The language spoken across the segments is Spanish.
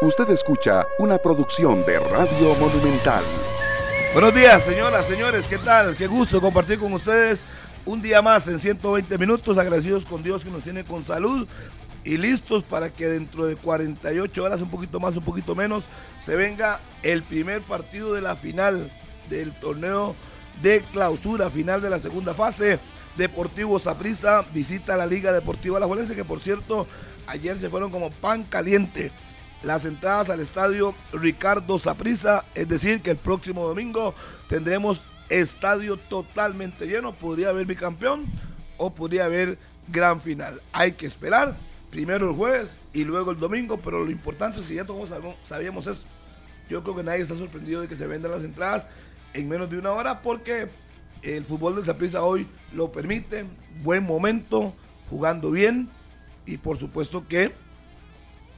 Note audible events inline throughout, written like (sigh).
Usted escucha una producción de Radio Monumental. Buenos días, señoras, señores, ¿qué tal? Qué gusto compartir con ustedes un día más en 120 minutos, agradecidos con Dios que nos tiene con salud y listos para que dentro de 48 horas, un poquito más, un poquito menos, se venga el primer partido de la final del torneo de clausura, final de la segunda fase. Deportivo Saprissa visita la Liga Deportiva La Juelense, que por cierto, ayer se fueron como pan caliente las entradas al estadio Ricardo Saprissa, es decir, que el próximo domingo tendremos estadio totalmente lleno, podría haber bicampeón o podría haber gran final. Hay que esperar, primero el jueves y luego el domingo, pero lo importante es que ya todos sabíamos eso. Yo creo que nadie está sorprendido de que se vendan las entradas en menos de una hora porque el fútbol de Saprissa hoy lo permite, buen momento, jugando bien y por supuesto que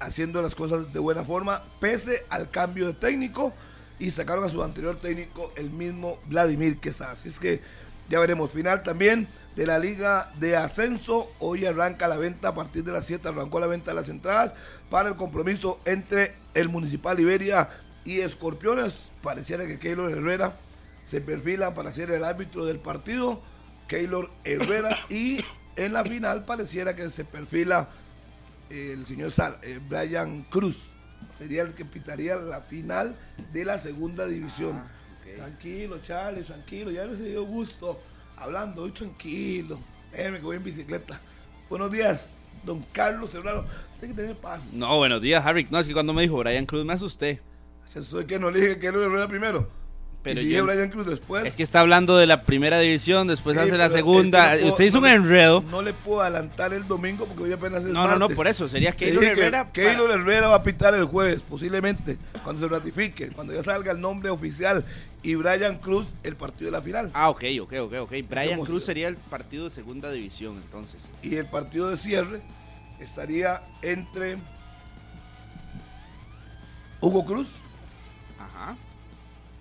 haciendo las cosas de buena forma, pese al cambio de técnico, y sacaron a su anterior técnico, el mismo Vladimir Quesada. Así es que ya veremos. Final también de la Liga de Ascenso. Hoy arranca la venta, a partir de las 7 arrancó la venta de las entradas para el compromiso entre el Municipal Iberia y Escorpiones. Pareciera que Keylor Herrera se perfila para ser el árbitro del partido. Keylor Herrera y en la final pareciera que se perfila el señor eh, Brian Cruz. Sería el que pitaría la final de la segunda división. Ah, tranquilo, Charlie, tranquilo. Ya les dio gusto hablando, hoy tranquilo. Déjeme que voy en bicicleta. Buenos días, don Carlos Serrano. Usted que tiene paz. No, buenos días, Harry. No, es que cuando me dijo Brian Cruz me asusté. Eso es que no le dije que él era primero. Pero después. Es que está hablando de la primera división, después hace la segunda. Usted hizo un enredo. No le puedo adelantar el domingo porque hoy apenas es No, no, no, por eso. Sería Keylor Herrera. Keylor Herrera va a pitar el jueves, posiblemente, cuando se ratifique, cuando ya salga el nombre oficial. Y Brian Cruz, el partido de la final. Ah, ok, ok, ok, ok. Brian Cruz sería el partido de segunda división, entonces. Y el partido de cierre estaría entre Hugo Cruz. Ajá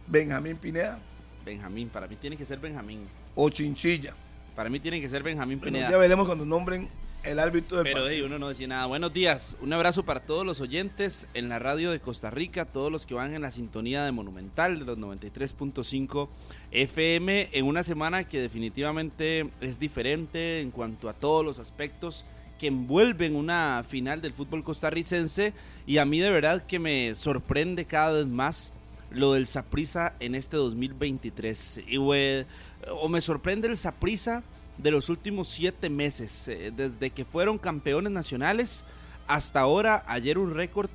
Benjamín Pineda. Benjamín, para mí tiene que ser Benjamín. O Chinchilla. Para mí tiene que ser Benjamín Pineda. Ya veremos cuando nombren el árbitro del Pero de uno no decía nada. Buenos días. Un abrazo para todos los oyentes en la radio de Costa Rica, todos los que van en la sintonía de Monumental de los 93.5 FM en una semana que definitivamente es diferente en cuanto a todos los aspectos que envuelven una final del fútbol costarricense y a mí de verdad que me sorprende cada vez más lo del Saprisa en este 2023. Y, o me sorprende el Saprisa de los últimos siete meses, eh, desde que fueron campeones nacionales hasta ahora, ayer un récord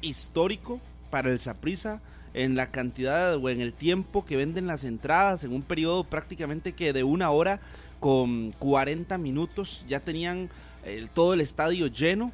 histórico para el Saprisa en la cantidad o en el tiempo que venden las entradas en un periodo prácticamente que de una hora con 40 minutos ya tenían eh, todo el estadio lleno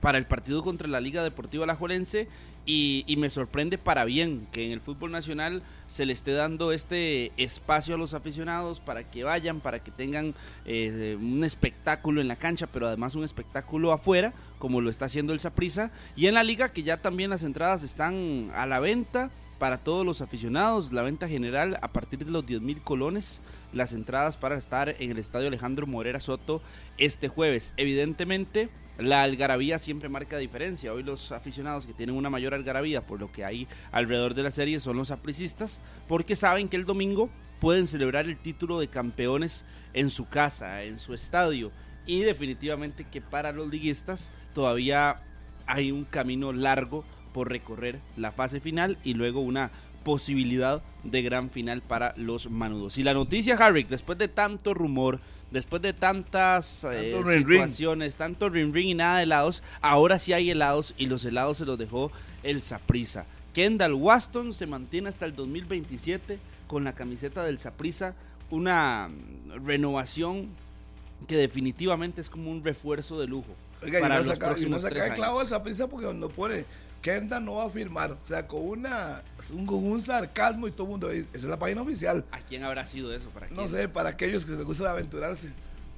para el partido contra la Liga Deportiva Alajuelense y, me sorprende para bien que en el fútbol nacional se le esté dando este espacio a los aficionados para que vayan, para que tengan eh, un espectáculo en la cancha, pero además un espectáculo afuera, como lo está haciendo el Saprisa. Y en la liga que ya también las entradas están a la venta para todos los aficionados, la venta general a partir de los 10 mil colones, las entradas para estar en el estadio Alejandro Morera Soto este jueves. Evidentemente la algarabía siempre marca diferencia. Hoy los aficionados que tienen una mayor algarabía por lo que hay alrededor de la serie son los apricistas, porque saben que el domingo pueden celebrar el título de campeones en su casa, en su estadio. Y definitivamente que para los liguistas todavía hay un camino largo por recorrer la fase final y luego una posibilidad de gran final para los manudos. Y la noticia, Harry, después de tanto rumor, después de tantas eh, situaciones, tanto ring ring y nada de helados, ahora sí hay helados y los helados se los dejó el Saprisa. Kendall Waston se mantiene hasta el 2027 con la camiseta del Saprisa, una renovación que definitivamente es como un refuerzo de lujo. Oiga, para y no saca, y no saca el clavo Saprisa porque cuando pone Kenda no va a firmar. O sea, con, una, un, un sarcasmo y todo el mundo. Esa es la página oficial. ¿A quién habrá sido eso? ¿Para no sé, para aquellos que se les gusta aventurarse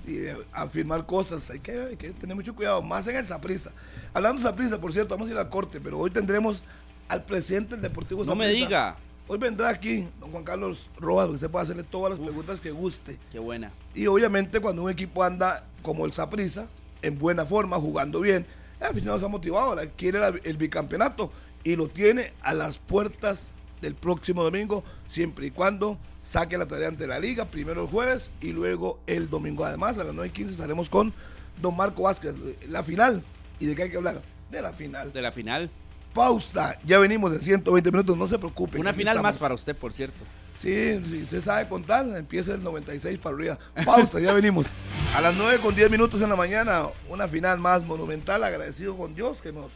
y afirmar cosas. Hay que, tener mucho cuidado, más en esa prisa. Hablando de esa prisa, por cierto, vamos a ir a la corte, pero hoy tendremos al presidente del Deportivo No me diga. Hoy vendrá aquí don Juan Carlos Rojas, porque se puede hacerle todas las preguntas que guste. Qué buena. Y obviamente cuando un equipo anda como el Saprisa, en buena forma, jugando bien, El aficionado se ha motivado, quiere el bicampeonato y lo tiene a las puertas del próximo domingo, siempre y cuando saque la tarea ante la liga, primero el jueves y luego el domingo. Además, a las 9 y 15 estaremos con don Marco Vázquez, la final. ¿Y de qué hay que hablar? De la final. De la final. Pausa, ya venimos en 120 minutos, no se preocupe. Una final más para usted, por cierto. Sí, si usted sabe contar, empieza el 96 para arriba. Pausa, ya venimos. A las 9 con 10 minutos en la mañana, una final más monumental, agradecido con Dios que nos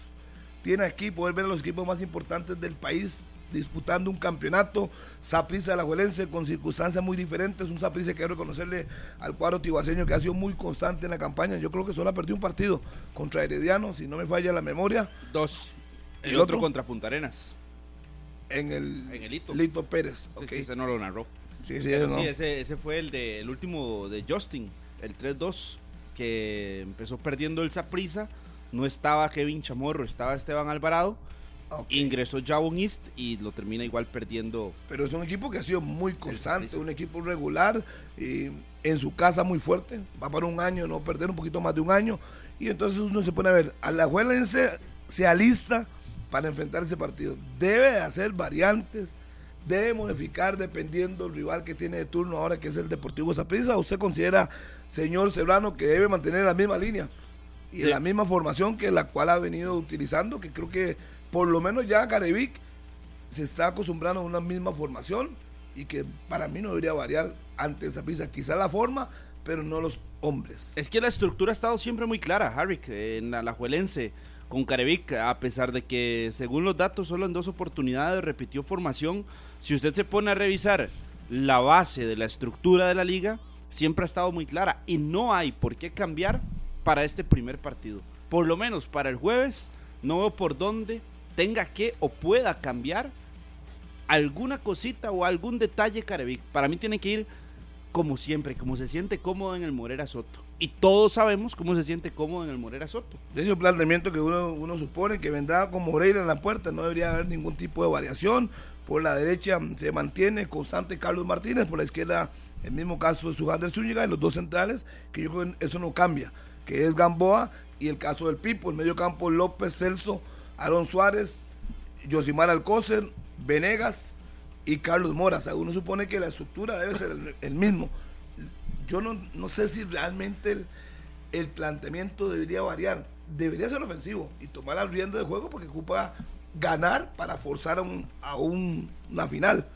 tiene aquí, poder ver a los equipos más importantes del país disputando un campeonato. Saprissa de la Juelense con circunstancias muy diferentes. Un Saprissa que quiero reconocerle al cuadro tibaseño que ha sido muy constante en la campaña. Yo creo que solo ha perdido un partido contra Herediano, si no me falla la memoria. Dos. El, otro, contra Punta Arenas. En el, en el Lito. Lito Pérez. Sí, ese no lo narró. Sí, sí, no. ese, ese fue el, de, el último de Justin, el 3-2, que empezó perdiendo el Saprissa. No estaba Kevin Chamorro, estaba Esteban Alvarado Ingresó Jabon East y lo termina igual perdiendo. Pero es un equipo que ha sido muy constante, un equipo regular, y en su casa muy fuerte. Va para un año, no perder un poquito más de un año. Y entonces uno se pone a ver, a la Juelense se alista para enfrentar ese partido. Debe hacer variantes, debe modificar dependiendo del rival que tiene de turno ahora, que es el Deportivo Zaprisa. ¿Usted considera, señor Serrano, que debe mantener la misma línea y la misma formación que la cual ha venido utilizando? Que creo que por lo menos ya Carevic se está acostumbrando a una misma formación y que para mí no debería variar ante esa pista. Quizá la forma, pero no los hombres. Es que la estructura ha estado siempre muy clara, Harry, en la Juelense con Carevic, a pesar de que según los datos solo en dos oportunidades repitió formación. Si usted se pone a revisar la base de la estructura de la liga, siempre ha estado muy clara y no hay por qué cambiar para este primer partido. Por lo menos para el jueves, no veo por dónde tenga que o pueda cambiar alguna cosita o algún detalle Carevic. Para mí tiene que ir como siempre, como se siente cómodo en el Morera Soto. Y todos sabemos cómo se siente cómodo en el Morera Soto. De ese planteamiento que uno, supone que vendrá con Moreira en la puerta, no debería haber ningún tipo de variación. Por la derecha se mantiene constante Carlos Martínez, por la izquierda el mismo caso de Sujander Zúñiga y los dos centrales, que yo creo que eso no cambia, que es Gamboa y el caso del Pipo, el medio campo López Celso Aaron Suárez, Josimar Alcócer, Venegas y Carlos Mora. O uno supone que la estructura debe ser el, mismo. Yo no, sé si realmente el, planteamiento debería variar. Debería ser ofensivo y tomar al riendo de juego porque ocupa ganar para forzar a, un, a una final.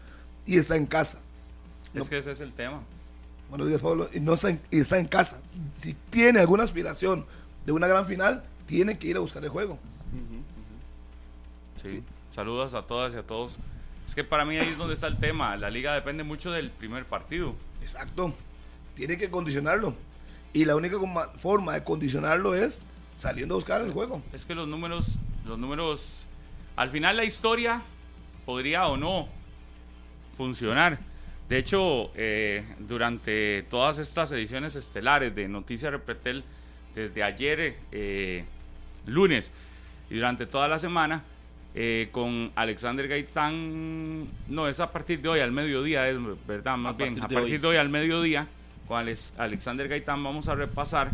Y está en casa. Es que ese es el tema. Buenos días, Pablo. Y, no está en, y está en casa. Si tiene alguna aspiración de una gran final, tiene que ir a buscar el juego. Sí. Saludos a todas y a todos. Es que para mí ahí es donde está el tema. La liga depende mucho del primer partido. Exacto. Tiene que condicionarlo. Y la única forma de condicionarlo es saliendo a buscar el juego. Es que los números, los números, al final la historia podría o no funcionar. De hecho, eh, durante todas estas ediciones estelares de Noticias Repetel, desde ayer, eh, lunes, y durante toda la semana, eh, con Alexander Gaitán, no, es a partir de hoy al mediodía, es verdad, más bien, a partir de hoy al mediodía, con Alexander Gaitán vamos a repasar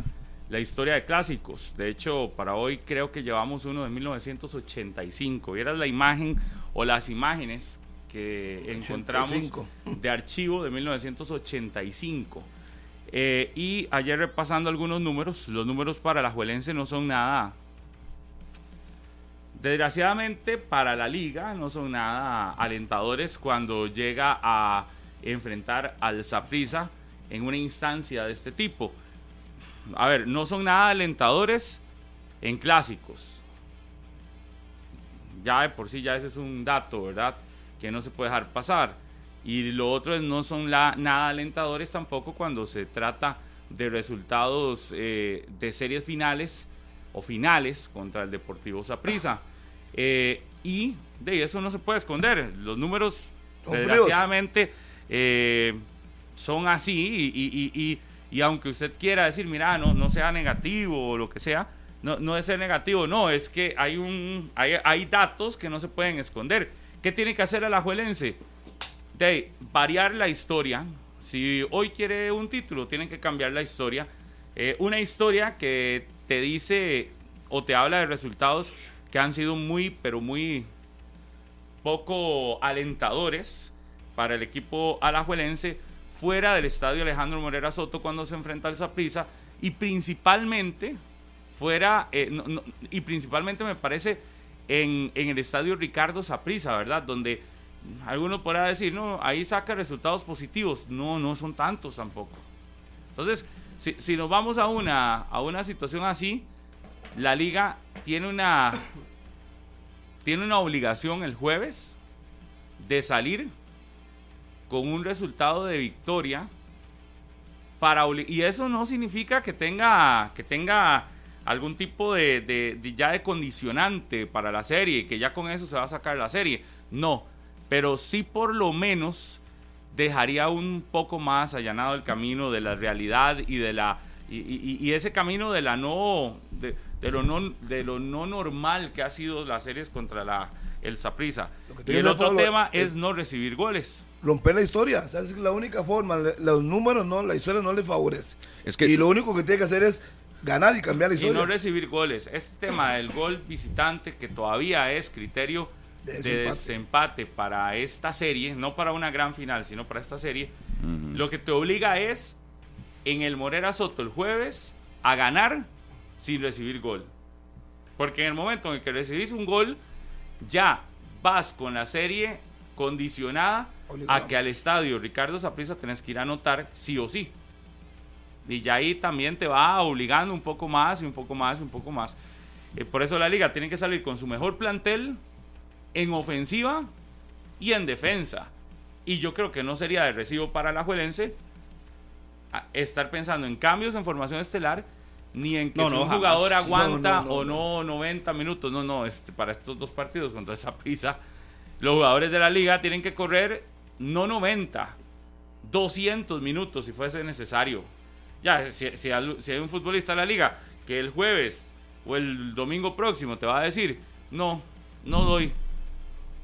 la historia de clásicos. De hecho, para hoy creo que llevamos uno de 1985. Vieras la imagen o las imágenes que encontramos de archivo de 1985. Eh, y ayer repasando algunos números, los números para la Juelense no son nada Desgraciadamente para la liga no son nada alentadores cuando llega a enfrentar al Saprissa en una instancia de este tipo. A ver, no son nada alentadores en clásicos. Ya de por sí ya ese es un dato, ¿verdad? Que no se puede dejar pasar. Y lo otro es no son nada alentadores tampoco cuando se trata de resultados eh, de series finales o finales contra el Deportivo Saprissa. Eh, y de eso no se puede esconder. Los números, desgraciadamente, eh, son así. Y, y, aunque usted quiera decir, mira, no, no sea negativo o lo que sea, no, no es ser negativo, no, es que hay, un, hay, hay datos que no se pueden esconder. ¿Qué tiene que hacer el ajuelense? De variar la historia. Si hoy quiere un título, tienen que cambiar la historia. Eh, una historia que te dice o te habla de resultados que han sido muy, pero muy poco alentadores para el equipo alajuelense fuera del estadio Alejandro Morera Soto cuando se enfrenta al Zaprisa y principalmente fuera, eh, y principalmente me parece en, en el estadio Ricardo Zaprisa, ¿verdad? Donde algunos podrá decir, no, ahí saca resultados positivos. No, no son tantos tampoco. Entonces, si, si nos vamos a una, a una situación así, la liga tiene una, tiene una obligación el jueves de salir con un resultado de victoria para y eso no significa que tenga que tenga algún tipo de, ya de condicionante para la serie que ya con eso se va a sacar la serie. No pero sí por lo menos dejaría un poco más allanado el camino de la realidad y de la y, ese camino de la no de, lo no de lo no normal que ha sido las series contra la el Saprisa. Y el otro tema es, no recibir goles. Romper la historia, es la única forma. Los números no, la historia no le favorece. Es que, y lo único que tiene que hacer es ganar y cambiar la historia. Y no recibir goles. Este tema del gol visitante, que todavía es criterio de desempate, para esta serie, no para una gran final, sino para esta serie, lo que te obliga es en el Morera Soto el jueves a ganar sin recibir gol. Porque en el momento en el que recibís un gol, ya vas con la serie condicionada a que al estadio Ricardo Zaprisa tenés que ir a anotar sí o sí. Y ya ahí también te va obligando un poco más y un poco más y un poco más. Eh, por eso la liga tiene que salir con su mejor plantel en ofensiva y en defensa. Y yo creo que no sería de recibo para la Juelense estar pensando en cambios en formación estelar ni en que si un jugador aguanta o no 90 minutos. No, no, este, para estos dos partidos contra esa prisa, los jugadores de la liga tienen que correr no 90, 200 minutos si fuese necesario. Ya, si, si, hay un futbolista de la liga que el jueves o el domingo próximo te va a decir, no, no doy,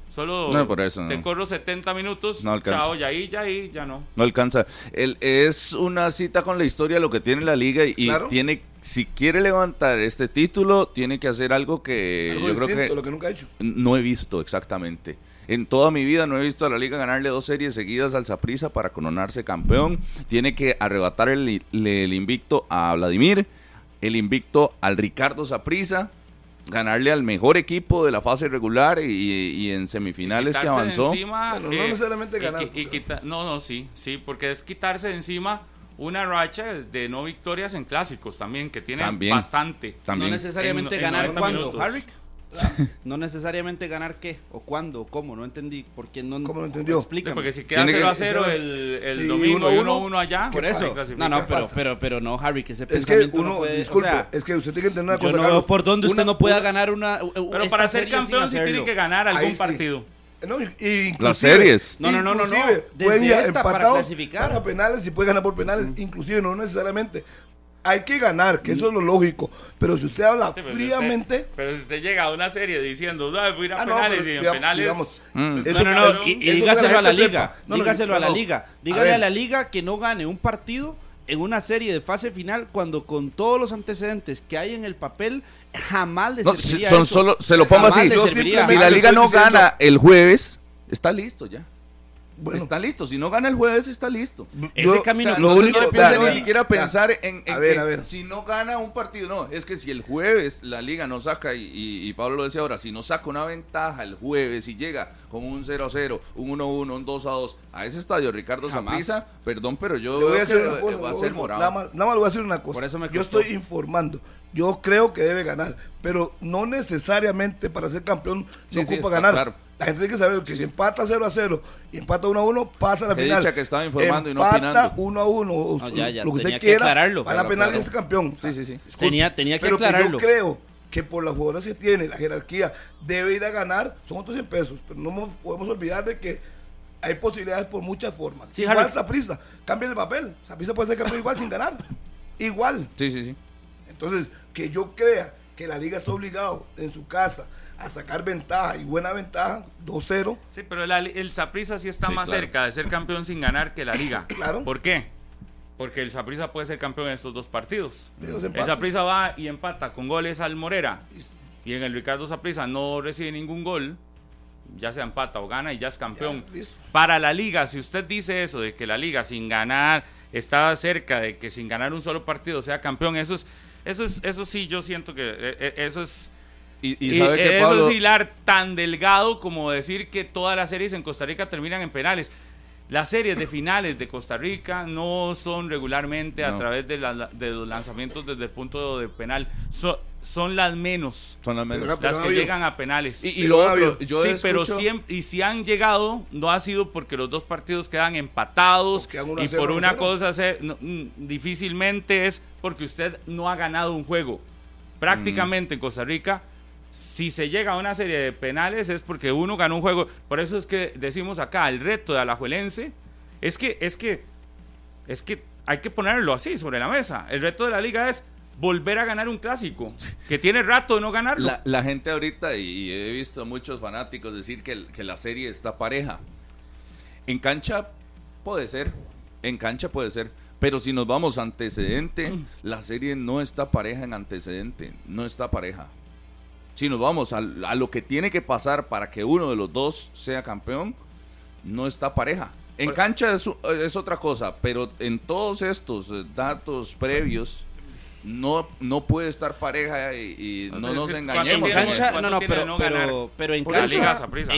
Solo por eso, te corro 70 minutos, no alcanza. chao, ya ahí, ya ahí, ya no. No alcanza. El, es una cita con la historia, lo que tiene la liga y tiene, si quiere levantar este título, tiene que hacer algo que yo creo que, lo que nunca ha hecho. No he visto exactamente. En toda mi vida no he visto a la liga ganarle dos series seguidas al Zaprisa para coronarse campeón. Tiene que arrebatar el, el invicto a Vladimir, el invicto al Ricardo Zaprisa ganarle al mejor equipo de la fase regular y, en semifinales que avanzó. Encima, no necesariamente ganar. no, no, sí, sí, porque es quitarse de encima una racha de no victorias en clásicos también, que tiene bastante. También. No necesariamente ganar cuando, Harvick. (laughs) No necesariamente ganar qué, o cuándo, o cómo, no entendí. Porque no, ¿Cómo lo entendió? Explícame. porque si queda 0 a 0 el, el domingo y 1 1 allá. Por eso. No, no, pero, pero, pero no, Harry, que ese Es que uno, disculpe, es que usted tiene que entender una cosa. No por dónde usted no pueda ganar una. Pero para ser campeón sí tiene que ganar algún partido. No, y, las series. No, no, no, no. no. Pueden empatados para, penales y puede ganar por penales. Inclusive no necesariamente hay que ganar, que eso es lo lógico. Pero si usted habla fríamente. pero si usted llega a una serie diciendo, no, voy a ir a ah, penales y en penales. Digamos, mm. no, no, no, y, dígaselo a la liga. dígaselo a la liga. Dígale a, la liga que no gane un partido en una serie de fase final cuando con todos los antecedentes que hay en el papel jamás le serviría son Solo, se lo pongo así. Si la liga no gana el jueves, está listo ya. Bueno, está listo. Si no gana el jueves, está listo. Ese camino. lo único, no ni siquiera pensar en, a ver, a ver. si no gana un partido. No, es que si el jueves la liga no saca, y, Pablo lo decía ahora, si no saca una ventaja el jueves y llega con un 0 a 0, un 1 a 1, un 2 a 2 a ese estadio Ricardo Zaprisa, perdón, pero yo voy a hacer una cosa, va a ser morado. Nada más, nada más le voy a decir una cosa. yo estoy informando. Yo creo que debe ganar, pero no necesariamente para ser campeón se ocupa ganar. Claro la gente tiene que saber que si empata 0 a 0 y empata 1 a 1, pasa a la final. que estaba informando empata y no opinando. 1 a 1, ya, ya, lo que usted quiera, va a la penal y es campeón. Sí, sí, sí. Tenía, tenía que Pero aclararlo. Que yo creo que por las jugadoras que tiene, la jerarquía, debe ir a ganar, son otros 100 pesos. Pero no podemos olvidar de que hay posibilidades por muchas formas. Sí, igual Saprisa, cambia el papel. Saprisa puede ser campeón igual sin ganar. Igual. Sí, sí, sí. Entonces, que yo crea que la liga está obligado en su casa a sacar ventaja y buena ventaja, 2-0. Sí, pero el, el Saprissa sí está más cerca de ser campeón sin ganar que la liga. (coughs) Claro. ¿Por qué? Porque el Saprissa puede ser campeón en estos dos partidos. El. Saprissa va y empata con goles al Morera. Y en el Ricardo Saprissa no recibe ningún gol. Ya se empata o gana y ya es campeón. Ya. Para la liga, si usted dice eso, de que la liga sin ganar está cerca de que sin ganar un solo partido sea campeón, eso es, eso es, eso sí, yo siento que eh, eh, eso es Y, y y sabe que eso es hilar tan delgado como decir que todas las series en Costa Rica terminan en penales. Las series de finales de Costa Rica no son regularmente a través de, la- de los lanzamientos desde el punto de penal. So- son las menos. son las menos. Pero Las que llegan a penales. Y, lo otro, yo sí, escucho- pero siempre, y si han llegado, no ha sido porque los dos partidos quedan empatados y por una cero. cosa se- no, mm, difícilmente es porque usted no ha ganado un juego. Prácticamente en Costa Rica, si se llega a una serie de penales es porque uno ganó un juego. Por eso es que decimos acá, el reto de Alajuelense es que, es que, es que hay que ponerlo así sobre la mesa. El reto de la liga es volver a ganar un clásico, que tiene rato de no ganarlo. La, gente ahorita, y he visto muchos fanáticos decir que, que la serie está pareja. En cancha puede ser, en cancha puede ser, pero si nos vamos a antecedente, la serie no está pareja en antecedente, no está pareja. Si nos vamos al- a, lo que tiene que pasar para que uno de los dos sea campeón, no está pareja. En cancha es, es otra cosa, pero en todos estos eh, datos previos no, no puede estar pareja y, y no, nos En engañemos. con cancha, eso. ¿Cuánto no, no, pero, no pero, pero en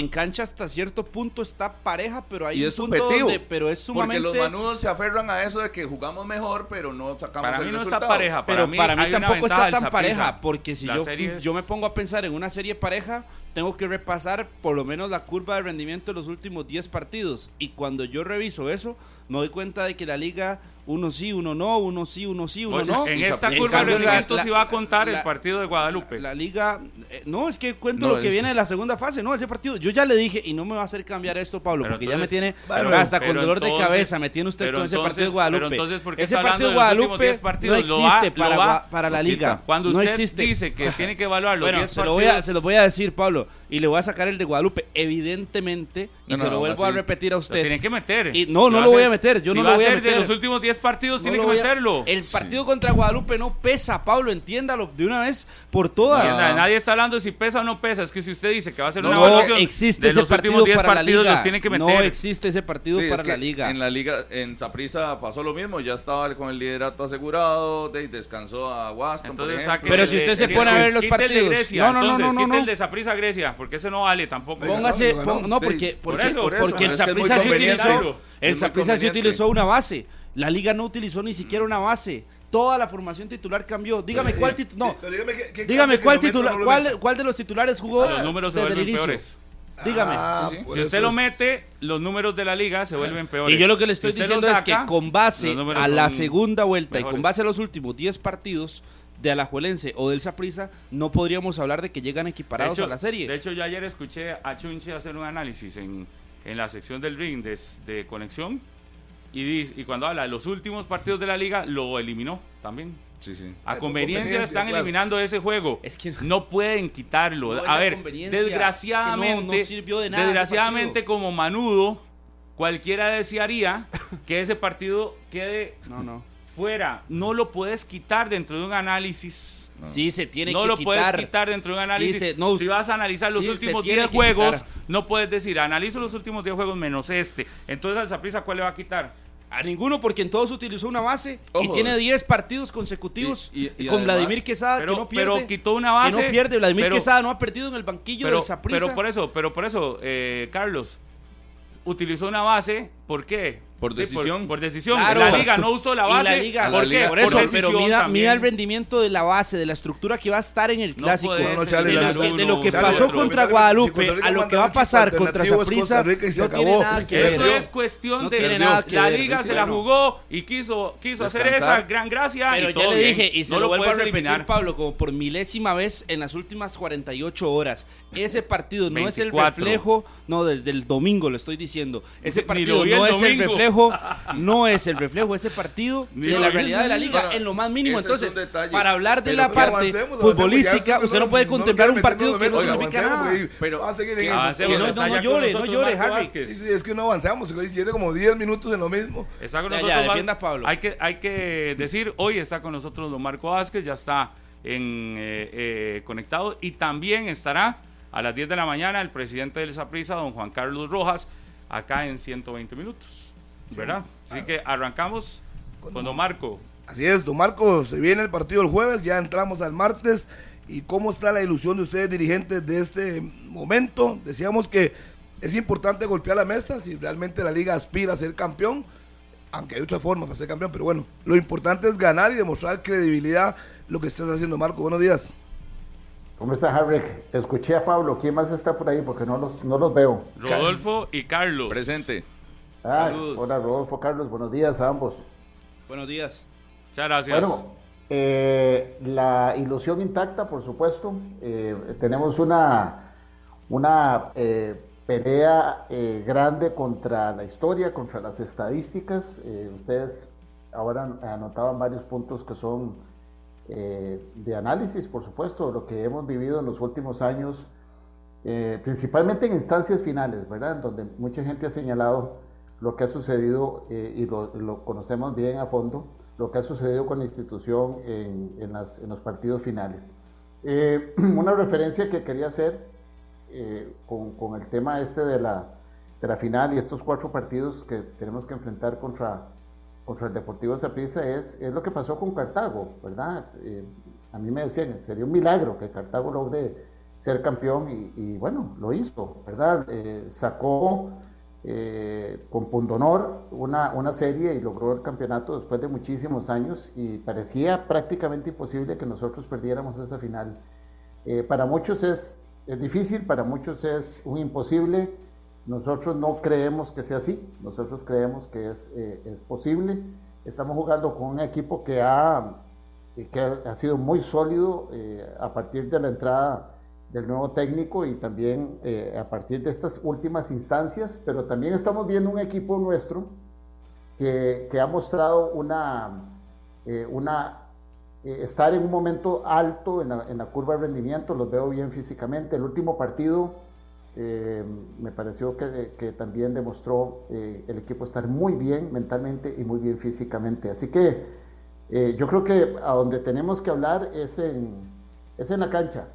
cancha, en hasta cierto punto está pareja, pero hay Y un es punto subjetivo. donde- pero es Porque sumamente los manudos se aferran a eso de que jugamos mejor, pero no sacamos Para el mí no resultado. está pareja. Para pero mí para mí tampoco está tan pareja, porque si yo, es- yo me pongo a pensar en una serie pareja, tengo que repasar por lo menos la curva de rendimiento de los últimos 10 partidos. Y cuando yo reviso eso, me doy cuenta de que la liga, uno sí, uno no, uno sí, uno sí, uno Pues, no. en esta curva de rendimiento sí va a contar la- el partido de Guadalupe. La liga, eh, no, es que cuento No, lo que es- viene de la segunda fase, no, ese partido, yo ya le dije y no me va a hacer cambiar esto, Pablo, Pero porque ya me tiene pero- hasta con dolor de cabeza, me tiene usted con ese partido de Guadalupe. pero entonces, ¿por qué ese está partido de Guadalupe 10 partidos? no Lo va- existe lo para, va- para la lo liga. Cuando no usted existe. dice que tiene que evaluar los Bueno, 10 se lo, voy a, partidos, se lo voy a decir, Pablo, y le voy a sacar el de Guadalupe, evidentemente, y No, se no, lo vuelvo a repetir a lo usted. tiene que meter. Y no, Si no lo a voy a meter, yo si no lo voy a ser de meter. los últimos 10 partidos, No tiene que voy a- meterlo. El partido contra Guadalupe no pesa, Pablo, entiéndalo de una vez por todas. Nadie- Nadie está hablando de si pesa o no pesa. Es que si usted dice que va a ser No, una evaluación existe de ese los últimos partido 10 para la partidos, liga. los tiene que meter. No existe ese partido Sí, es para que la liga. En la liga, en Saprissa pasó lo mismo, ya estaba con el liderato asegurado, de, descansó a Waston, por Entonces, saque Pero si usted se pone a ver los partidos. Grecia, No, no, no, entonces, no, no, quite no. el de Saprissa Grecia, porque ese no vale tampoco. Póngase, no, Sí, porque, por porque, eso, por eso, porque el es es sí conveniente. utilizó, el Es sí conveniente. utilizó una base. La liga no utilizó ni siquiera una base. Toda la formación titular cambió. Dígame cuál titular. No, Pero dígame qué- qué dígame cambio cuál titular, no cuál, de los titulares jugó Los números se el vuelven inicio. peores. Dígame. Ah, Sí, sí. por Si usted lo mete, los números de la liga se vuelven peores. Y yo lo que le estoy Si diciendo es que con base a la segunda vuelta y con base a los últimos 10 partidos de Alajuelense o del Saprissa, no podríamos hablar de que llegan equiparados hecho, a la serie. de hecho, yo ayer escuché a Chunche hacer un análisis en, en la sección del ring de, de conexión y, cuando habla de los últimos partidos de la liga, lo eliminó también. Sí, sí. A por conveniencia conveniencia, están claro. eliminando ese juego. Es que- no pueden quitarlo. No, a ver, conveniencia, es que desgraciadamente, no- no sirvió de nada desgraciadamente como manudo, cualquiera desearía que ese partido quede No, no. fuera. No lo puedes quitar dentro de un análisis. Sí, se tiene no que lo quitar. puedes quitar dentro de un análisis. se- no, si vas a analizar los sí, últimos tiene 10 que juegos, quitar. no puedes decir, analizo los últimos 10 juegos menos este. Entonces al Saprissa, ¿cuál le va a quitar? A ninguno, porque en todos utilizó una base y tiene 10 partidos consecutivos Y- y- y con además- Vladimir Quesada Pero, que no pierde. pero quitó una base. que no pierde. Vladimir pero- Quesada no ha perdido en el banquillo pero, del Saprissa. pero por eso, pero por eso, eh, Carlos, utilizó una base, ¿por qué? Por Sí, decisión. Por, decisión. Claro. la liga no usó la base. liga- ¿Por la qué? liga- por eso, decisión pero mida, también. mida el rendimiento de la base, de la estructura que va a estar en el No clásico. No, no, de, la lo que, de lo que Charlie, pasó otro. contra Guadalupe a lo que va a pasar contra ver. Eso es cuestión No de tiene nada que la ver, liga se la jugó y quiso quiso hacer esa gran gracia Pero y ya le bien. dije, y se no lo, vuelvo a repetir. Pablo, como por milésima vez en las últimas 48 horas. Ese partido no es el 24. reflejo, no, desde el domingo lo estoy diciendo. Ese (laughs) partido no el es el domingo. reflejo, (laughs) no es el reflejo ese partido Ni de la realidad de la liga Pero en lo más mínimo. un Entonces, para hablar de Pero la parte avancemos, avancemos, futbolística, ya usted no puede no contemplar un quiero partido que no significa avancemos, nada. Pero- va a seguir en que eso. Avancemos, no, no, no ya con llore, no nosotros llore, Marco Harry. Vázquez. Sí, sí, es que no avanzamos, tiene como 10 minutos en lo mismo. Está con Ya, ya, nosotros. Defienda Pablo. Hay que, hay que decir, hoy está con nosotros don Marco Vázquez, ya está en, eh, eh, conectado y también estará a las 10 de la mañana el presidente del Saprissa, don Juan Carlos Rojas, acá en 120 minutos. ¿Verdad? Así que arrancamos con don Marco. Así es, don Marco, se viene el partido el jueves, ya entramos al martes. ¿Y cómo está la ilusión de ustedes dirigentes de este momento? Decíamos que es importante golpear la mesa si realmente la liga aspira a ser campeón, aunque hay otra forma para ser campeón, pero bueno, lo importante es ganar y demostrar credibilidad lo que estás haciendo, Marco. Buenos días. ¿Cómo está, Harry? Escuché a Pablo. ¿Quién más está por ahí? Porque no los, no los veo. Rodolfo y Carlos. Presente. Ah, Saludos. hola, Rodolfo, Carlos. Buenos días a ambos. Buenos días. Muchas gracias. Bueno, eh, la ilusión intacta, por supuesto. Eh, tenemos una, una eh, pelea eh, grande contra la historia, contra las estadísticas. Eh, ustedes ahora anotaban varios puntos que son eh, de análisis, por supuesto, lo que hemos vivido en los últimos años, eh, principalmente en instancias finales, ¿verdad? En donde mucha gente ha señalado lo que ha sucedido eh, y lo, conocemos bien a fondo, lo que ha sucedido con la institución en, los partidos finales. (clears throat) Una referencia que quería hacer con, el tema este de la final y estos cuatro partidos que tenemos que enfrentar contra, contra el Deportivo Saprissa es, es lo que pasó con Cartago, ¿verdad? Eh, a mí me decían, sería un milagro que Cartago logre ser campeón y, y bueno, lo hizo, ¿verdad? Eh, sacó eh, con pundonor una, una serie y logró el campeonato después de muchísimos años y parecía prácticamente imposible que nosotros perdiéramos esa final. Eh, para muchos es, es difícil, para muchos es un imposible. Nosotros no creemos que sea así, nosotros creemos que es, eh, es posible. Estamos jugando con un equipo que ha, que ha sido muy sólido eh, a partir de la entrada del nuevo técnico y también eh, a partir de estas últimas instancias, pero también estamos viendo un equipo nuestro que, que ha mostrado una, eh, una eh, estar en un momento alto en la, en la curva de rendimiento, los veo bien físicamente. El último partido eh, me pareció que, que también demostró eh, el equipo estar muy bien mentalmente y muy bien físicamente. Así que eh, yo creo que a donde tenemos que hablar es en, es en la cancha.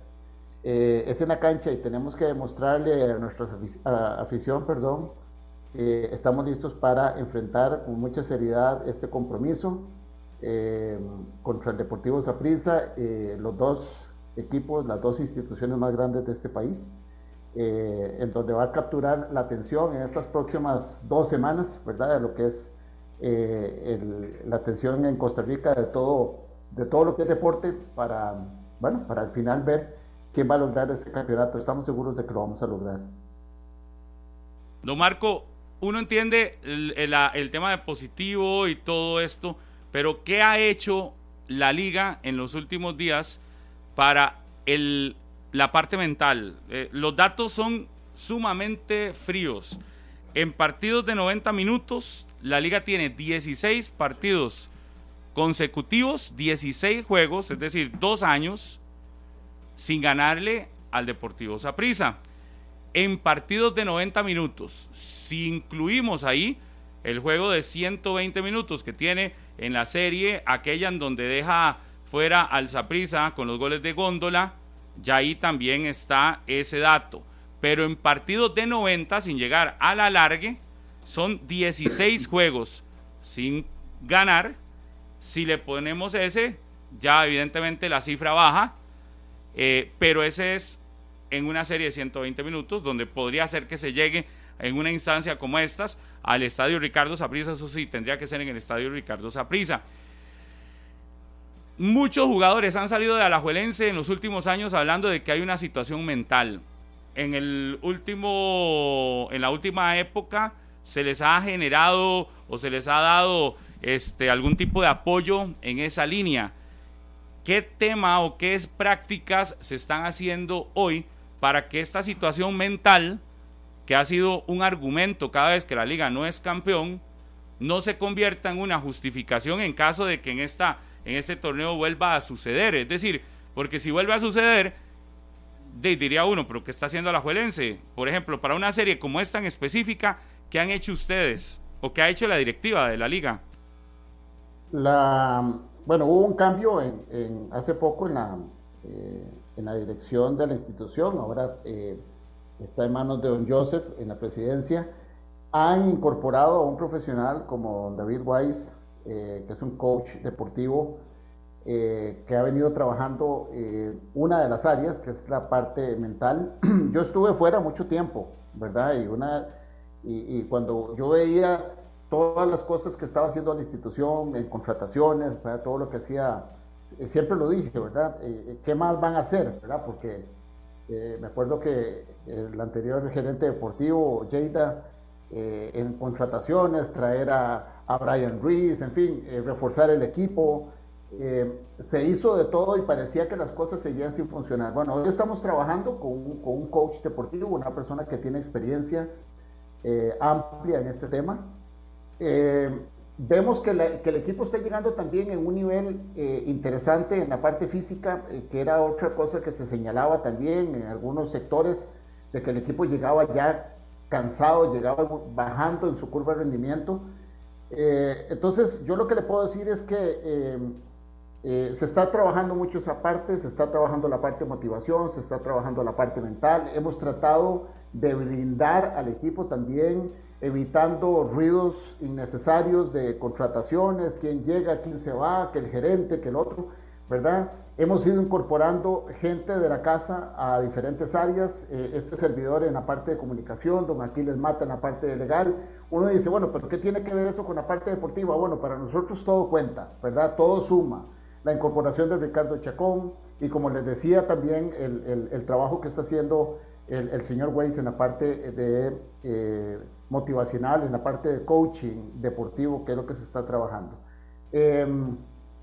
Es en la cancha y tenemos que demostrarle a nuestra afición, perdón, estamos listos para enfrentar con mucha seriedad este compromiso contra el Deportivo Saprissa, los dos equipos, las dos instituciones más grandes de este país, eh, en donde va a capturar la atención en estas próximas dos semanas, ¿verdad? De lo que es eh, la atención en Costa Rica de todo, de todo lo que es deporte para, bueno, para al final ver quién va a lograr este campeonato. Estamos seguros de que lo vamos a lograr. Don Marco, uno entiende el, el- el tema de positivo y todo esto, pero ¿qué ha hecho la liga en los últimos días para el, la parte mental? Eh, los datos son sumamente fríos. En partidos de 90 minutos, la liga tiene 16 partidos consecutivos, 16 juegos, es decir, dos años, sin ganarle al Deportivo Saprissa en partidos de 90 minutos. Si incluimos ahí el juego de 120 minutos que tiene en la serie, aquella en donde deja fuera al Saprissa con los goles de góndola, ya ahí también está ese dato. Pero en partidos de 90, sin llegar a la largue, son 16 juegos sin ganar. Si le ponemos ese, ya evidentemente la cifra baja, eh, pero ese es en una serie de 120 minutos, donde podría ser que se llegue en una instancia como estas al estadio Ricardo Saprissa, eso sí, tendría que ser en el estadio Ricardo Saprissa. Muchos jugadores han salido de Alajuelense en los últimos años hablando de que hay una situación mental. En el último, en la última época se les ha generado o se les ha dado este algún tipo de apoyo en esa línea. ¿Qué tema o qué prácticas se están haciendo hoy para que esta situación mental, que ha sido un argumento cada vez que la liga no es campeón, no se convierta en una justificación en caso de que en, esta, en este torneo vuelva a suceder. Es decir, porque si vuelve a suceder, diría uno, pero ¿qué está haciendo la Juelense? Por ejemplo, para una serie como esta en específica, ¿qué han hecho ustedes? ¿O qué ha hecho la directiva de la liga? La, bueno, hubo un cambio en, hace poco en la, eh, en la dirección de la institución, ahora eh, está en manos de don Joseph en la presidencia. Han incorporado a un profesional como don David Weiss, eh, que es un coach deportivo, que ha venido trabajando una de las áreas, que es la parte mental. (clears throat) yo estuve fuera mucho tiempo, ¿verdad? Y, una, y, y cuando yo veía todas las cosas que estaba haciendo la institución, en contrataciones, todo lo que hacía, eh, siempre lo dije, ¿verdad? Eh, eh, ¿Qué más van a hacer, verdad? Porque me acuerdo que el anterior gerente deportivo, Jada, en contrataciones, traer a, a Brian Reese, en fin, reforzar el equipo, se hizo de todo y parecía que las cosas seguían sin funcionar. Bueno, hoy estamos trabajando con un, coach deportivo, una persona que tiene experiencia amplia en este tema eh, vemos que, el equipo está llegando también en un nivel eh, interesante en la parte física, eh, que era otra cosa que se señalaba también en algunos sectores, de que el equipo llegaba ya cansado, llegaba bajando en su curva de rendimiento. Entonces, yo lo que le puedo decir es que se está trabajando mucho esa parte, se está trabajando la parte de motivación, se está trabajando la parte mental. Hemos tratado de brindar al equipo también evitando ruidos innecesarios de contrataciones, quién llega, quién se va, que el gerente, que el otro, ¿verdad? Hemos ido incorporando gente de la casa a diferentes áreas, eh, este servidor en la parte de comunicación, don Aquiles Mata en la parte de legal. Uno dice, bueno, pero ¿qué tiene que ver eso con la parte deportiva? Bueno, para nosotros todo cuenta, ¿verdad? Todo suma. La incorporación de Ricardo Chacón y como les decía también el, el, trabajo que está haciendo el, señor Weiss en la parte de... Eh, motivacional, en la parte de coaching deportivo, que es lo que se está trabajando. Em,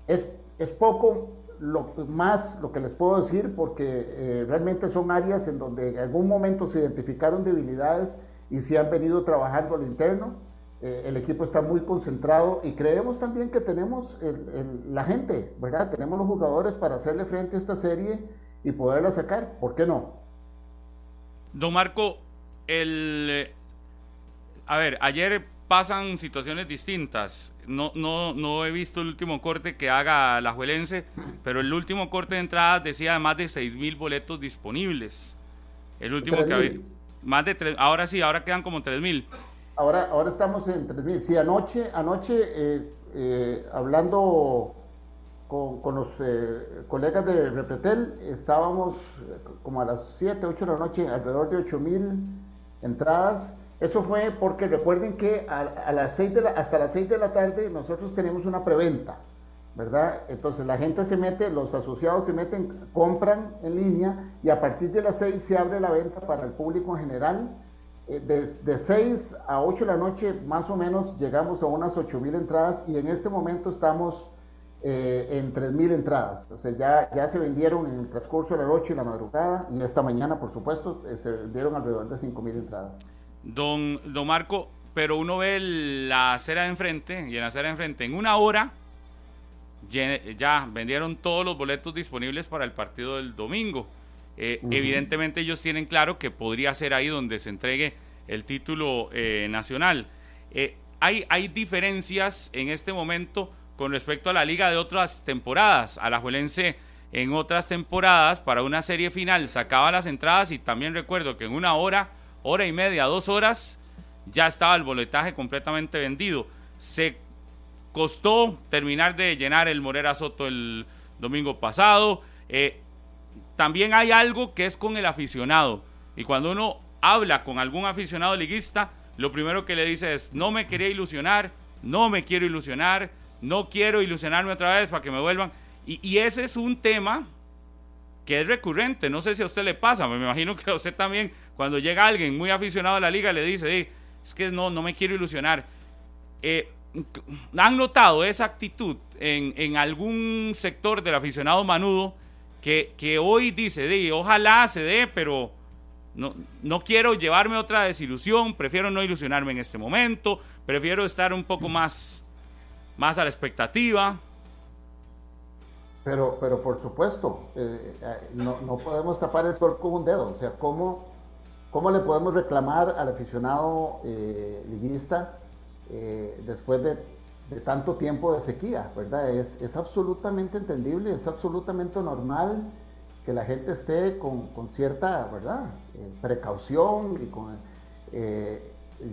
es, es, poco lo más lo que les puedo decir porque eh, realmente son áreas en donde en algún momento se identificaron debilidades y se han venido trabajando al interno. Eh, el equipo está muy concentrado y creemos también que tenemos la gente, ¿verdad? Tenemos los jugadores para hacerle frente a esta serie y poderla sacar. ¿Por qué no? Don Marco, el, a ver, ayer pasan situaciones distintas. No, no, no he visto el último corte que haga la Juelense, pero el último corte de entradas decía más de 6 mil boletos disponibles. El último que había. Más de tres, ahora sí, ahora quedan como 3 mil. Ahora, ahora estamos en 3 mil. Sí, anoche, anoche eh, eh, hablando con, con los eh, colegas de Repretel, estábamos como a las 7, 8 de la noche, alrededor de 8 mil entradas eso fue porque recuerden que a, las seis hasta las 6 de la tarde nosotros tenemos una preventa, ¿verdad? Entonces la gente se mete, los asociados se meten, compran en línea y a partir de las 6 se abre la venta para el público en general. Eh, de, de 6 a 8 de la noche más o menos llegamos a unas 8 mil entradas y en este momento estamos eh, en 3 mil entradas. O sea, ya, ya se vendieron en el transcurso de la noche y la madrugada y esta mañana, por supuesto, eh, se vendieron alrededor de 5 mil entradas. Don, don Marco, pero uno ve la acera de enfrente y en la acera de enfrente en una hora ya vendieron todos los boletos disponibles para el partido del domingo. Eh, evidentemente ellos tienen claro que podría ser ahí donde se entregue el título eh, nacional. Eh, hay, hay diferencias en este momento con respecto a la liga de otras temporadas. A la Juelense en otras temporadas para una serie final sacaba las entradas y también recuerdo que en una hora hora y media, dos horas, ya estaba el boletaje completamente vendido. Se costó terminar de llenar el Morera Soto el domingo pasado. Eh, también hay algo que es con el aficionado. Y cuando uno habla con algún aficionado liguista, lo primero que le dice es, no me quería ilusionar, no me quiero ilusionar, no quiero ilusionarme otra vez para que me vuelvan. Y, y ese es un tema que es recurrente. No sé si a usted le pasa, me imagino que a usted también, cuando llega alguien muy aficionado a la liga, le dice, es que no, no me quiero ilusionar. Eh, ¿Han notado esa actitud en, algún sector del aficionado manudo que, que hoy dice, ojalá se dé, pero, no, no quiero llevarme otra desilusión, prefiero no ilusionarme en este momento, prefiero estar un poco más, más a la expectativa. Pero, pero por supuesto, eh, eh, no, no, podemos tapar el sol con un dedo. O sea, ¿cómo, cómo le podemos reclamar al aficionado eh, liguista eh, después de, tanto tiempo de sequía? ¿verdad? Es, absolutamente entendible, es absolutamente normal que la gente esté con, cierta ¿verdad? precaución y con...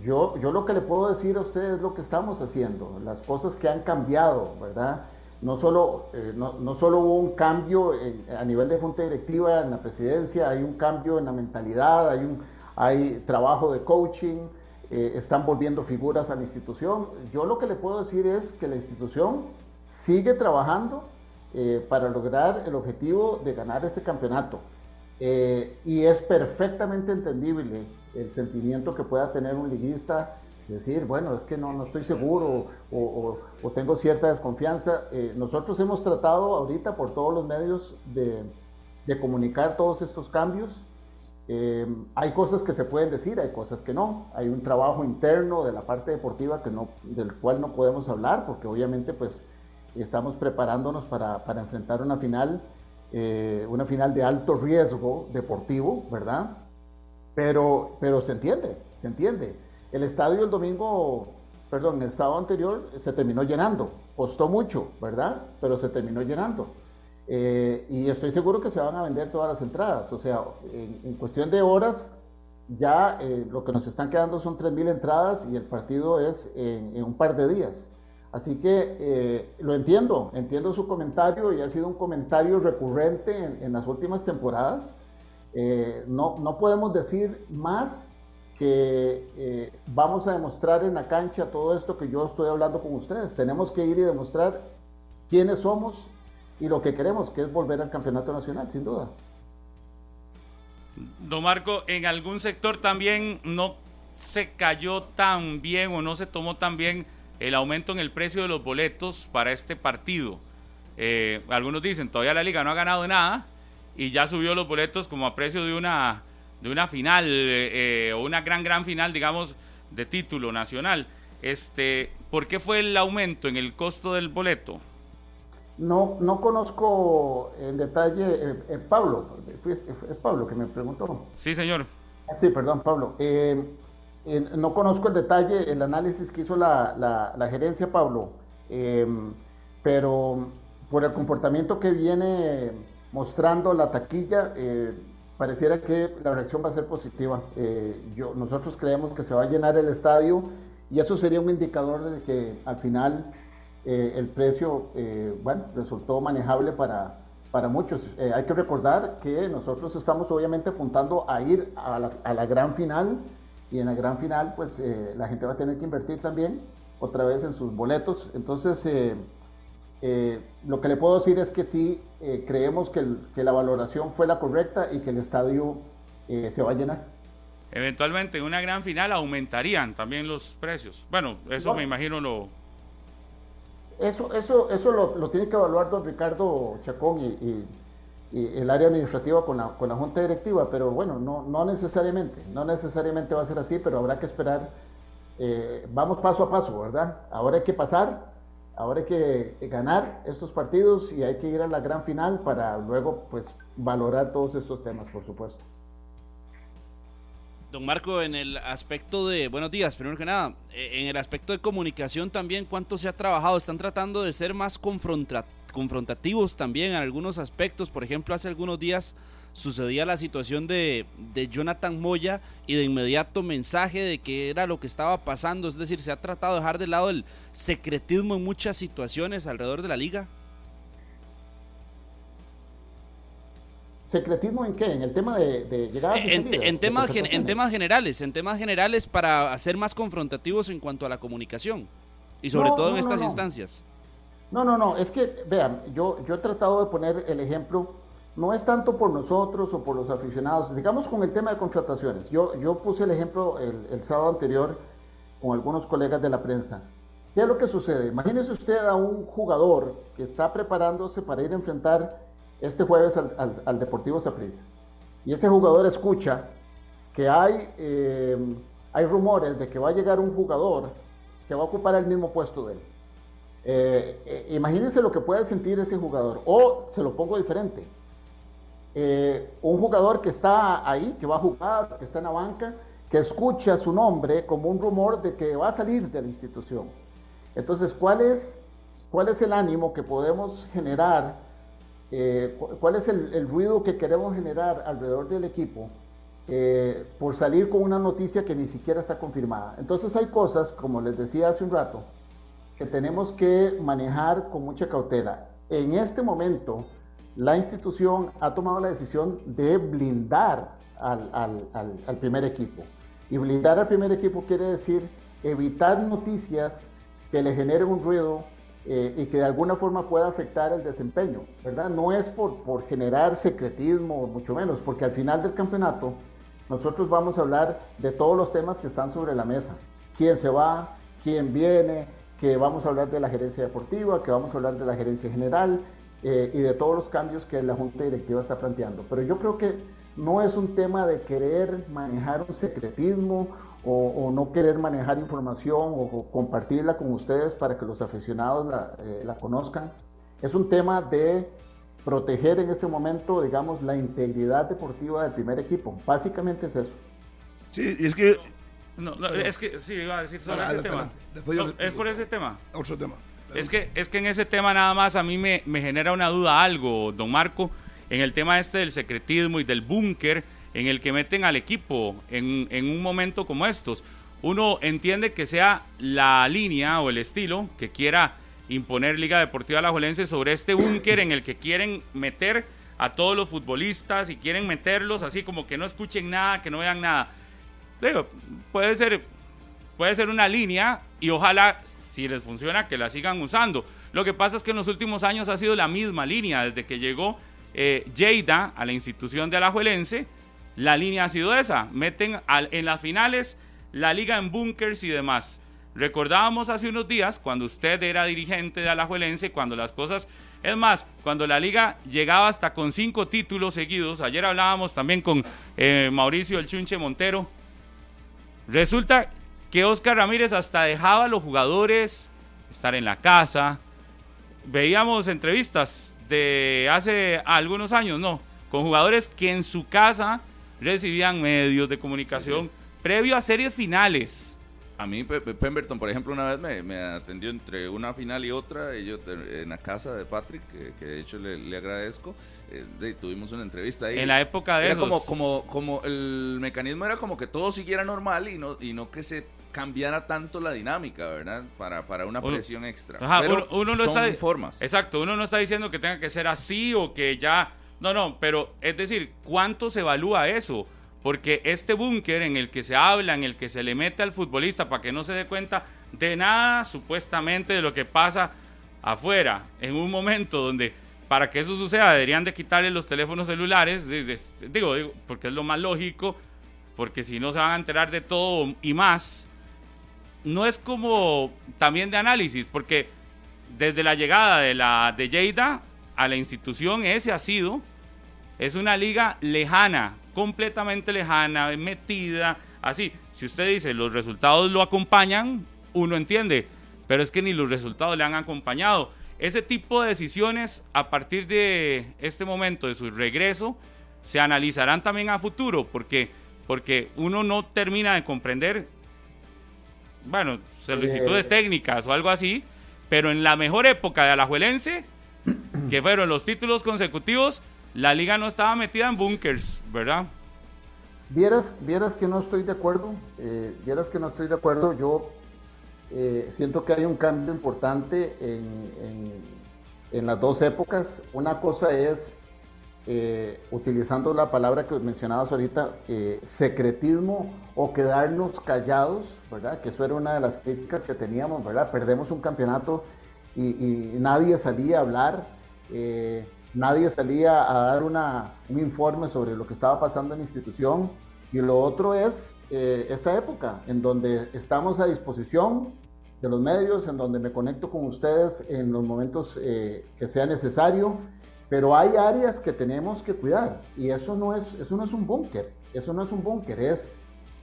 yo, yo lo que le puedo decir a ustedes es lo que estamos haciendo, las cosas que han cambiado, ¿verdad? No solo, eh, no, solo hubo un cambio a nivel de junta directiva en la presidencia, hay un cambio en la mentalidad, hay, un, hay trabajo de coaching, eh, están volviendo figuras a la institución. Yo lo que le puedo decir es que la institución sigue trabajando eh, para lograr el objetivo de ganar este campeonato. y es perfectamente entendible el sentimiento que pueda tener un liguista decir, bueno, es que no, no estoy seguro o, o, tengo cierta desconfianza. Eh, nosotros hemos tratado ahorita por todos los medios de, de comunicar todos estos cambios. Eh, hay cosas que se pueden decir, hay cosas que no. Hay un trabajo interno de la parte deportiva que no, del cual no podemos hablar porque obviamente pues estamos preparándonos para, para enfrentar una final, eh, una final de alto riesgo deportivo, ¿verdad? Pero, pero se entiende, se entiende. El estadio el domingo, perdón, el sábado anterior se terminó llenando. Costó mucho, ¿verdad? Pero se terminó llenando. Eh, y estoy seguro que se van a vender todas las entradas. O sea, en, cuestión de horas, ya eh, lo que nos están quedando son 3.000 entradas y el partido es en, un par de días. Así que eh, lo entiendo, entiendo su comentario y ha sido un comentario recurrente en, en las últimas temporadas. no, no podemos decir más que eh, vamos a demostrar en la cancha todo esto que yo estoy hablando con ustedes. Tenemos que ir y demostrar quiénes somos y lo que queremos, que es volver al campeonato nacional, sin duda. Don Marco, en algún sector también no se cayó tan bien o no se tomó tan bien el aumento en el precio de los boletos para este partido. Eh, algunos dicen, todavía la liga no ha ganado nada y ya subió los boletos como a precio de una de una final eh, o una gran, gran final, digamos, de título nacional. Este, ¿Por qué fue el aumento en el costo del boleto? No, no conozco en detalle, eh, eh, Pablo, es Pablo que me preguntó. Sí, señor. Sí, perdón, Pablo. no conozco el detalle, el análisis que hizo la, la gerencia, Pablo, pero por el comportamiento que viene mostrando la taquilla, pareciera que la reacción va a ser positiva. Eh, yo, nosotros creemos que se va a llenar el estadio y eso sería un indicador de que al final eh, el precio, eh, bueno, resultó manejable para, para muchos. hay que recordar que nosotros estamos obviamente apuntando a ir a la, a la gran final y en la gran final pues la gente va a tener que invertir también otra vez en sus boletos. Entonces, eh, lo que le puedo decir es que sí, eh, creemos que, que, la valoración fue la correcta y que el estadio eh, se va a llenar. Eventualmente en una gran final aumentarían también los precios. Bueno, eso me imagino lo... Eso, eso, eso lo, lo, tiene que evaluar don Ricardo Chacón y, y, el área administrativa con la, con la Junta Directiva, pero bueno, no, no necesariamente, no necesariamente va a ser así, pero habrá que esperar. vamos paso a paso, ¿verdad? Ahora hay que pasar Ahora hay que ganar estos partidos y hay que ir a la gran final para luego pues valorar todos estos temas, por supuesto. Don Marco, en el aspecto de, buenos días, primero que nada, eh, en el aspecto de comunicación también, ¿cuánto se ha trabajado? ¿Están tratando de ser más confrontativos también en algunos aspectos? Por ejemplo, hace algunos días sucedía la situación de, de, Jonathan Moya y de inmediato mensaje de que era lo que estaba pasando. Es decir, se ha tratado de dejar de lado el secretismo en muchas situaciones alrededor de la liga. ¿Secretismo en qué? ¿En el tema de, de llegadas en, en, temas, en temas generales, en temas generales para ser más confrontativos en cuanto a la comunicación y sobre todo en estas instancias. No, no, no, es que, vean, yo, yo he tratado de poner el ejemplo no es tanto por nosotros o por los aficionados, digamos con el tema de contrataciones. Yo, yo puse el ejemplo el, sábado anterior con algunos colegas de la prensa. ¿Qué es lo que sucede? Imagínese usted a un jugador que está preparándose para ir a enfrentar este jueves al, Deportivo Saprissa. Y ese jugador escucha que hay, eh, hay rumores de que va a llegar un jugador que va a ocupar el mismo puesto de él. Eh, eh, imagínense lo que puede sentir ese jugador. O se lo pongo diferente. Un jugador que está ahí, que va a jugar, que está en la banca, que escucha su nombre como un rumor de que va a salir de la institución. Entonces, ¿cuál es, cuál es el ánimo que podemos generar? ¿Cuál es el, el, ruido que queremos generar alrededor del equipo? Eh, por salir con una noticia que ni siquiera está confirmada. Entonces hay cosas, como les decía hace un rato, que tenemos que manejar con mucha cautela. En este momento, la institución ha tomado la decisión de blindar al, primer equipo. Y blindar al primer equipo quiere decir evitar noticias que le generen un ruido eh, y que de alguna forma pueda afectar el desempeño, ¿verdad? No es por, por generar secretismo, mucho menos, porque al final del campeonato nosotros vamos a hablar de todos los temas que están sobre la mesa. ¿Quién se va? ¿Quién viene? Que vamos a hablar de la gerencia deportiva, que vamos a hablar de la gerencia general eh, y de todos los cambios que la Junta Directiva está planteando. Pero yo creo que no es un tema de querer manejar un secretismo o, no querer manejar información o, compartirla con ustedes para que los aficionados la, eh, la conozcan. Es un tema de proteger en este momento, digamos, la integridad deportiva del primer equipo. Básicamente es eso. Sí, es que... No, es que sí, iba a decir sobre ese tema. es por ese tema. Otro tema. Es que, es que en ese tema nada más a mí me, me genera una duda algo, don Marco, en el tema este del secretismo y del búnker en el que meten al equipo en, en un momento como estos. Uno entiende que sea la línea o el estilo que quiera imponer Liga Deportiva Alajuelense sobre este búnker en el que quieren meter a todos los futbolistas y quieren meterlos así como que no escuchen nada, que no vean nada. Digo, puede ser, puede ser una línea y ojalá, si les funciona, que la sigan usando. Lo que pasa es que en los últimos años ha sido la misma línea, desde que llegó eh, a la institución de Alajuelense, la línea ha sido esa. Meten en las finales la liga en búnkers y demás. Recordábamos hace unos días cuando usted era dirigente de Alajuelense, cuando las cosas, es más, cuando la liga llegaba hasta con cinco títulos seguidos, ayer hablábamos también con eh, Mauricio El Chunche Montero, resulta que Oscar Ramírez hasta dejaba a los jugadores estar en la casa, veíamos entrevistas de hace algunos años, no, con jugadores que en su casa recibían medios de comunicación previo a series finales. A mí, Pemberton, por ejemplo, una vez me, atendió entre una final y otra, y yo en la casa de Patrick, que, de hecho le, agradezco, eh, tuvimos una entrevista ahí. En la época de era como, como, como el mecanismo era como que todo siguiera normal y no, y no que se cambiara tanto la dinámica, ¿verdad? Para, para una presión extra. pero uno, no son está, formas. Exacto, uno no está diciendo que tenga que ser así o que ya... No, no, pero es decir, ¿cuánto se evalúa eso? Porque este búnker en el que se habla, en el que se le mete al futbolista para que no se dé cuenta de nada supuestamente de lo que pasa afuera, en un momento donde para que eso suceda deberían de quitarle los teléfonos celulares, digo, digo, porque es lo más lógico, porque si no se van a enterar de todo y más, no es como también de análisis, porque desde la llegada de la de Lleida a la institución ese ha sido es una liga lejana completamente lejana, metida, así. Si usted dice los resultados lo acompañan, uno entiende, pero es que ni los resultados le han acompañado. Ese tipo de decisiones a partir de este momento de su regreso se analizarán también a futuro, porque, porque uno no termina de comprender, bueno, solicitudes técnicas o algo así, pero en la mejor época de Alajuelense, (clears throat) que fueron los títulos consecutivos, la liga no estaba metida en bunkers, ¿verdad? Vieras, vieras que no estoy de acuerdo, eh, vieras que no estoy de acuerdo, yo eh, siento que hay un cambio importante en, en, las dos épocas. Una cosa es, eh, utilizando la palabra que mencionabas ahorita, secretismo o quedarnos callados, ¿verdad? Que eso era una de las críticas que teníamos, ¿verdad? Perdemos un campeonato y, y nadie salía a hablar nadie salía a dar una, un informe sobre lo que estaba pasando en la institución. Y lo otro es eh, esta época, en donde estamos a disposición de los medios, en donde me conecto con ustedes en los momentos eh, que sea necesario. Pero hay áreas que tenemos que cuidar y eso no es, eso no es un búnker, eso no es un búnker, es,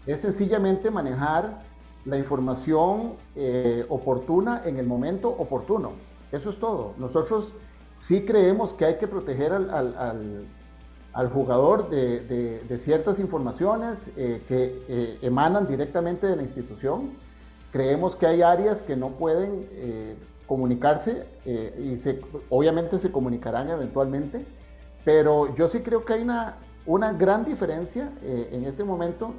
es sencillamente manejar la información eh, oportuna en el momento oportuno. Eso es todo. Nosotros sí creemos que hay que proteger al, al, jugador de, de, ciertas informaciones eh, que eh, emanan directamente de la institución. Creemos que hay áreas que no pueden comunicarse y se, obviamente se comunicarán eventualmente, pero yo sí creo que hay una, una gran diferencia en este momento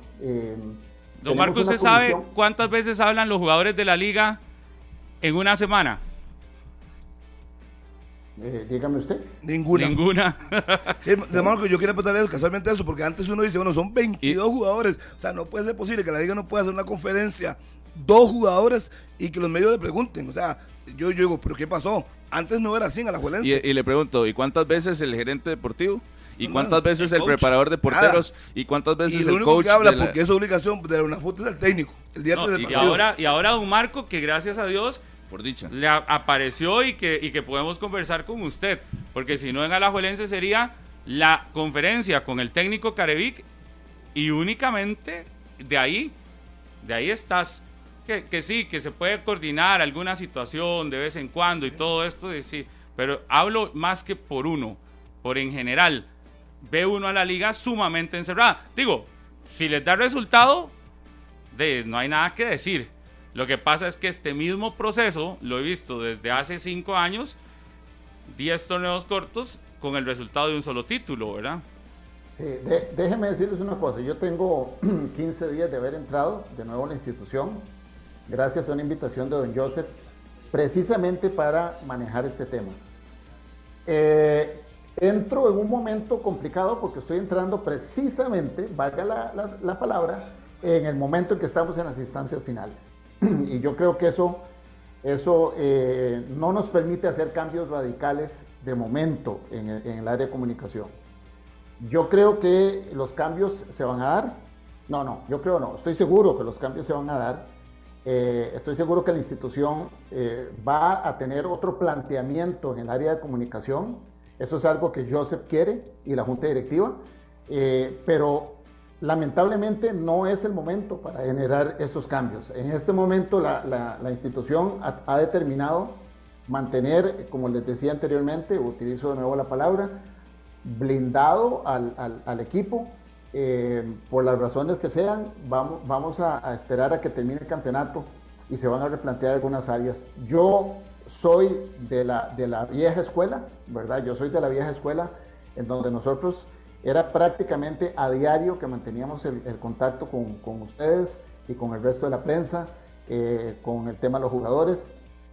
Don Marco, ¿usted sabe cuántas veces hablan los jugadores de la liga en una semana? Eh, dígame usted. Ninguna. Ninguna. (laughs) sí, de Marco, yo quiero preguntarle casualmente eso, porque antes uno dice, bueno, son 22 jugadores. O sea, no puede ser posible que la liga no pueda hacer una conferencia, dos jugadores, y que los medios le pregunten. O sea, yo, digo, ¿pero qué pasó? Antes no era así en Alajuelense. Y, y le pregunto, ¿y cuántas veces el gerente deportivo? ¿Y cuántas veces el, preparador de porteros? ¿Y cuántas veces y el único coach? que habla, porque es obligación de una foto es el técnico. El día del y, ahora, y ahora un Marco que gracias a Dios por dicha. le apareció y que, y que podemos conversar con usted. Porque si no en Alajuelense sería la conferencia con el técnico Carevic y únicamente de ahí, de ahí estás. Que, que, sí, que se puede coordinar alguna situación de vez en cuando y todo esto, sí, pero hablo más que por uno, por en general ve uno a la liga sumamente encerrada. Digo, si les da resultado, de, no hay nada que decir. Lo que pasa es que este mismo proceso lo he visto desde hace cinco años, 10 torneos cortos con el resultado de un solo título, ¿verdad? Sí, déjenme decirles una cosa. Yo tengo (clears throat) 15 días de haber entrado de nuevo a la institución, gracias a una invitación de don Joseph, precisamente para manejar este tema. Eh, entro en un momento complicado porque estoy entrando precisamente, valga la, palabra, en el momento en que estamos en las instancias finales. (clears throat) y yo creo que eso, eso eh, no nos permite hacer cambios radicales de momento en el, área de comunicación. Yo creo que los cambios se van a dar. No, no, yo creo no. Estoy seguro que los cambios se van a dar. Eh, estoy seguro que la institución eh, va a tener otro planteamiento en el área de comunicación eso es algo que Joseph quiere y la Junta Directiva, eh, pero lamentablemente no es el momento para generar esos cambios. En este momento la, institución ha, determinado mantener, como les decía anteriormente, utilizo de nuevo la palabra, blindado al, equipo. Eh, por las razones que sean, vamos, vamos a, a esperar a que termine el campeonato y se van a replantear algunas áreas. Yo soy de la, de la vieja escuela, ¿verdad? Yo soy de la vieja escuela en donde nosotros era prácticamente a diario que manteníamos el, contacto con, ustedes y con el resto de la prensa, eh, con el tema de los jugadores.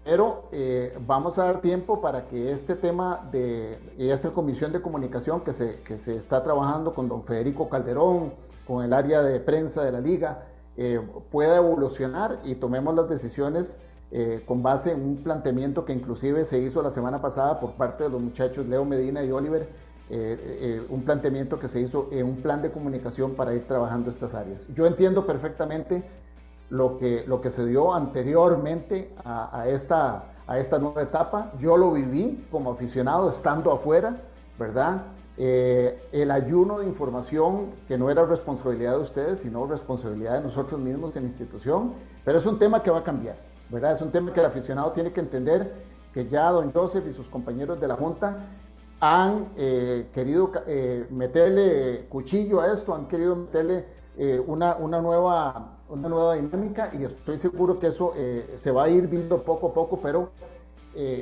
Pero eh, vamos a dar tiempo para que este tema de esta comisión de comunicación que se, que se está trabajando con don Federico Calderón, con el área de prensa de la liga, eh, pueda evolucionar y tomemos las decisiones eh, con base en un planteamiento que inclusive se hizo la semana pasada por parte de los muchachos Leo Medina y Oliver, eh, eh, un planteamiento que se hizo en un plan de comunicación para ir trabajando estas áreas. Yo entiendo perfectamente lo que, lo que se dio anteriormente a, esta, a esta nueva etapa. Yo lo viví como aficionado estando afuera, ¿verdad? el ayuno de información que no era responsabilidad de ustedes, sino responsabilidad de nosotros mismos en la institución, pero es un tema que va a cambiar. Es un tema que el aficionado tiene que entender que ya don Joseph y sus compañeros de la Junta han eh, querido eh, meterle cuchillo a esto, han querido meterle eh, una, una, nueva, una nueva dinámica y estoy seguro que eso se va a ir viendo poco a poco, pero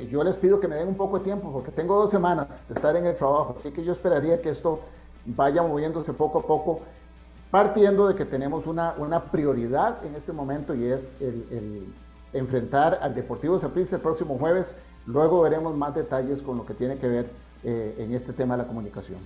yo les pido que me den un poco de tiempo porque tengo dos semanas de estar en el trabajo, así que yo esperaría que esto vaya moviéndose poco a poco, partiendo de que tenemos una, una prioridad en este momento y es el enfrentar al Deportivo Saprissa el próximo jueves. Luego veremos más detalles con lo que tiene que ver eh, en este tema de la comunicación.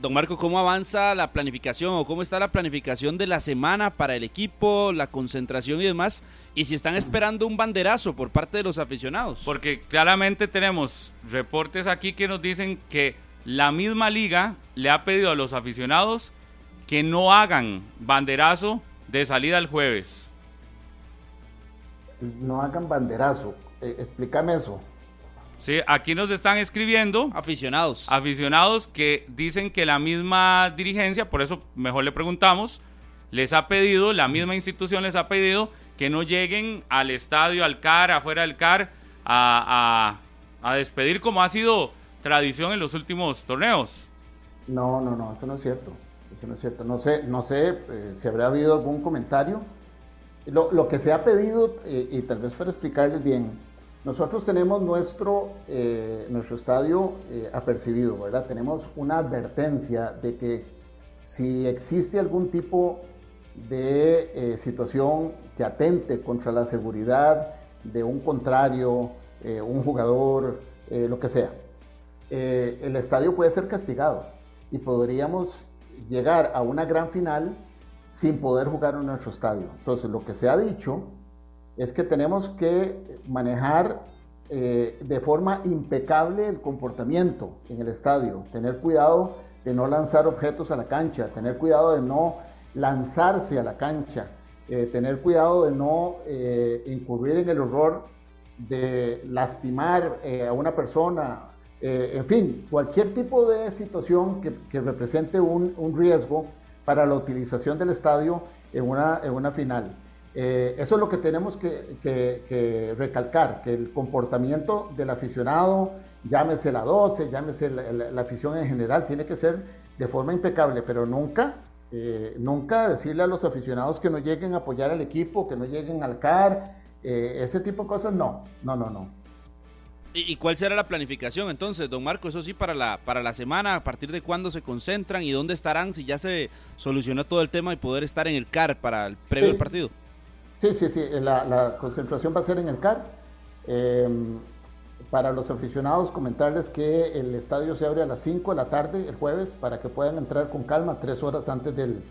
Don Marco, ¿cómo avanza la planificación o cómo está la planificación de la semana para el equipo, la concentración y demás? Y si están esperando un banderazo por parte de los aficionados. Porque claramente tenemos reportes aquí que nos dicen que la misma liga le ha pedido a los aficionados que no hagan banderazo de salida el jueves no hagan banderazo. Eh, explícame eso. Sí, aquí nos están escribiendo Aficionados. aficionados que dicen que la misma dirigencia, por eso mejor le preguntamos, les ha pedido, la misma institución les ha pedido que no lleguen al estadio, al CAR, afuera del CAR, a, a- a despedir como ha sido tradición en los últimos torneos. No, no, no, eso no es cierto. Eso no es cierto. No sé, no sé eh, si habrá habido algún comentario. Lo, lo que se ha pedido, eh, y tal vez para explicarles bien, nosotros tenemos nuestro, eh, nuestro estadio eh, apercibido, ¿verdad? Tenemos una advertencia de que si existe algún tipo de eh, situación que atente contra la seguridad de un contrario, eh, un jugador, eh, lo que sea, eh, el estadio puede ser castigado y podríamos llegar a una gran final sin poder jugar en nuestro estadio. Entonces, lo que se ha dicho es que tenemos que manejar eh, de forma impecable el comportamiento en el estadio, tener cuidado de no lanzar objetos a la cancha, tener cuidado de no lanzarse a la cancha, eh, tener cuidado de no eh, incurrir en el error de lastimar a una persona, en fin, cualquier tipo de situación que, represente un, riesgo para la utilización del estadio en una final. Eh, eso es lo que tenemos que, que- que recalcar, que el comportamiento del aficionado, llámese la 12, llámese la, la- la afición en general, tiene que ser de forma impecable, pero nunca, eh, nunca decirle a los aficionados que no lleguen a apoyar al equipo, que no lleguen al CAR, eh, ese tipo de cosas, no, no, no, no. ¿Y, y cuál será la planificación entonces, don Marco? Eso sí, para la, para la semana, a partir de cuándo se concentran y dónde estarán, si ya se solucionó todo el tema y poder estar en el CAR para el previo Sí. partido. Sí, sí, sí, la, la concentración va a ser en el CAR. Eh, para los aficionados, comentarles que el estadio se abre a las 5 de la tarde el jueves para que puedan entrar con calma, tres horas antes del,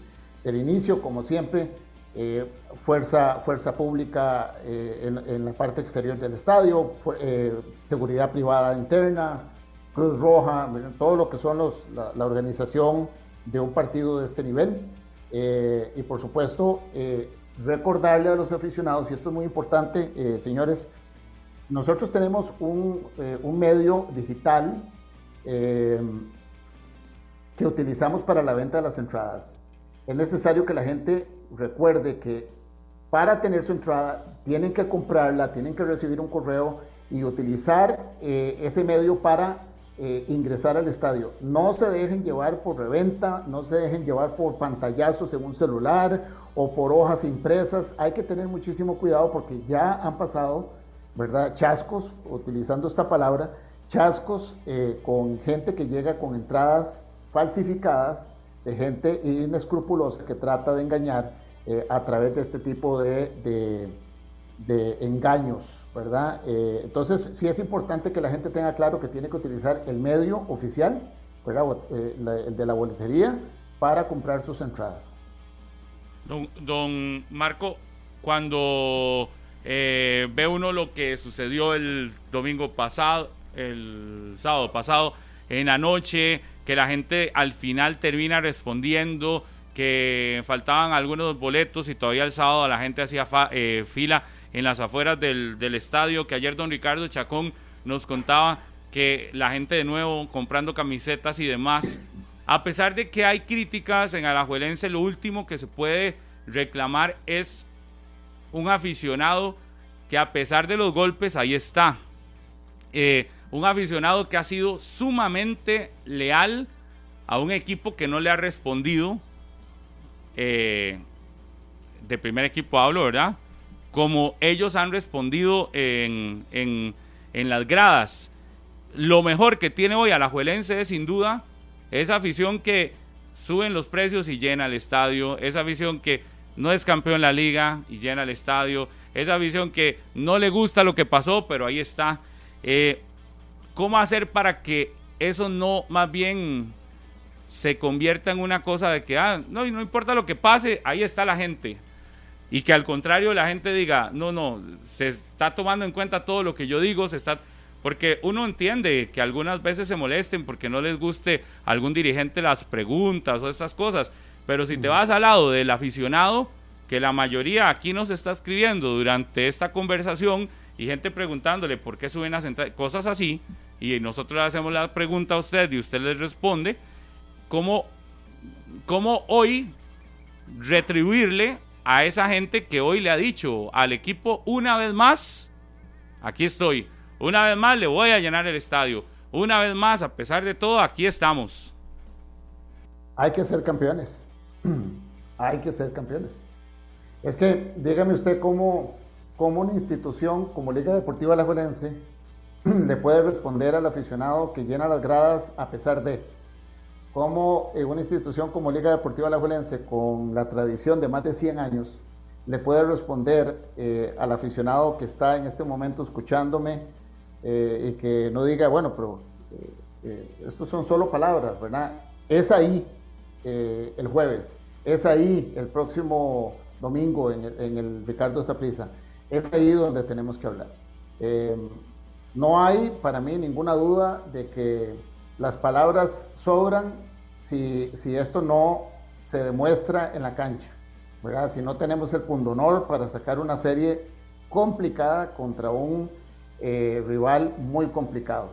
del inicio, como siempre. eh, fuerza, fuerza pública eh, en, en la parte exterior del estadio, eh, seguridad privada interna, Cruz Roja, todo lo que son los, la, la organización de un partido de este nivel. Eh, y por supuesto, eh, recordarle a los aficionados, y esto es muy importante, eh, señores, nosotros tenemos un, eh, un medio digital eh, que utilizamos para la venta de las entradas. Es necesario que la gente recuerde que para tener su entrada tienen que comprarla, tienen que recibir un correo y utilizar ese medio para ingresar al estadio. No se dejen llevar por reventa, no se dejen llevar por pantallazos en un celular o por hojas impresas. Hay que tener muchísimo cuidado porque ya han pasado, ¿verdad? Chascos, utilizando esta palabra, chascos eh, con gente que llega con entradas falsificadas, de gente inescrupulosa que trata de engañar eh, a través de este tipo de, de- engaños, ¿verdad? Eh, entonces, sí es importante que la gente tenga claro que tiene que utilizar el medio oficial, ¿verdad? El de la boletería, para comprar sus entradas. Don, Marco, cuando eh, ve uno lo que sucedió el domingo pasado, el sábado pasado, en la noche, que la gente al final termina respondiendo que faltaban algunos boletos y todavía el sábado la gente hacía eh, fila en las afueras del estadio, que ayer don Ricardo Chacón nos contaba que la gente de nuevo comprando camisetas y demás. A pesar de que hay críticas en Alajuelense, lo último que se puede reclamar es un aficionado que a pesar de los golpes ahí está. Eh, un aficionado que ha sido sumamente leal a un equipo que no le ha respondido. eh, de primer equipo hablo, ¿verdad? Como ellos han respondido en, en, en las gradas. Lo mejor que tiene hoy Alajuelense es sin duda esa afición que suben los precios y llena el estadio, esa afición que no es campeón en la liga y llena el estadio, esa afición que no le gusta lo que pasó, pero ahí está. Eh, ¿Cómo hacer para que eso no más bien se convierta en una cosa de que, ah, no, no importa lo que pase, ahí está la gente? Y que al contrario la gente diga, no, no, se está tomando en cuenta todo lo que yo digo, se está... Porque uno entiende que algunas veces se molesten porque no les guste algún dirigente las preguntas o estas cosas, pero si te vas al lado del aficionado, que la mayoría aquí nos está escribiendo durante esta conversación, y gente preguntándole por qué suben a central, cosas así, y nosotros le hacemos la pregunta a usted y usted les responde, ¿cómo, cómo hoy retribuirle a esa gente que hoy le ha dicho al equipo una vez más, aquí estoy, una vez más le voy a llenar el estadio, una vez más, a pesar de todo, aquí estamos. Hay que ser campeones, (clears throat) hay que ser campeones. Es que dígame usted cómo, cómo una institución como Liga Deportiva Alajuelense (clears throat) le puede responder al aficionado que llena las gradas a pesar de cómo una institución como Liga Deportiva Alajuelense con la tradición de más de 100 años le puede responder eh, al aficionado que está en este momento escuchándome eh, y que no diga, bueno, pero eh, estos son solo palabras, ¿verdad? Es ahí el jueves, es ahí el próximo domingo en el, en el Ricardo Zaprisa. Es ahí donde tenemos que hablar. Em, no hay para mí ninguna duda de que las palabras sobran si, si esto no se demuestra en la cancha, ¿verdad? Si no tenemos el pundonor para sacar una serie complicada contra un eh, rival muy complicado.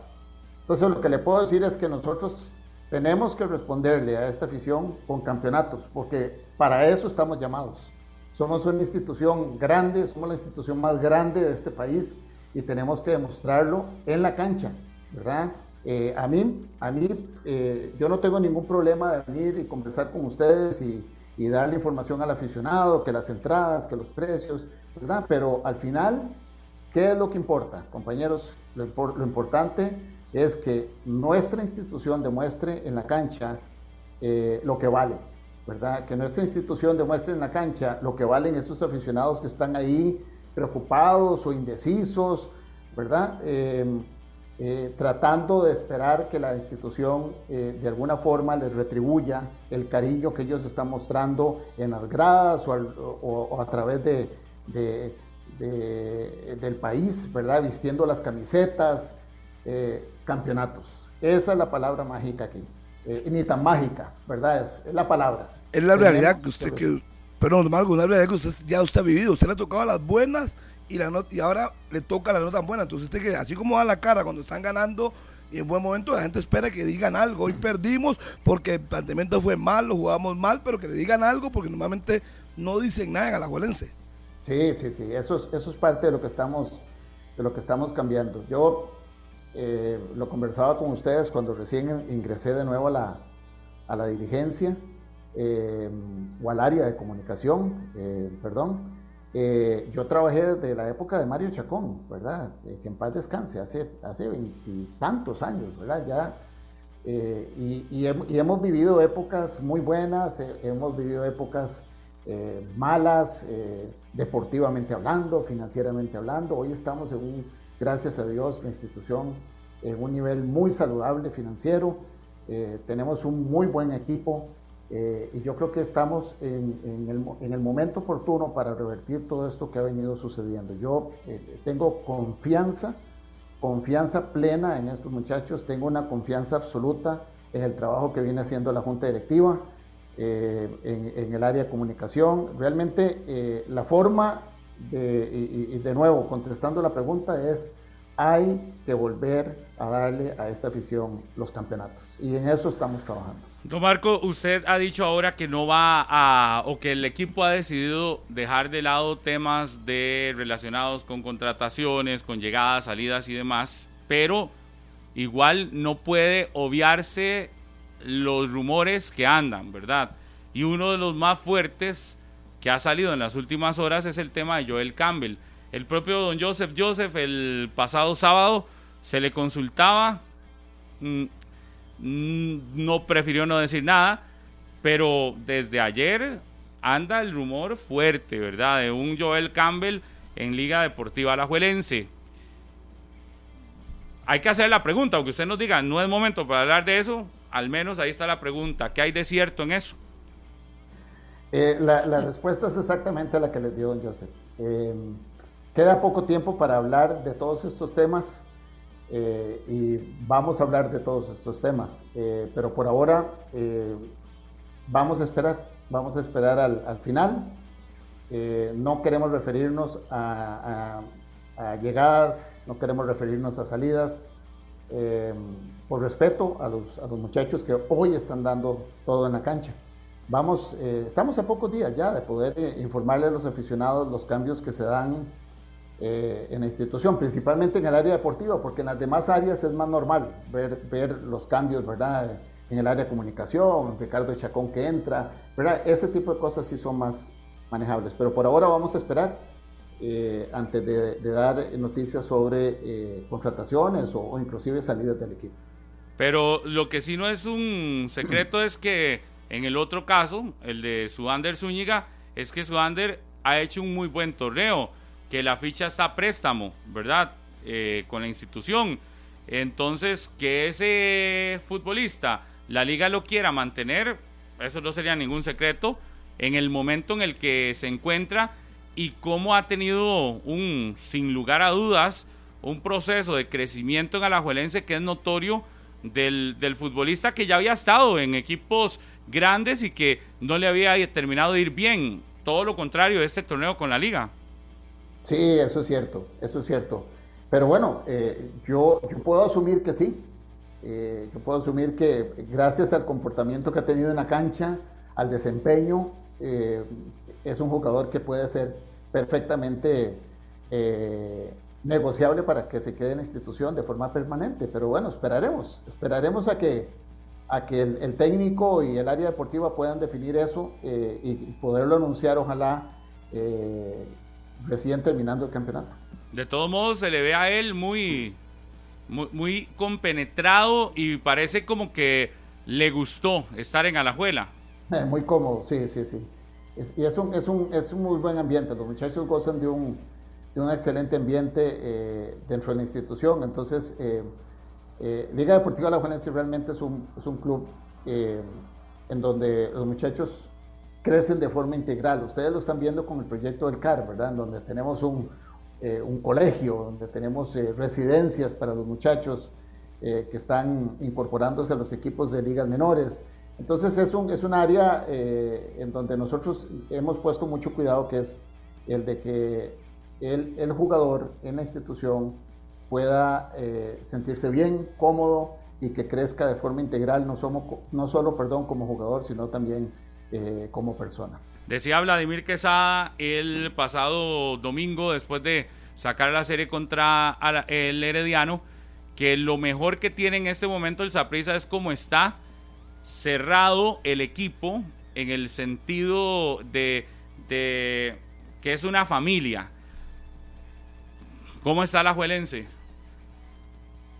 Entonces lo que le puedo decir es que nosotros tenemos que responderle a esta afición con campeonatos, porque para eso estamos llamados. Somos una institución grande, somos la institución más grande de este país y tenemos que demostrarlo en la cancha, ¿verdad? Eh, a mí, a mí eh, yo no tengo ningún problema de venir y conversar con ustedes y, y darle información al aficionado, que las entradas, que los precios, ¿verdad? Pero al final, ¿qué es lo que importa, compañeros? Lo, importante es que nuestra institución demuestre en la cancha eh, lo que vale, ¿verdad? Que nuestra institución demuestre en la cancha lo que valen esos aficionados que están ahí preocupados o indecisos, ¿verdad? Eh, eh, tratando de esperar que la institución eh, de alguna forma les retribuya el cariño que ellos están mostrando en las gradas o, a través de, del país, ¿verdad? Vistiendo las camisetas, campeonatos. Esa es la palabra mágica aquí. ni tan mágica, ¿verdad? Es, la palabra. Es la realidad que usted, que, pero normal, una realidad que usted ya usted ha vivido. Usted le ha tocado las buenas y, la y ahora le toca la nota buena. Entonces usted que así como da la cara cuando están ganando y en buen momento la gente espera que digan algo. Hoy perdimos porque el planteamiento fue malo, jugamos mal, pero que le digan algo porque normalmente no dicen nada en Alajuelense. Sí, sí, sí, eso es, eso es parte de lo que estamos, de lo que estamos cambiando. Yo eh, lo conversaba con ustedes cuando recién ingresé de nuevo a la, a la dirigencia eh, o al área de comunicación, eh, perdón. Eh, yo trabajé desde la época de Mario Chacón, ¿verdad? que en paz descanse, hace, hace veintitantos años, ¿verdad? Ya, y, y, hemos vivido épocas muy buenas, hemos vivido épocas malas, deportivamente hablando, financieramente hablando. Hoy estamos en gracias a Dios, la institución en un nivel muy saludable financiero. tenemos un muy buen equipo eh, y yo creo que estamos en, el, momento oportuno para revertir todo esto que ha venido sucediendo. Yo eh, tengo confianza, confianza plena en estos muchachos, tengo una confianza absoluta en el trabajo que viene haciendo la Junta Directiva, eh, en, el área de comunicación. Realmente la forma, de, y de nuevo, contestando la pregunta, es hay que volver a darle a esta afición los campeonatos. Y en eso estamos trabajando. Don Marco, usted ha dicho ahora que no va a, o que el equipo ha decidido dejar de lado temas de relacionados con contrataciones, con llegadas, salidas y demás, pero igual no puede obviarse los rumores que andan, ¿verdad? Y uno de los más fuertes que ha salido en las últimas horas es el tema de Joel Campbell. El propio don Joseph Joseph el pasado sábado se le consultaba, mm, mm, no prefirió no decir nada, pero desde ayer anda el rumor fuerte, ¿verdad? De un Joel Campbell en Liga Deportiva Alajuelense. Hay que hacer la pregunta, aunque usted nos diga, no es momento para hablar de eso, al menos ahí está la pregunta, ¿qué hay de cierto en eso? Eh, la, respuesta es exactamente la que le dio don Joseph. Eh, Queda poco tiempo para hablar de todos estos temas eh, y vamos a hablar de todos estos temas, eh, pero por ahora vamos a esperar, vamos a esperar al, final. no queremos referirnos a, llegadas, no queremos referirnos a salidas, eh, por respeto a los, a los, muchachos que hoy están dando todo en la cancha. Vamos, eh, estamos a pocos días ya de poder eh, informarle a los aficionados los cambios que se dan en la institución, principalmente en el área deportiva, porque en las demás áreas es más normal ver, ver los cambios, ¿verdad? En el área de comunicación, Ricardo Chacón que entra, ¿verdad? Ese tipo de cosas sí son más manejables, pero por ahora vamos a esperar eh, antes de, dar noticias sobre eh, contrataciones o, inclusive salidas del equipo. Pero lo que sí no es un secreto es que en el otro caso, el de Suander Zúñiga, es que Suander ha hecho un muy buen torneo, que la ficha está a préstamo, ¿verdad? Eh, con la institución. Entonces, que ese futbolista, la liga lo quiera mantener, eso no sería ningún secreto, en el momento en el que se encuentra y cómo ha tenido un, sin lugar a dudas, un proceso de crecimiento en Alajuelense que es notorio del, futbolista que ya había estado en equipos grandes y que no le había terminado de ir bien. Todo lo contrario de este torneo con la liga. Sí, eso es cierto, eso es cierto. Pero bueno, eh, yo, yo puedo asumir que sí. Eh, yo puedo asumir que gracias al comportamiento que ha tenido en la cancha, al desempeño, eh, es un jugador que puede ser perfectamente negociable para que se quede en la institución de forma permanente. Pero bueno, esperaremos, esperaremos a que, a que el, técnico y el área deportiva puedan definir eso eh, y poderlo anunciar, ojalá, eh, recién terminando el campeonato. De todos modos, se le ve a él muy, muy, muy compenetrado y parece como que le gustó estar en Alajuela. (laughs) muy cómodo, sí, sí, sí y es un, es, un, es un muy buen ambiente. Los muchachos gozan de un, de un excelente ambiente eh, dentro de la institución. Entonces, eh, eh, Liga Deportiva La Juventud realmente es un, es un club en donde los muchachos crecen de forma integral. Ustedes lo están viendo con el proyecto del CAR, ¿verdad? En donde tenemos un, un colegio, donde tenemos residencias para los muchachos que están incorporándose a los equipos de ligas menores. Entonces es un, es un área eh, en donde nosotros hemos puesto mucho cuidado, que es el de que el, jugador en la institución pueda eh, sentirse bien, cómodo y que crezca de forma integral, no, somos, no solo perdón, como jugador, sino también eh, como persona. Decía Vladimir Quesada el pasado domingo, después de sacar la serie contra el Herediano, que lo mejor que tiene en este momento el Saprissa es como está cerrado el equipo en el sentido de, que es una familia. ¿Cómo está la Juelense?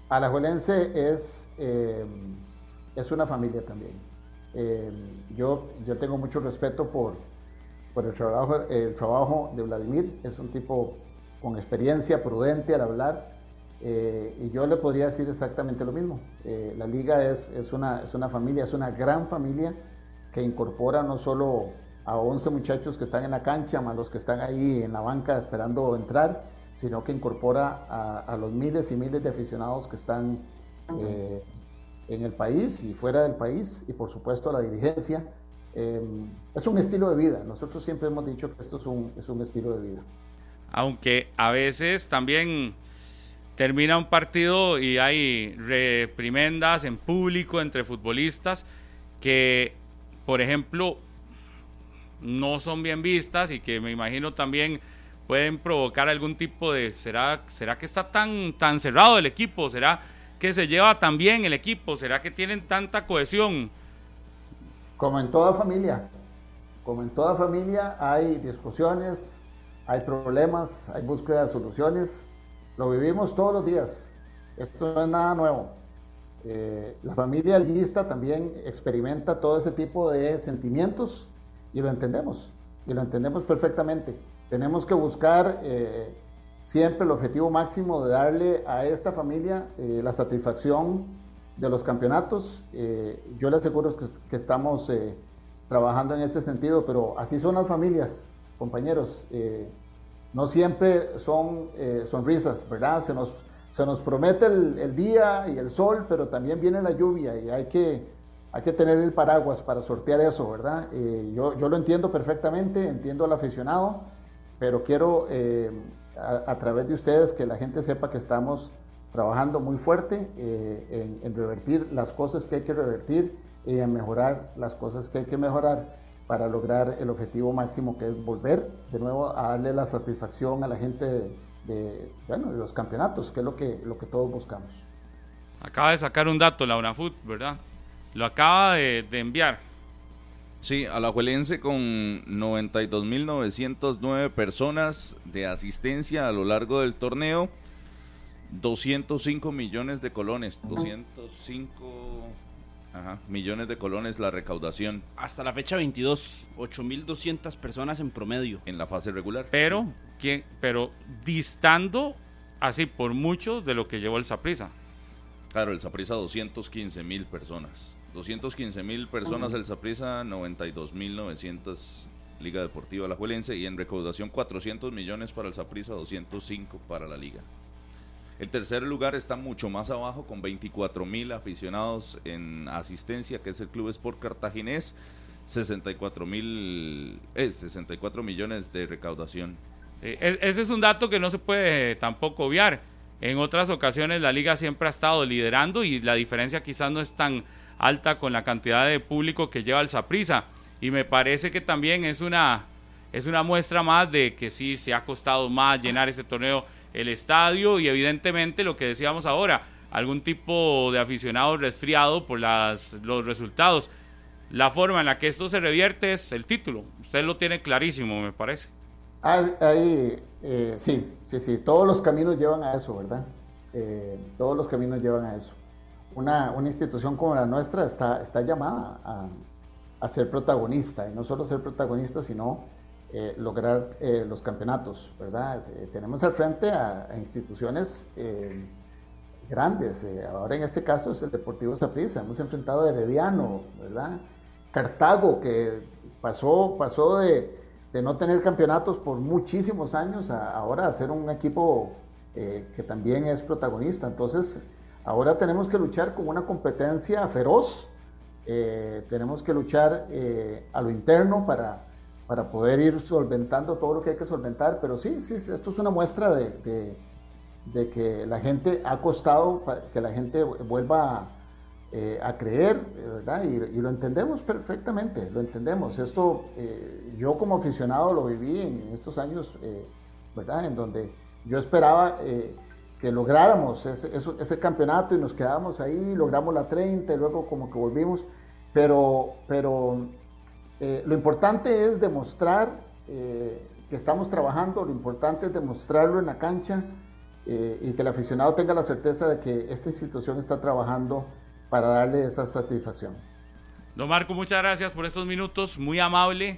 Alajuelense es, eh, es una familia también. Eh, yo, yo tengo mucho respeto por, por el, trabajo, el trabajo de Vladimir. Es un tipo con experiencia, prudente al hablar. Eh, y yo le podría decir exactamente lo mismo. La liga es, es, una, es una familia, es una gran familia que incorpora no solo a 11 muchachos que están en la cancha, más los que están ahí en la banca esperando entrar, sino que incorpora a, a los miles y miles de aficionados que están eh, en el país y fuera del país, y por supuesto a la dirigencia. es un estilo de vida. Nosotros siempre hemos dicho que esto es un, es un estilo de vida. Aunque a veces también termina un partido y hay reprimendas en público entre futbolistas que, por ejemplo, no son bien vistas y que me imagino también pueden provocar algún tipo de será será que está tan tan cerrado el equipo será que se lleva tan bien el equipo será que tienen tanta cohesión como en toda familia como en toda familia hay discusiones hay problemas hay búsqueda de soluciones lo vivimos todos los días. Esto no es nada nuevo. Eh, la familia alguista también experimenta todo ese tipo de sentimientos y lo entendemos, y lo entendemos perfectamente. Tenemos que buscar eh, siempre el objetivo máximo de darle a esta familia eh, la satisfacción de los campeonatos. yo le aseguro que, que estamos trabajando en ese sentido, pero así son las familias, compañeros no siempre son eh, sonrisas, ¿verdad? Se nos, se nos promete el, día y el sol, pero también viene la lluvia y hay que, hay que tener el paraguas para sortear eso, ¿verdad? Eh, yo, yo, lo entiendo perfectamente, entiendo al aficionado, pero quiero eh, a, través de ustedes que la gente sepa que estamos trabajando muy fuerte en, en, revertir las cosas que hay que revertir y en mejorar las cosas que hay que mejorar para lograr el objetivo máximo que es volver de nuevo a darle la satisfacción a la gente de, bueno, los campeonatos, que es lo que, lo que todos buscamos. Acaba de sacar un dato la UNAFUT, ¿verdad? Lo acaba de, enviar. Sí, a la Juelense con 92.909 personas de asistencia a lo largo del torneo, 205 millones de colones, 205 millones de colones la recaudación. Hasta la fecha 22, 8.200 personas en promedio. En la fase regular. Pero, ¿quién? pero distando así por mucho de lo que llevó el Saprisa. Claro, el Saprisa 215 mil personas. 215 mil personas el Saprisa, 92 mil 900 Liga Deportiva La Juelense y en recaudación 400 millones para el Saprisa, 205 para la Liga. El tercer lugar está mucho más abajo con 24 mil aficionados en asistencia, que es el Club Sport Cartaginés, 64 mil, 64 eh, millones de recaudación. E, ese es un dato que no se puede tampoco obviar. En otras ocasiones la liga siempre ha estado liderando y la diferencia quizás no es tan alta con la cantidad de público que lleva el Saprisa. Y me parece que también es una, es una muestra más de que sí se ha costado más llenar este torneo el estadio y evidentemente lo que decíamos ahora, algún tipo de aficionado resfriado por las, los resultados. La forma en la que esto se revierte es el título. Usted lo tiene clarísimo, me parece. Ahí, eh, sí, sí, sí, todos los caminos llevan a eso, ¿verdad? Eh, todos los caminos llevan a eso. Una, una institución como la nuestra está, está llamada a, a ser protagonista, y no solo ser protagonista, sino eh, lograr eh, los campeonatos, ¿verdad? Eh, tenemos al frente a, instituciones grandes, ahora en este caso es el Deportivo Saprissa, hemos enfrentado a Herediano, ¿verdad? Cartago, que pasó, pasó de, de no tener campeonatos por muchísimos años a ahora a ser un equipo que también es protagonista, entonces ahora tenemos que luchar con una competencia feroz, tenemos que luchar a lo interno para para poder ir solventando todo lo que hay que solventar. Pero sí, sí, esto es una muestra de, de, que la gente ha costado, que la gente vuelva eh, a creer, ¿verdad? Y, lo entendemos perfectamente, lo entendemos. Esto eh, yo como aficionado lo viví en estos años, eh, ¿verdad? En donde yo esperaba que lográramos ese, ese, campeonato y nos quedamos ahí, logramos la 30 y luego como que volvimos, pero, pero eh, lo importante es demostrar eh, que estamos trabajando, lo importante es demostrarlo en la cancha eh, y que el aficionado tenga la certeza de que esta institución está trabajando para darle esa satisfacción. Don Marco, muchas gracias por estos minutos, muy amable.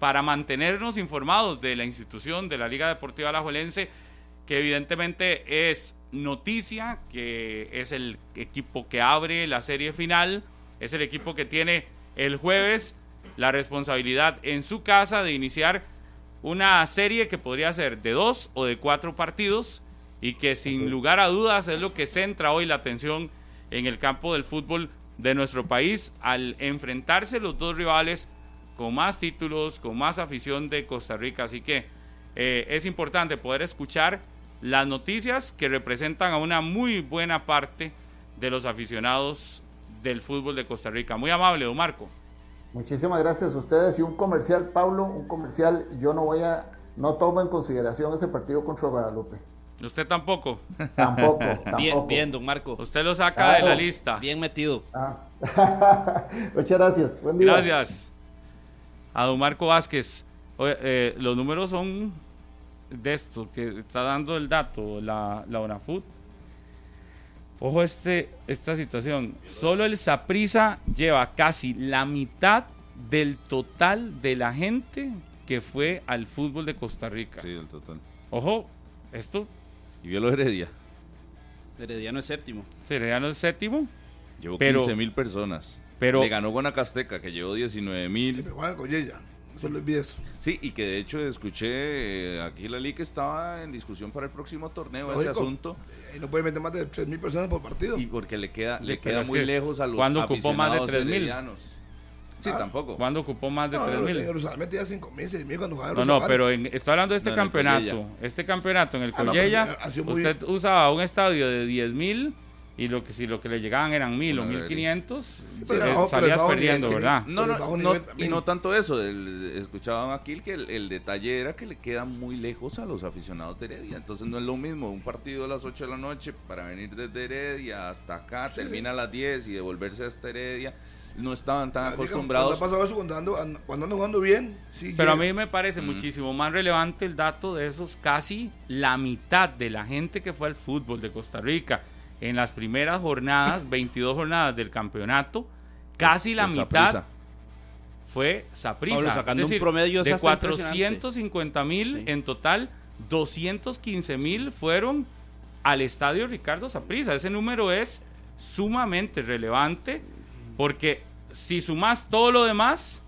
para mantenernos informados de la institución de la Liga Deportiva Alajuelense, que evidentemente es noticia, que es el equipo que abre la serie final, es el equipo que tiene el jueves la responsabilidad en su casa de iniciar una serie que podría ser de dos o de cuatro partidos y que sin lugar a dudas es lo que centra hoy la atención en el campo del fútbol de nuestro país al enfrentarse los dos rivales con más títulos, con más afición de Costa Rica. Así que eh, es importante poder escuchar las noticias que representan a una muy buena parte de los aficionados del fútbol de Costa Rica. Muy amable, don Marco. Muchísimas gracias a ustedes. Y un comercial, Pablo, un comercial, yo no voy a, no tomo en consideración ese partido contra Guadalupe. ¿Usted tampoco? Tampoco, (laughs) Bien, bien, don Marco. Usted lo saca de la lista. Bien metido. Ah. (laughs) Muchas gracias. Buen día. Gracias. A don Marco Vázquez. Eh, los números son de esto que está dando el dato, la, la UNAFUT Ojo este, esta situación. Solo el Saprisa lleva casi la mitad del total de la gente que fue al fútbol de Costa Rica. Sí, el total. Ojo, esto. Y vio lo Heredia. Herediano es séptimo. Sí, Herediano es séptimo. Llevó 15 mil personas. Pero, Le ganó Guanacasteca, que llevó 19 mil. Sí, pero ella. Solo eso. Sí, y que de hecho escuché eh, aquí la liga estaba en discusión para el próximo torneo ese asunto. Y no puede meter más de 3.000 personas por partido. Y porque le queda, le queda muy lejos a los ¿Cuándo ocupó más de 3.000? Sí, tampoco. ¿Cuándo ocupó más de No, 3 en mil? Jerusalén metía 5 mil, 6 mil cuando jugaba No, no, pero en, estoy hablando de este No, campeonato. Collella. Este campeonato en el Ah, no, Collella, pues, muy- usted usaba un estadio de 10 mil y lo que si lo que le llegaban eran mil o 1500, pero eh, salías perdiendo, es que- ¿verdad? No, no, no, y no tanto eso. el- escuchaban aquí que el, el detalle era que le queda muy lejos a los aficionados de Heredia. Entonces no es lo mismo un partido a las 8 de la noche para venir desde Heredia hasta acá, termina a las 10 y devolverse hasta Heredia. No estaban tan Ah, acostumbrados. ¿Cuándo ha pasado eso cuando ando, ando- cuando ando jugando bien? Sí, Pero a mí me parece muchísimo más relevante el dato de esos casi la mitad de la gente que fue al fútbol de Costa Rica en las primeras jornadas, (coughs) 22 jornadas del campeonato, casi la mitad fue Saprissa. Pablo, sacando es un decir, promedio, de eso está impresionante. 450 mil Sí. en total, 215 mil fueron al estadio Ricardo Saprissa. Ese número es sumamente relevante porque si sumas todo lo demás,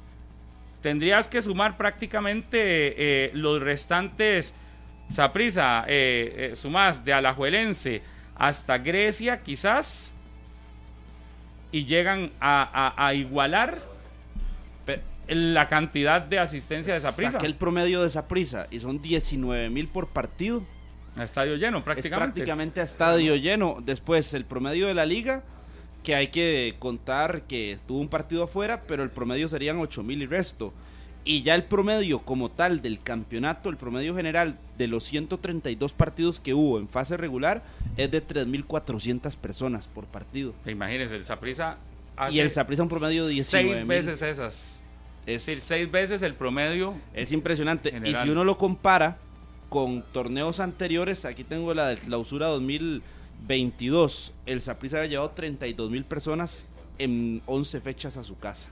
tendrías que sumar prácticamente eh, los restantes Saprissa, eh, eh, sumás de Alajuelense hasta Grecia quizás y llegan a, a- a igualar la cantidad de asistencia de Saprissa. Saqué el promedio de esa prisa y son 19 mil por partido. A estadio lleno Es prácticamente. prácticamente a estadio lleno. Después, el promedio de la liga, que hay que contar que tuvo un partido afuera, pero el promedio serían 8 mil y resto. Y ya el promedio como tal del campeonato, el promedio general de los 132 partidos que hubo en fase regular, es de 3.400 personas por partido. Imagínense, el Saprissa Y el Saprissa un promedio de 19 seis mil. veces esas. Es, Es decir, seis veces el promedio. es impresionante. General. Y si uno lo compara con torneos anteriores, aquí tengo la del clausura 2022, el Saprissa había llevado 32 mil personas en 11 fechas a su casa.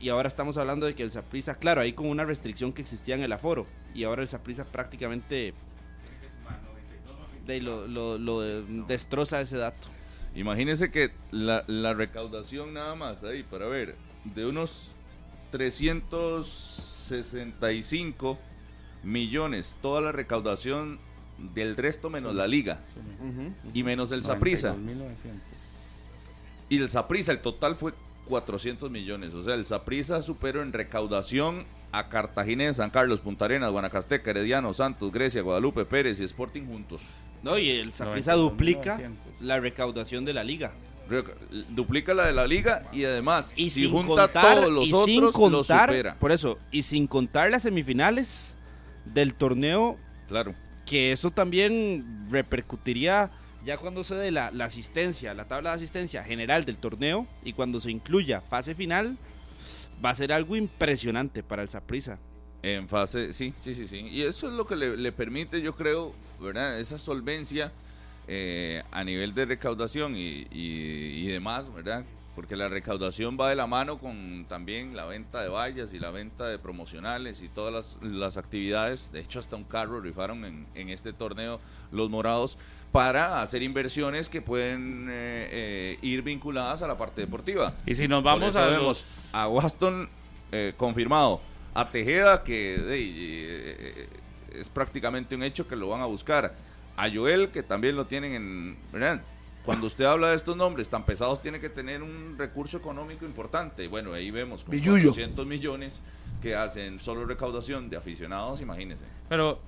Y ahora estamos hablando de que el Saprissa, claro, ahí con una restricción que existía en el aforo. Y ahora el Saprissa prácticamente de, lo, lo- lo de- destroza ese dato. Imagínense que la, la recaudación nada más ahí para ver de unos 365 millones toda la recaudación del resto menos la liga y menos el Saprissa 92.900. y el Saprissa el total fue 400 millones o sea el Saprissa superó en recaudación a Cartaginés, San Carlos, Punta Arenas, Guanacasteca, Herediano, Santos, Grecia, Guadalupe, Pérez y Sporting juntos No, y el Saprissa 92.900. duplica la recaudación de la liga. Duplica la de la liga y además Y si sin junta contar, todos los y otros sin supera por eso, y sin contar las semifinales del torneo, claro que eso también repercutiría ya cuando se dé la, asistencia, la tabla de asistencia general del torneo y cuando se incluya fase final, va a ser algo impresionante para el Saprissa. En fase, sí, sí, sí, sí. Y eso es lo que le, permite, yo creo, ¿verdad? Esa solvencia eh, a nivel de recaudación y demás, ¿verdad? Porque la recaudación va de la mano con también la venta de vallas y la venta de promocionales y todas las, las actividades. De hecho, hasta un carro rifaron en, en este torneo los morados para hacer inversiones que pueden eh, eh, ir vinculadas a la parte deportiva. Y si nos vamos a los. a Waston eh, confirmado, a Tejeda que eh, es prácticamente un hecho que lo van a buscar, a Joel que también lo tienen en, ¿verdad? Cuando usted habla de estos nombres tan pesados tiene que tener un recurso económico importante. Bueno, ahí vemos con Billullo. 400 millones que hacen solo recaudación de aficionados, imagínense. Pero,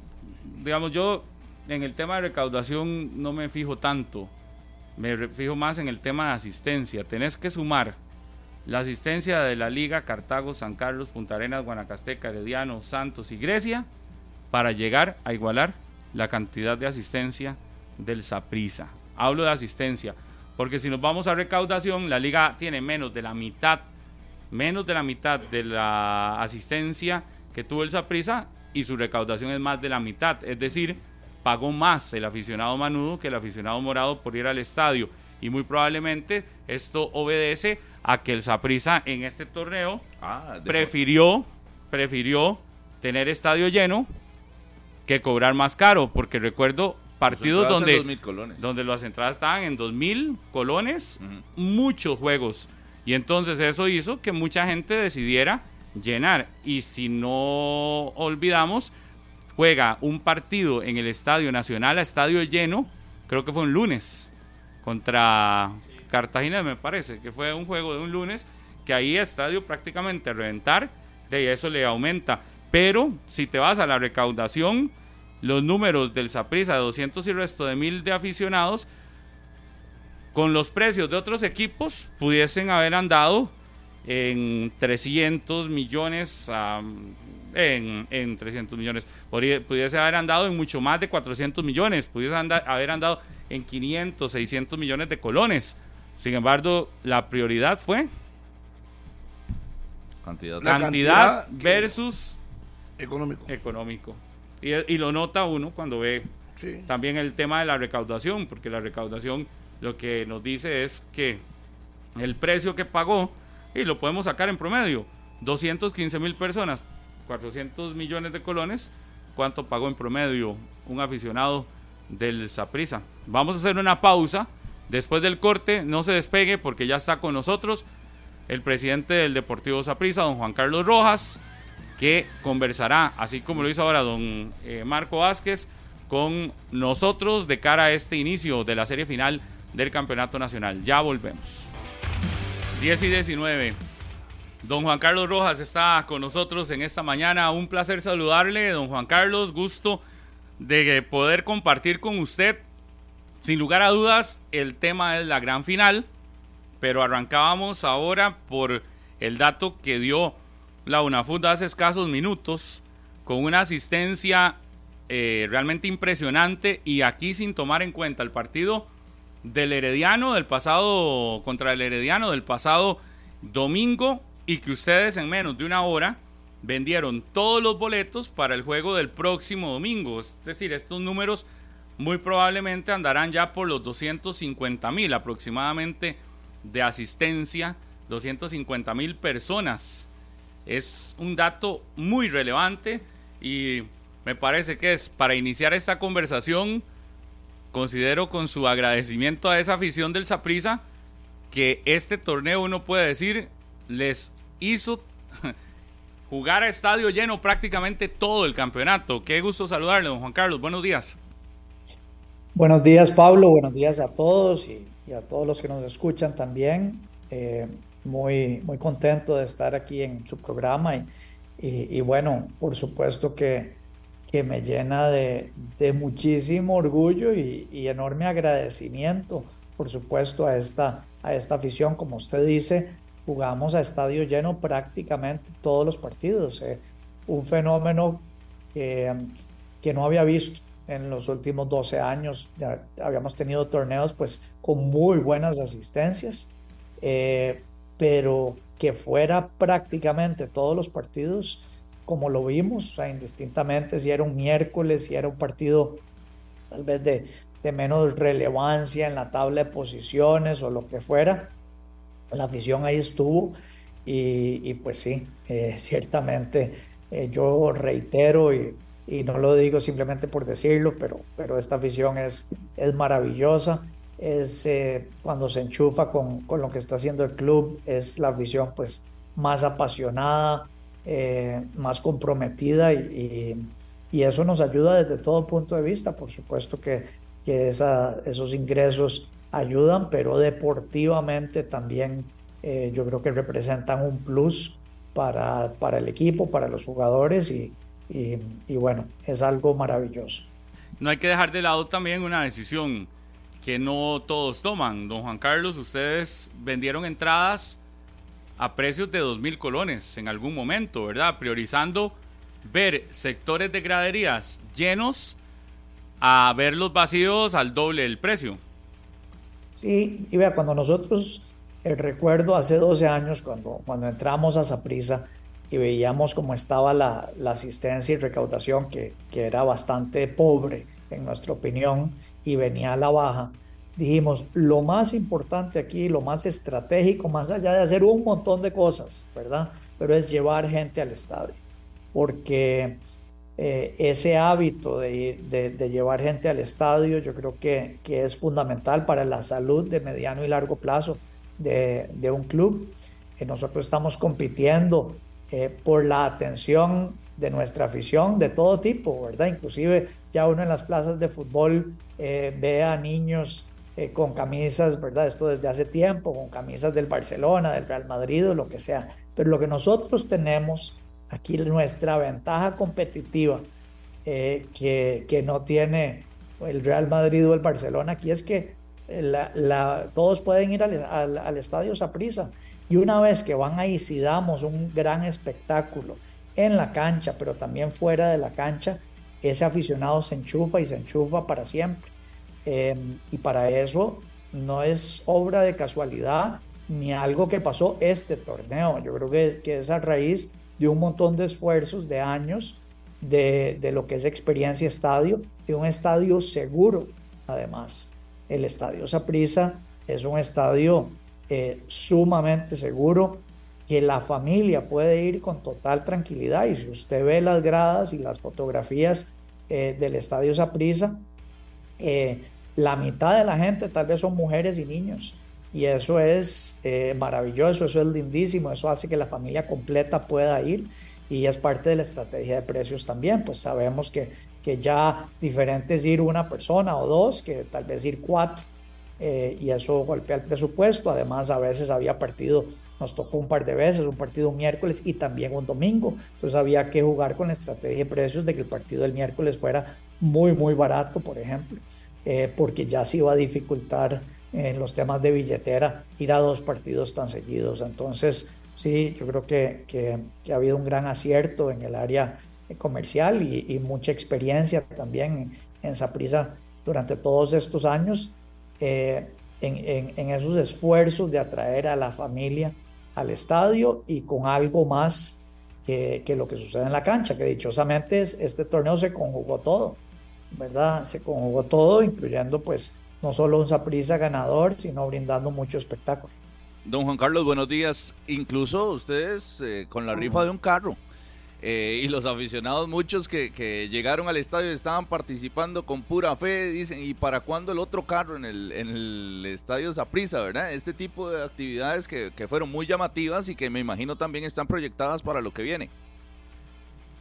digamos, yo en el tema de recaudación no me fijo tanto. Me fijo más en el tema de asistencia. Tenés que sumar la asistencia de la Liga, Cartago, San Carlos, Punta Arenas, Guanacasteca, Herediano, Santos y Grecia para llegar a igualar la cantidad de asistencia del Saprissa. Hablo de asistencia, porque si nos vamos a recaudación, la liga tiene menos de la mitad, menos de la mitad de la asistencia que tuvo el Saprissa y su recaudación es más de la mitad, es decir, pagó más el aficionado Manudo que el aficionado Morado por ir al estadio. Y muy probablemente esto obedece a que el Saprissa en este torneo Ah, prefirió, prefirió tener estadio lleno que cobrar más caro, porque recuerdo partidos donde, 2.000 colones. donde las entradas estaban en 2.000 colones, muchos juegos. Y entonces eso hizo que mucha gente decidiera llenar. Y si no olvidamos, juega un partido en el Estadio Nacional a estadio lleno, creo que fue un lunes, contra Cartagena me parece, que fue un juego de un lunes que ahí estadio prácticamente a reventar, de eso le aumenta. Pero si te vas a la recaudación, los números del Saprissa de 200 y resto de mil de aficionados, con los precios de otros equipos, pudiesen haber andado en 300 millones, en, en, 300 millones, pudiese haber andado en mucho más de 400 millones, pudiese haber andado en 500, 600 millones de colones. Sin embargo, la prioridad fue cantidad, cantidad, versus económico. económico. Y, lo nota uno cuando ve también el tema de la recaudación, porque la recaudación lo que nos dice es que el precio que pagó, y lo podemos sacar en promedio, 215 mil personas, 400 millones de colones, ¿cuánto pagó en promedio un aficionado del Saprisa? Vamos a hacer una pausa. Después del corte, no se despegue porque ya está con nosotros el presidente del Deportivo Saprisa, don Juan Carlos Rojas que conversará, así como lo hizo ahora don eh, Marco Vázquez, con nosotros de cara a este inicio de la serie final del Campeonato Nacional. Ya volvemos. 10 y 19. Don Juan Carlos Rojas está con nosotros en esta mañana. Un placer saludarle, don Juan Carlos. Gusto de poder compartir con usted. Sin lugar a dudas, el tema es la gran final, pero arrancábamos ahora por el dato que dio la UNAFUT hace escasos minutos con una asistencia eh, realmente impresionante y aquí sin tomar en cuenta el partido del Herediano del pasado contra el Herediano del pasado domingo y que ustedes en menos de una hora vendieron todos los boletos para el juego del próximo domingo. Es decir, estos números muy probablemente andarán ya por los 250 mil aproximadamente de asistencia, 250 mil personas es un dato muy relevante y me parece que es para iniciar esta conversación, considero con su agradecimiento a esa afición del Saprisa que este torneo uno puede decir les hizo (laughs) jugar a estadio lleno prácticamente todo el campeonato. Qué gusto saludarle, don Juan Carlos. Buenos días. Buenos días, Pablo. Buenos días a todos y, a todos los que nos escuchan también. Eh, muy, muy contento de estar aquí en su programa y, y, bueno, por supuesto que, que me llena de, de muchísimo orgullo y, y, enorme agradecimiento, por supuesto, a esta, a esta afición. Como usted dice, jugamos a estadio lleno prácticamente todos los partidos. Eh, un fenómeno que, que no había visto en los últimos 12 años. Ya habíamos tenido torneos pues con muy buenas asistencias. Eh, pero que fuera prácticamente todos los partidos como lo vimos, indistintamente si era un miércoles, si era un partido tal vez de, menos relevancia en la tabla de posiciones o lo que fuera, la afición ahí estuvo y, pues sí, eh, (laughs) ciertamente eh, yo reitero y, no lo digo simplemente por decirlo, pero, pero esta afición es, es maravillosa es eh, cuando se enchufa con, con, lo que está haciendo el club, es la visión pues más apasionada, eh, más comprometida y, y, eso nos ayuda desde todo punto de vista. Por supuesto que, que esos ingresos ayudan, pero deportivamente también eh, yo creo que representan un plus para, para el equipo, para los jugadores y, y bueno, es algo maravilloso. No hay que dejar de lado también una decisión que no todos toman. Don Juan Carlos, ustedes vendieron entradas a precios de 2.000 colones en algún momento, ¿verdad? Priorizando ver sectores de graderías llenos a verlos vacíos al doble del precio. Sí, y vea, cuando nosotros, el recuerdo hace 12 años, cuando, cuando entramos a Saprisa y veíamos cómo estaba la, la asistencia y recaudación, que, que era bastante pobre, en nuestra opinión, y venía a la baja, dijimos, lo más importante aquí, lo más estratégico, más allá de hacer un montón de cosas, ¿verdad? Pero es llevar gente al estadio, porque eh, ese hábito de, de, llevar gente al estadio yo creo que, que, es fundamental para la salud de mediano y largo plazo de, de un club. Eh, nosotros estamos compitiendo eh, por la atención de nuestra afición de todo tipo, ¿verdad? Inclusive ya uno en las plazas de fútbol eh, ve a niños eh, con camisas, ¿verdad? Esto desde hace tiempo, con camisas del Barcelona, del Real Madrid o lo que sea. Pero lo que nosotros tenemos aquí, nuestra ventaja competitiva, eh, que, que, no tiene el Real Madrid o el Barcelona, aquí es que la, todos pueden ir al, al, al estadio Saprissa. Y una vez que van ahí, si damos un gran espectáculo en la cancha, pero también fuera de la cancha, ese aficionado se enchufa y se enchufa para siempre. Em, y para eso no es obra de casualidad ni algo que pasó este torneo. Yo creo que, que es a raíz de un montón de esfuerzos, de años, de, de lo que es experiencia estadio, de un estadio seguro, además. El estadio Saprissa es un estadio eh, sumamente seguro que la familia puede ir con total tranquilidad. Y si usted ve las gradas y las fotografías eh, del estadio Saprissa, eh, la mitad de la gente tal vez son mujeres y niños. Y eso es eh, maravilloso, eso es lindísimo, eso hace que la familia completa pueda ir y es parte de la estrategia de precios también. Pues sabemos que, que ya diferente es ir una persona o dos que tal vez ir cuatro eh, y eso golpea el presupuesto. Además, a veces había partido, nos tocó un par de veces, un partido un miércoles y también un domingo. Entonces había que jugar con la estrategia de precios de que el partido del miércoles fuera muy, muy barato, por ejemplo. Eh, porque ya se iba a dificultar en los temas de billetera ir a dos partidos tan seguidos. Entonces, sí, yo creo que, que, ha habido un gran acierto en el área comercial y, mucha experiencia también en Saprisa durante todos estos años eh, en, en, esos esfuerzos de atraer a la familia al estadio y con algo más que, que lo que sucede en la cancha, que dichosamente este torneo se conjugó todo. ¿verdad? Se conjugó todo, incluyendo pues no solo un Saprisa ganador, sino brindando mucho espectáculo. Don Juan Carlos, buenos días. Incluso ustedes eh, con la rifa de un carro. Eh, y los aficionados, muchos que, llegaron al estadio estaban participando con pura fe, dicen, ¿y para cuándo el otro carro en el, en el estadio Saprisa, verdad? Este tipo de actividades que, que fueron muy llamativas y que me imagino también están proyectadas para lo que viene.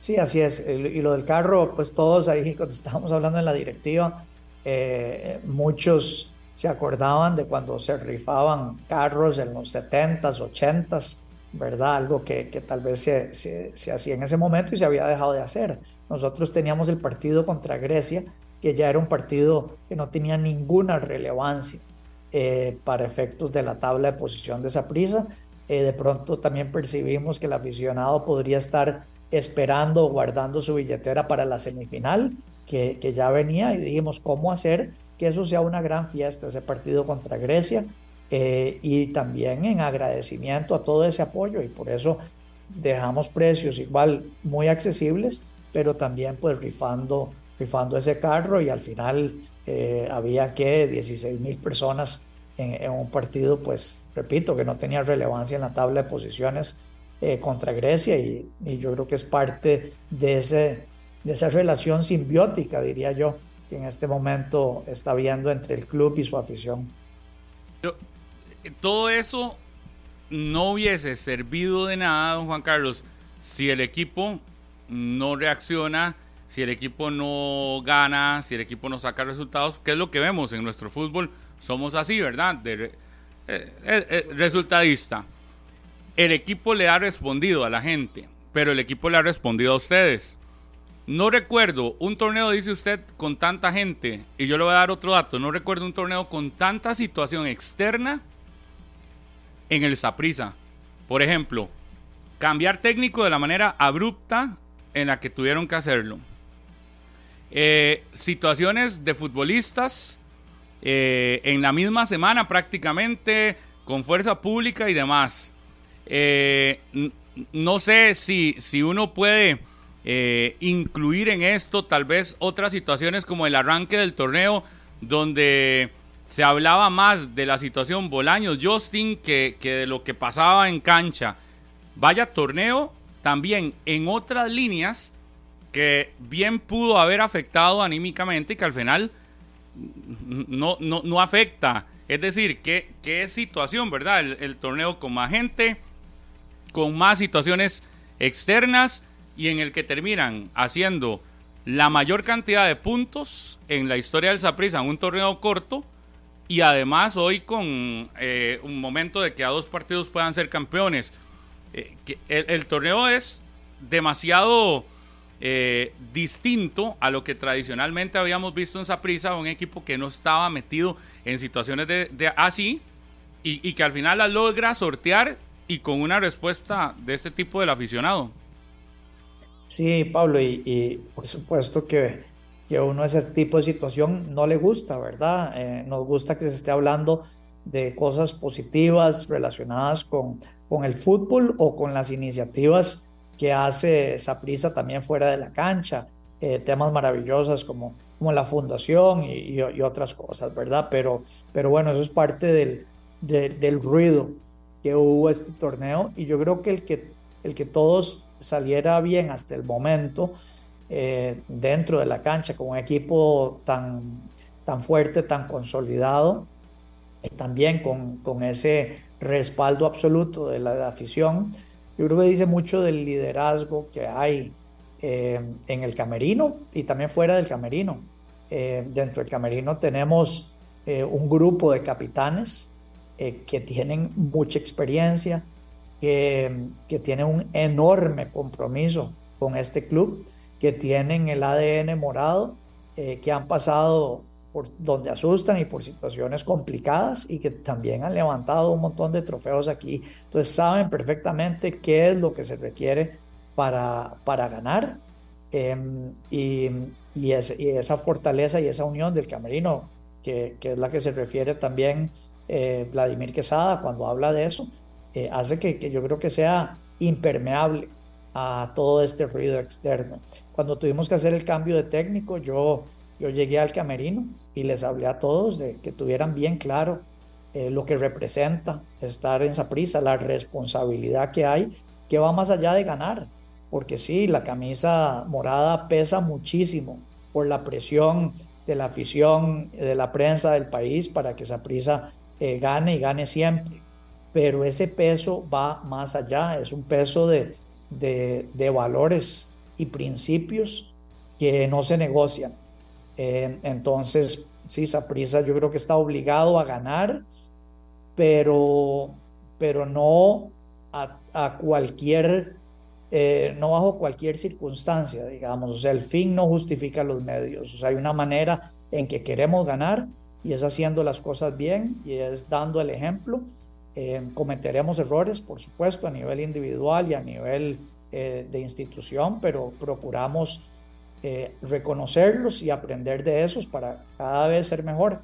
Sí, así es. Y lo del carro, pues todos ahí, (laughs) cuando estábamos hablando en la directiva, eh, muchos se acordaban de cuando se rifaban carros en los 70s, 80s, ¿verdad? Algo que, que tal vez se, se, hacía en ese momento y se había dejado de hacer. Nosotros teníamos el partido contra Grecia, que ya era un partido que no tenía ninguna relevancia eh, para efectos de la tabla de posición de esa prisa. Eh, de pronto también percibimos que el aficionado podría estar esperando, guardando su billetera para la semifinal que, que, ya venía y dijimos cómo hacer que eso sea una gran fiesta, ese partido contra Grecia eh, y también en agradecimiento a todo ese apoyo y por eso dejamos precios igual muy accesibles, pero también pues rifando, rifando ese carro y al final eh, había que 16 mil personas en, en un partido pues repito que no tenía relevancia en la tabla de posiciones eh, contra Grecia y, yo creo que es parte de, ese, de esa relación simbiótica, diría yo, que en este momento está viendo entre el club y su afición. Todo eso no hubiese servido de nada, don Juan Carlos, si el equipo no reacciona, si el equipo no gana, si el equipo no saca resultados, que es lo que vemos en nuestro fútbol. Somos así, ¿verdad? De, eh, eh, resultadista el equipo le ha respondido a la gente, pero el equipo le ha respondido a ustedes. No recuerdo un torneo, dice usted, con tanta gente, y yo le voy a dar otro dato, no recuerdo un torneo con tanta situación externa en el Saprisa. Por ejemplo, cambiar técnico de la manera abrupta en la que tuvieron que hacerlo. Eh, situaciones de futbolistas eh, en la misma semana prácticamente, con fuerza pública y demás. Eh, no sé si, si uno puede incluir en esto tal vez otras situaciones como el arranque del torneo, donde se hablaba más de la situación Bolaños Justin que, que de lo que pasaba en cancha. Vaya torneo también en otras líneas que bien pudo haber afectado anímicamente y que al final no, no, afecta. Es decir, ¿qué, qué situación, verdad? El, el torneo con más gente, con más situaciones externas y en el que terminan haciendo la mayor cantidad de puntos en la historia del Saprissa en un torneo corto y además hoy con eh, un momento de que a dos partidos puedan ser campeones. Eh, el, torneo es demasiado eh, distinto a lo que tradicionalmente habíamos visto en Saprissa, un equipo que no estaba metido en situaciones de, así y, que al final la logra sortear y con una respuesta de este tipo del aficionado. Sí, Pablo, y, por supuesto que, que uno ese tipo de situación no le gusta, ¿verdad? Eh, nos gusta que se esté hablando de cosas positivas relacionadas con, con el fútbol o con las iniciativas que hace Saprisa también fuera de la cancha, eh, temas maravillosos como, como la fundación y, otras cosas, ¿verdad? Pero, pero bueno, eso es parte del, del ruido que hubo este torneo y yo creo que el que, el que todos saliera bien hasta el momento eh, dentro de la cancha con un equipo tan, tan fuerte, tan consolidado, y también con, con ese respaldo absoluto de la, afición. Yo creo que dice mucho del liderazgo que hay eh, en el camerino y también fuera del camerino. Eh, dentro del camerino tenemos un grupo de capitanes que tienen mucha experiencia, que, que tienen un enorme compromiso con este club, que tienen el ADN morado, eh, que han pasado por donde asustan y por situaciones complicadas y que también han levantado un montón de trofeos aquí. Entonces saben perfectamente qué es lo que se requiere para, para ganar em, y, y, esa fortaleza y esa unión del camerino, que, que, es la que se refiere también eh, Vladimir Quesada cuando habla de eso, eh, hace que, yo creo que sea impermeable a todo este ruido externo. Cuando tuvimos que hacer el cambio de técnico, yo, yo llegué al camerino y les hablé a todos de que tuvieran bien claro eh, lo que representa estar en esa prisa, la responsabilidad que hay, que va más allá de ganar, porque sí, la camisa morada pesa muchísimo por la presión de la afición, de la prensa del país para que esa prisa eh, gane y gane siempre pero ese peso va más allá, es un peso de, de, valores y principios que no se negocian. Eh, entonces, sí, Saprisa yo creo que está obligado a ganar, pero, pero no a, cualquier, eh, no bajo cualquier circunstancia, digamos. O sea, el fin no justifica los medios. O sea, hay una manera en que queremos ganar y es haciendo las cosas bien y es dando el ejemplo eh, cometeremos errores, por supuesto, a nivel individual y a nivel eh, de institución, pero procuramos eh, reconocerlos y aprender de esos para cada vez ser mejor.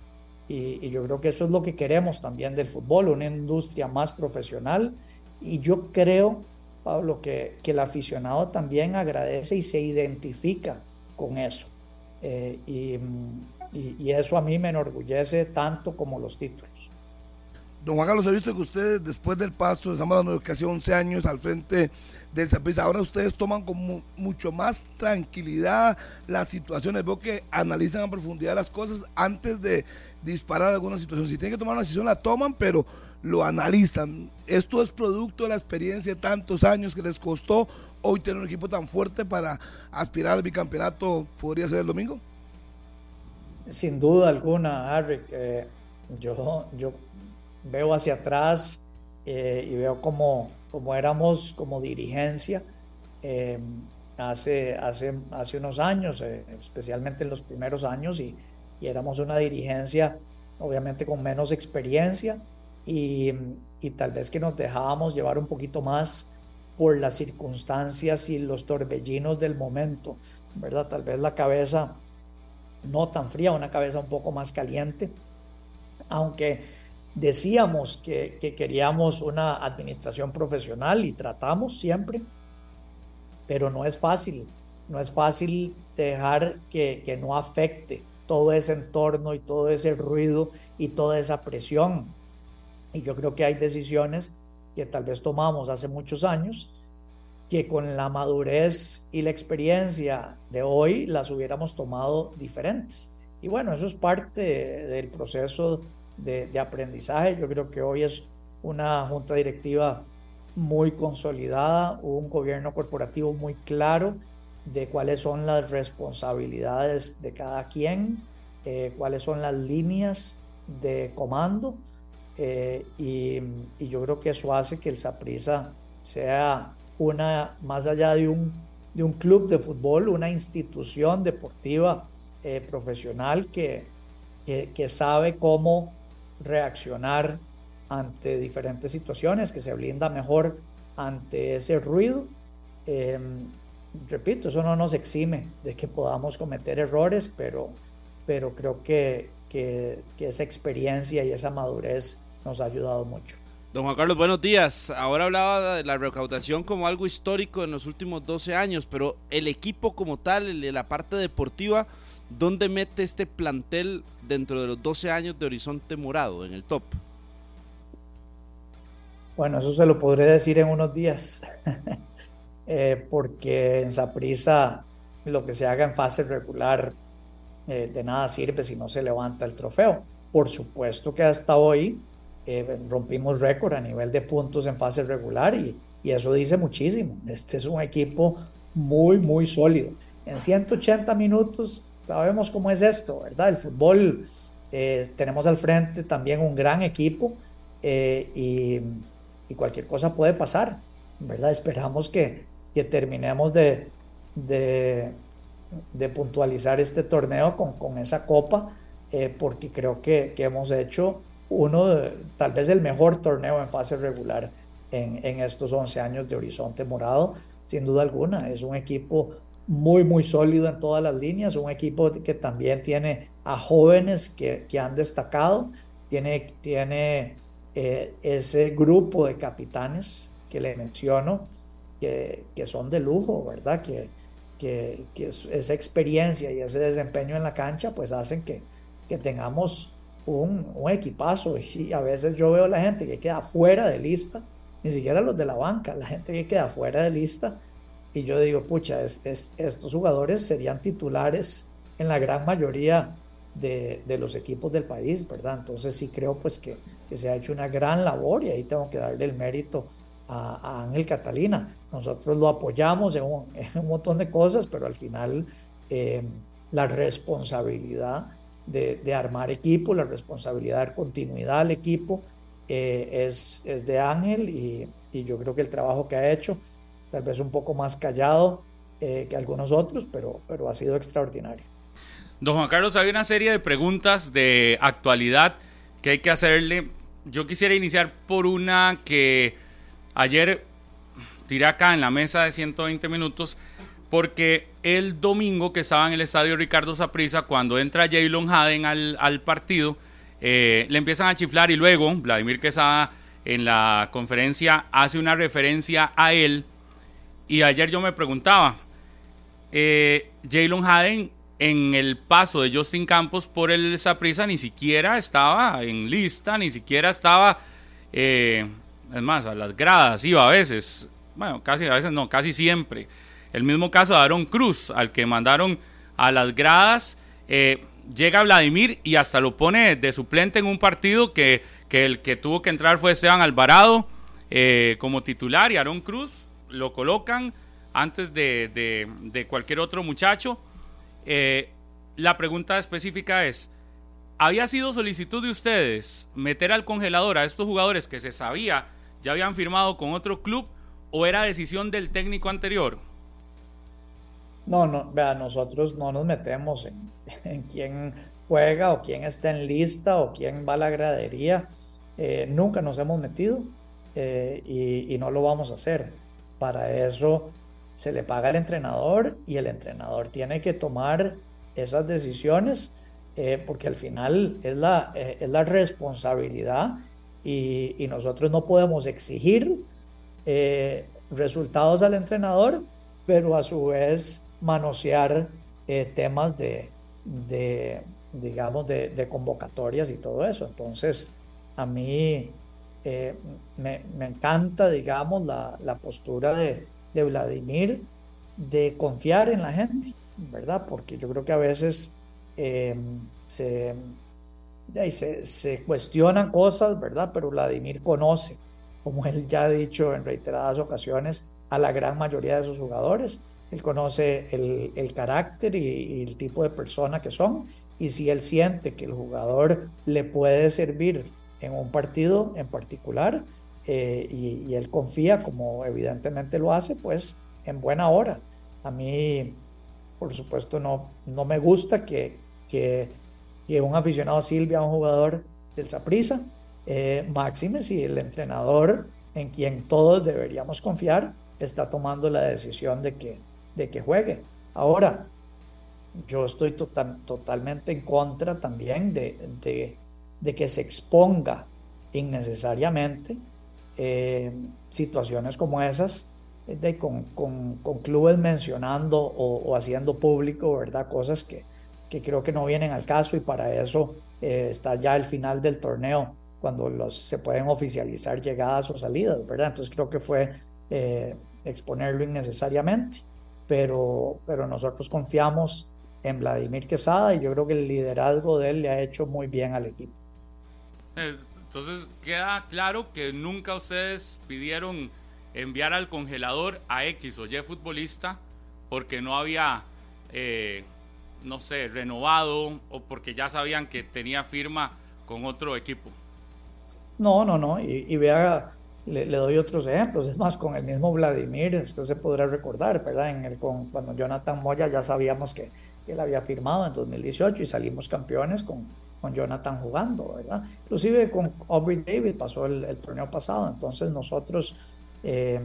Y, yo creo que eso es lo que queremos también del fútbol, una industria más profesional. Y yo creo, Pablo, que, que el aficionado también agradece y se identifica con eso. y, y eso a mí me enorgullece tanto como los títulos. Don Juan Carlos, he visto que ustedes después del paso, estamos hablando de casi 11 años al frente de esa ahora ustedes toman con mucho más tranquilidad las situaciones. Veo que analizan a profundidad las cosas antes de disparar alguna situación. Si tienen que tomar una decisión, la toman, pero lo analizan. Esto es producto de la experiencia de tantos años que les costó hoy tener un equipo tan fuerte para aspirar al bicampeonato. ¿Podría ser el domingo? Sin duda alguna, Harry. yo, yo veo hacia atrás eh, y veo cómo, éramos como dirigencia em, hace, hace, hace unos años, eh, especialmente en los primeros años, y, éramos una dirigencia obviamente con menos experiencia y, y, tal vez que nos dejábamos llevar un poquito más por las circunstancias y los torbellinos del momento, ¿verdad? Tal vez la cabeza no tan fría, una cabeza un poco más caliente, aunque Decíamos que, queríamos una administración profesional y tratamos siempre, pero no es fácil. No es fácil dejar que, que no afecte todo ese entorno y todo ese ruido y toda esa presión. Y yo creo que hay decisiones que tal vez tomamos hace muchos años que con la madurez y la experiencia de hoy las hubiéramos tomado diferentes. Y bueno, eso es parte del proceso de, aprendizaje. Yo creo que hoy es una junta directiva muy consolidada, un gobierno corporativo muy claro de cuáles son las responsabilidades de cada quien, eh, cuáles son las líneas de comando eh, y, yo creo que eso hace que el Saprissa sea una, más allá de un, de un club de fútbol, una institución deportiva eh, profesional que, que, sabe cómo reaccionar ante diferentes situaciones, que se blinda mejor ante ese ruido. Em, repito, eso no nos exime de que podamos cometer errores, pero, pero creo que, que, que esa experiencia y esa madurez nos ha ayudado mucho. Don Juan Carlos, buenos días. Ahora hablaba de la recaudación como algo histórico en los últimos 12 años, pero el equipo como tal, la parte deportiva, ¿dónde mete este plantel dentro de los 12 años de Horizonte Morado en el top? Bueno, eso se lo podré decir en unos días, (laughs) eh, porque en Saprisa lo que se haga en fase regular eh, de nada sirve si no se levanta el trofeo. Por supuesto que hasta hoy eh, rompimos récord a nivel de puntos en fase regular y, y, eso dice muchísimo. Este es un equipo muy, muy sólido. En 180 minutos sabemos cómo es esto, ¿verdad? El fútbol, eh, tenemos al frente también un gran equipo eh, y, cualquier cosa puede pasar, ¿verdad? Esperamos que, que terminemos de, de, de, puntualizar este torneo con, con esa copa, porque creo que, que hemos hecho uno, tal vez el mejor torneo en fase regular en, en, estos 11 años de Horizonte Morado, sin duda alguna. Es un equipo muy, muy sólido en todas las líneas, un equipo que también tiene a jóvenes que, que han destacado, tiene, tiene eh, ese grupo de capitanes que le menciono, que, que son de lujo, ¿verdad? Que, que, que esa experiencia y ese desempeño en la cancha, pues hacen que, que tengamos un, equipazo y a veces yo veo la gente que queda fuera de lista, ni siquiera los de la banca, la gente que queda fuera de lista y yo digo, pucha, estos jugadores serían titulares en la gran mayoría de, los equipos del país, ¿verdad? Entonces sí creo pues que, se ha hecho una gran labor y ahí tengo que darle el mérito a, Ángel Catalina. Nosotros lo apoyamos (laughs) en un, montón de cosas, pero al final eh, la responsabilidad de, armar equipo, la responsabilidad de dar continuidad al equipo eh, es, es, de Ángel y, y, yo creo que el trabajo que ha hecho, tal vez un poco más callado eh, que algunos otros, pero, pero ha sido extraordinario. Don Juan Carlos, hay una serie de preguntas de actualidad que hay que hacerle. Yo quisiera iniciar por una que ayer tiré acá en la mesa de 120 minutos porque el domingo que estaba en el estadio Ricardo Saprissa, cuando entra Jaylon Haden al, al partido, eh, le empiezan a chiflar y luego Vladimir Quesada en la conferencia hace una referencia a él. Y ayer yo me preguntaba, eh, Jaylon Haden en el paso de Justin Campos por el Saprissa ni siquiera estaba en lista, ni siquiera estaba, eh, es más, a las gradas iba a veces, bueno, casi a veces no, casi siempre. El mismo caso de Aaron Cruz, al que mandaron a las gradas. Eh, llega Vladimir y hasta lo pone de suplente en un partido que, el que tuvo que entrar fue Esteban Alvarado eh, como titular y Aaron Cruz lo colocan antes de, cualquier otro muchacho. Eh, la pregunta específica es, ¿había sido solicitud de ustedes meter al congelador a estos jugadores que se sabía ya habían firmado con otro club o era decisión del técnico anterior? No, no, nosotros no nos metemos en, (laughs) en quién juega o quién está en lista o quién va a la gradería. Eh, nunca nos hemos metido eh, y, no lo vamos a hacer. Para eso se le paga al entrenador y el entrenador tiene que tomar esas decisiones eh, porque al final es la, es la responsabilidad y, y, nosotros no podemos exigir resultados al entrenador, pero a su vez manosear eh, temas de, de digamos, de, convocatorias y todo eso. Entonces, a mí eh, me, encanta, digamos, la, postura de, Vladimir de confiar en la gente, ¿verdad? Porque yo creo que a veces em, se, se, se, cuestionan cosas, ¿verdad? Pero Vladimir conoce, como él ya ha dicho en reiteradas ocasiones, a la gran mayoría de sus jugadores él conoce el, carácter y, el tipo de persona que son y si él siente que el jugador le puede servir en un partido en particular eh, y, él confía, como evidentemente lo hace, pues en buena hora. A mí, por supuesto, no, no me gusta que, que, un aficionado silvia a un jugador del Saprissa, eh, máxime si el entrenador en quien todos deberíamos confiar está tomando la decisión de que, de que juegue. Ahora, yo estoy total, totalmente en contra también de, de, que se exponga innecesariamente eh, situaciones como esas, de, con, con, clubes mencionando o, haciendo público, ¿verdad? Cosas que, que, creo que no vienen al caso y para eso eh, está ya el final del torneo, cuando los, se pueden oficializar llegadas o salidas, ¿verdad? Entonces creo que fue eh, exponerlo innecesariamente, pero, pero nosotros confiamos en Vladimir Quesada y yo creo que el liderazgo de él le ha hecho muy bien al equipo. Eh, entonces queda claro que nunca ustedes pidieron enviar al congelador a X o Y futbolista porque no había, eh, no sé, renovado o porque ya sabían que tenía firma con otro equipo. No, no, no. Y, vea, le, doy otros ejemplos. Es más, con el mismo Vladimir, usted se podrá recordar, ¿verdad? En el, con, cuando Jonathan Moya ya sabíamos que él había firmado en 2018 y salimos campeones con, con Jonathan jugando, ¿verdad? Inclusive con Aubrey David pasó el, torneo pasado, entonces nosotros eh,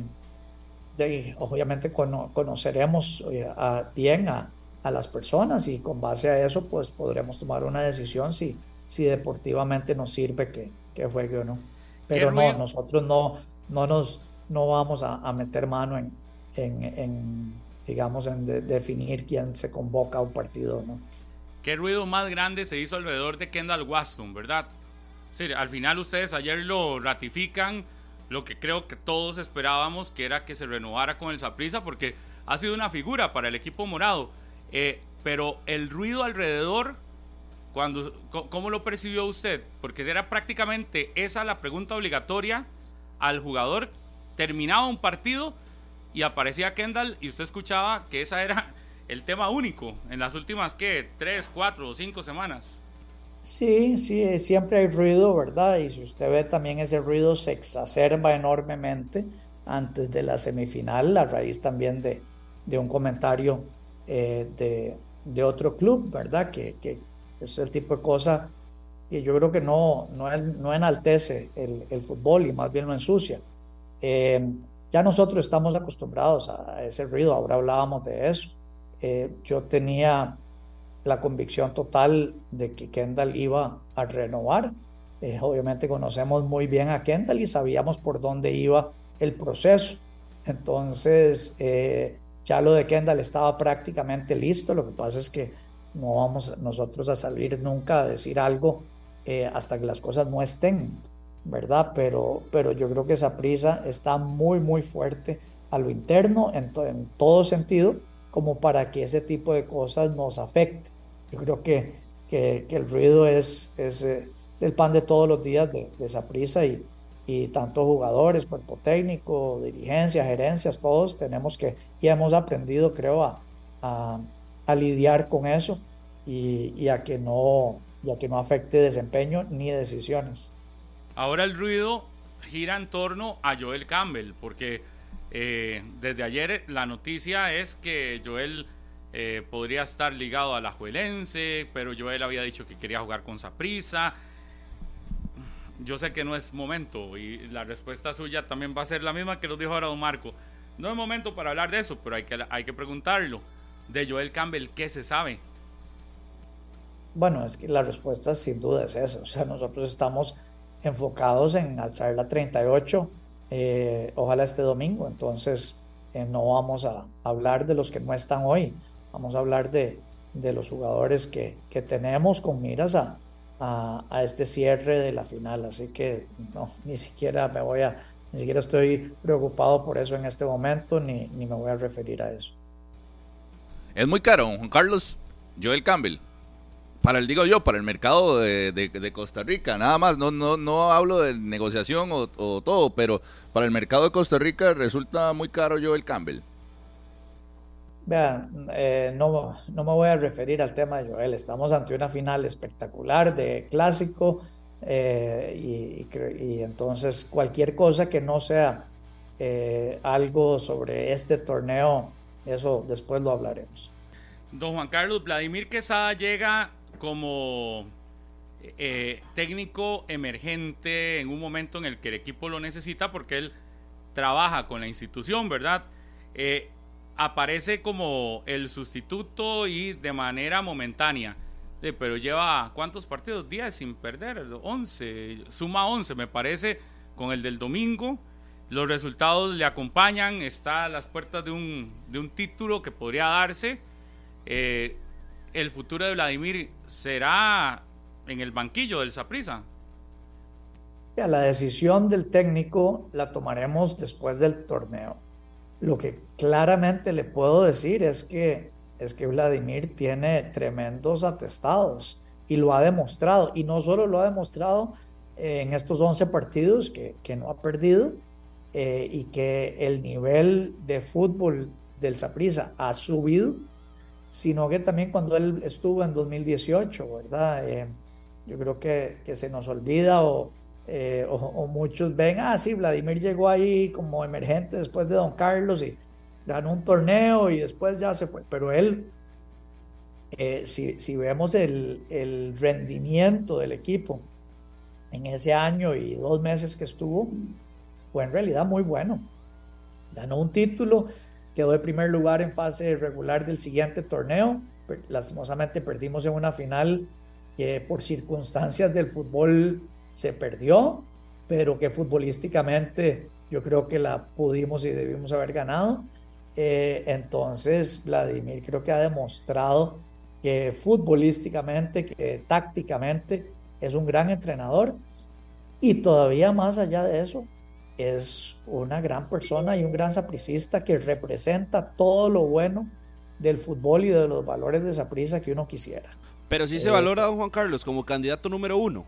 obviamente conoceremos eh, bien a, a, las personas y con base a eso pues podremos tomar una decisión si, si deportivamente nos sirve que, que juegue o no. Pero no, nosotros no, no, nos, no vamos a, a meter mano en, en, en digamos, en definir quién se convoca a un partido no. ¿Qué ruido más grande se hizo alrededor de Kendall Waston, verdad? Sí, al final ustedes ayer lo ratifican, lo que creo que todos esperábamos, que era que se renovara con el Saprisa, porque ha sido una figura para el equipo morado. Eh, pero el ruido alrededor, cuando, ¿cómo lo percibió usted? Porque era prácticamente esa la pregunta obligatoria al jugador. Terminaba un partido y aparecía Kendall y usted escuchaba que esa era el tema único en las últimas, ¿qué? Tres, cuatro o cinco semanas. Sí, sí, siempre hay ruido, ¿verdad? Y si usted ve también ese ruido se exacerba enormemente antes de la semifinal, a raíz también de, de un comentario eh, de, de, otro club, ¿verdad? Que, que, es el tipo de cosa que yo creo que no, no, no enaltece el, el, fútbol y más bien lo ensucia. Eh, ya nosotros estamos acostumbrados a ese ruido, ahora hablábamos de eso. Eh, yo tenía la convicción total de que Kendall iba a renovar. Eh, obviamente conocemos muy bien a Kendall y sabíamos por dónde iba el proceso. Entonces, eh, ya lo de Kendall estaba prácticamente listo. Lo que pasa es que no vamos nosotros a salir nunca a decir algo hasta que las cosas no estén ¿verdad? Pero, pero yo creo que esa prisa está muy, muy fuerte a lo interno en, en todo sentido, como para que ese tipo de cosas nos afecte. Yo creo que, que, el ruido es, es eh, el pan de todos los días de, esa prisa y, y tanto jugadores, cuerpo técnico, dirigencia, gerencias, todos tenemos que, y hemos aprendido, creo, a, a, a lidiar con eso y, y, a que no, y a que no afecte desempeño ni decisiones. Ahora el ruido gira en torno a Joel Campbell, porque eh, desde ayer la noticia es que Joel eh, podría estar ligado a la Juelense, pero Joel había dicho que quería jugar con Saprisa. Yo sé que no es momento y la respuesta suya también va a ser la misma que lo dijo ahora Don Marco. No es momento para hablar de eso, pero hay que, hay que preguntarlo. De Joel Campbell, ¿qué se sabe? Bueno, es que la respuesta sin duda es esa. O sea, nosotros estamos enfocados en alzar la 38, eh, ojalá este domingo. Entonces, eh, no vamos a hablar de los que no están hoy, vamos a hablar de, de los jugadores que, que, tenemos con miras a, a, este cierre de la final. Así que no, (laughs) ni siquiera me voy a, ni siquiera estoy preocupado por eso en este momento, ni, ni me voy a referir a eso. Es muy caro, Juan Carlos. Joel Campbell para el digo yo, para el mercado de, Costa Rica, nada más, no, no, no hablo de negociación o, todo, pero para el mercado de Costa Rica resulta muy caro yo el Campbell. Vean, eh, no, no me voy a referir al tema de Joel. Estamos ante una final espectacular de clásico eh, y, y, entonces cualquier cosa que no sea eh, algo sobre este torneo, eso después lo hablaremos. Don Juan Carlos, Vladimir Quesada llega como técnico emergente en un momento en el que el equipo lo necesita porque él trabaja con la institución, ¿verdad? aparece como el sustituto y de manera momentánea. pero lleva cuántos partidos? 10 sin perder, 11, suma 11 me parece con el del domingo. Los resultados le acompañan, está a las puertas de un, de un título que podría darse. Eh, el futuro de Vladimir será en el banquillo del Saprisa. La decisión del técnico la tomaremos después del torneo. Lo que claramente le puedo decir es que, es que Vladimir tiene tremendos atestados y lo ha demostrado. Y no solo lo ha demostrado en estos 11 partidos que, que no ha perdido eh, y que el nivel de fútbol del Saprissa ha subido, sino que también cuando él estuvo en 2018, ¿verdad? Eh, yo creo que, que se nos olvida o, eh, o, muchos ven, ah, sí, Vladimir llegó ahí como emergente después de Don Carlos y ganó un torneo y después ya se fue. Pero él, eh, si, si, vemos el, el, rendimiento del equipo en ese año y dos meses que estuvo, fue en realidad muy bueno. Ganó un título, quedó de primer lugar en fase regular del siguiente torneo. Lastimosamente perdimos en una final que por circunstancias del fútbol se perdió, pero que futbolísticamente yo creo que la pudimos y debimos haber ganado. Eh, entonces, Vladimir creo que ha demostrado que futbolísticamente, que tácticamente es un gran entrenador y todavía más allá de eso, es una gran persona y un gran sapricista que representa todo lo bueno del fútbol y de los valores de saprisa que uno quisiera. Pero sí se eh, valora a don Juan Carlos como candidato número uno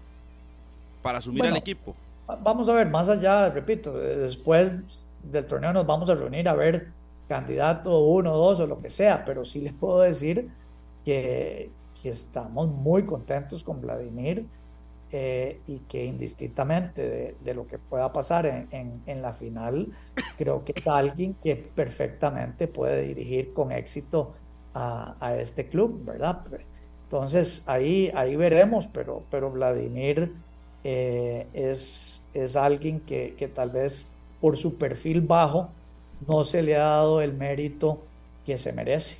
para asumir el equipo? Vamos a ver, más allá, repito, después del torneo nos vamos a reunir a ver candidato uno, dos o lo que sea, pero sí les puedo decir que, que estamos muy contentos con Vladimir eh, y que indistintamente de, lo que pueda pasar en, en, la final, creo que es alguien que perfectamente puede dirigir con éxito a, a este club, ¿verdad? Entonces ahí, ahí veremos, pero, pero Vladimir eh, es, es alguien que, que, tal vez por su perfil bajo no se le ha dado el mérito que se merece.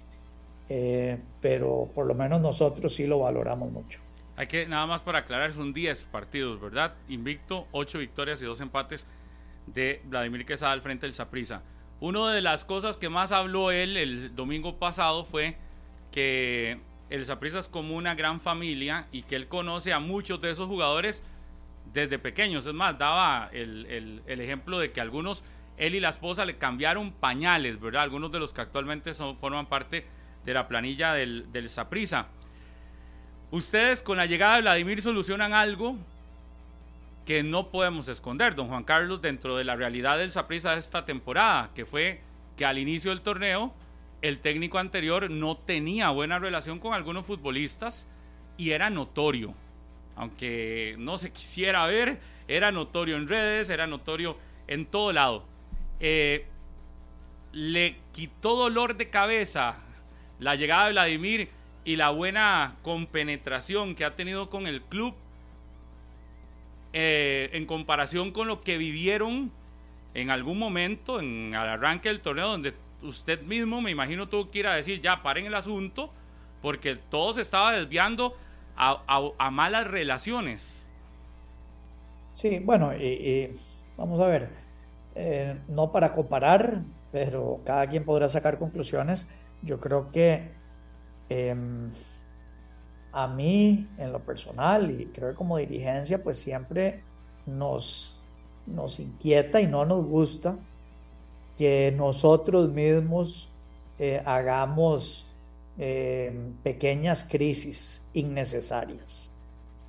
Eh, pero por lo menos nosotros sí lo valoramos mucho. Hay que, nada más para aclarar, son 10 partidos, ¿verdad? Invicto, 8 victorias y 2 empates de Vladimir Quesada al frente del Saprisa. Una de las cosas que más habló él el domingo pasado fue que el Saprisa es como una gran familia y que él conoce a muchos de esos jugadores desde pequeños. Es más, daba el, ejemplo de que algunos, él y la esposa le cambiaron pañales, ¿verdad? Algunos de los que actualmente son, forman parte de la planilla del, del. Ustedes con la llegada de Vladimir solucionan algo que no podemos esconder, don Juan Carlos, dentro de la realidad del Saprisa de esta temporada, que fue que al inicio del torneo el técnico anterior no tenía buena relación con algunos futbolistas y era notorio aunque no se quisiera ver, era notorio en redes, era notorio en todo lado. Eh, le quitó dolor de cabeza la llegada de Vladimir y la buena compenetración que ha tenido con el club eh, en comparación con lo que vivieron en algún momento en el arranque del torneo donde usted mismo me imagino tuvo que ir a decir ya paren el asunto porque todo se estaba desviando a, malas relaciones. Sí, bueno, y, vamos a ver, eh, no para comparar, pero cada quien podrá sacar conclusiones. Yo creo que em, a mí, en lo personal, y creo que como dirigencia, pues siempre nos, nos inquieta y no nos gusta que nosotros mismos eh, hagamos eh, pequeñas crisis innecesarias.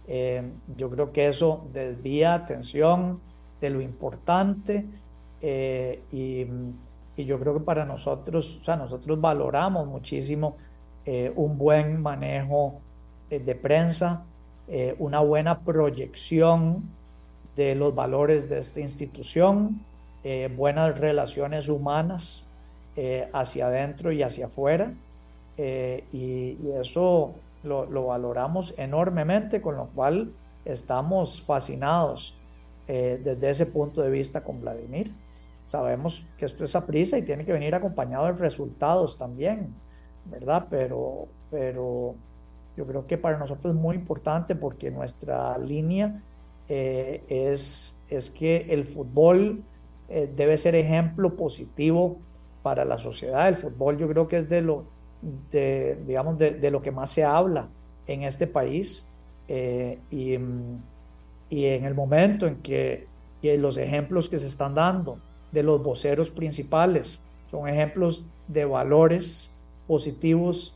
Eh, yo creo que eso desvía atención de lo importante eh, y yo creo que para nosotros, o sea, nosotros valoramos muchísimo eh, un buen manejo eh, de prensa, eh, una buena proyección de los valores de esta institución, buenas relaciones humanas hacia adentro y hacia afuera, y, eso lo, lo, valoramos enormemente, con lo cual estamos fascinados desde ese punto de vista con Vladimir. Sabemos que esto es a y tiene que venir acompañado de resultados también, ¿verdad? Pero, pero yo creo que para nosotros es muy importante porque nuestra línea eh, es, es que el fútbol eh, debe ser ejemplo positivo para la sociedad. El fútbol yo creo que es de lo, de, digamos, de, lo que más se habla en este país. Eh, y, y, en el momento en que los ejemplos que se están dando de los voceros principales. Son ejemplos de valores positivos,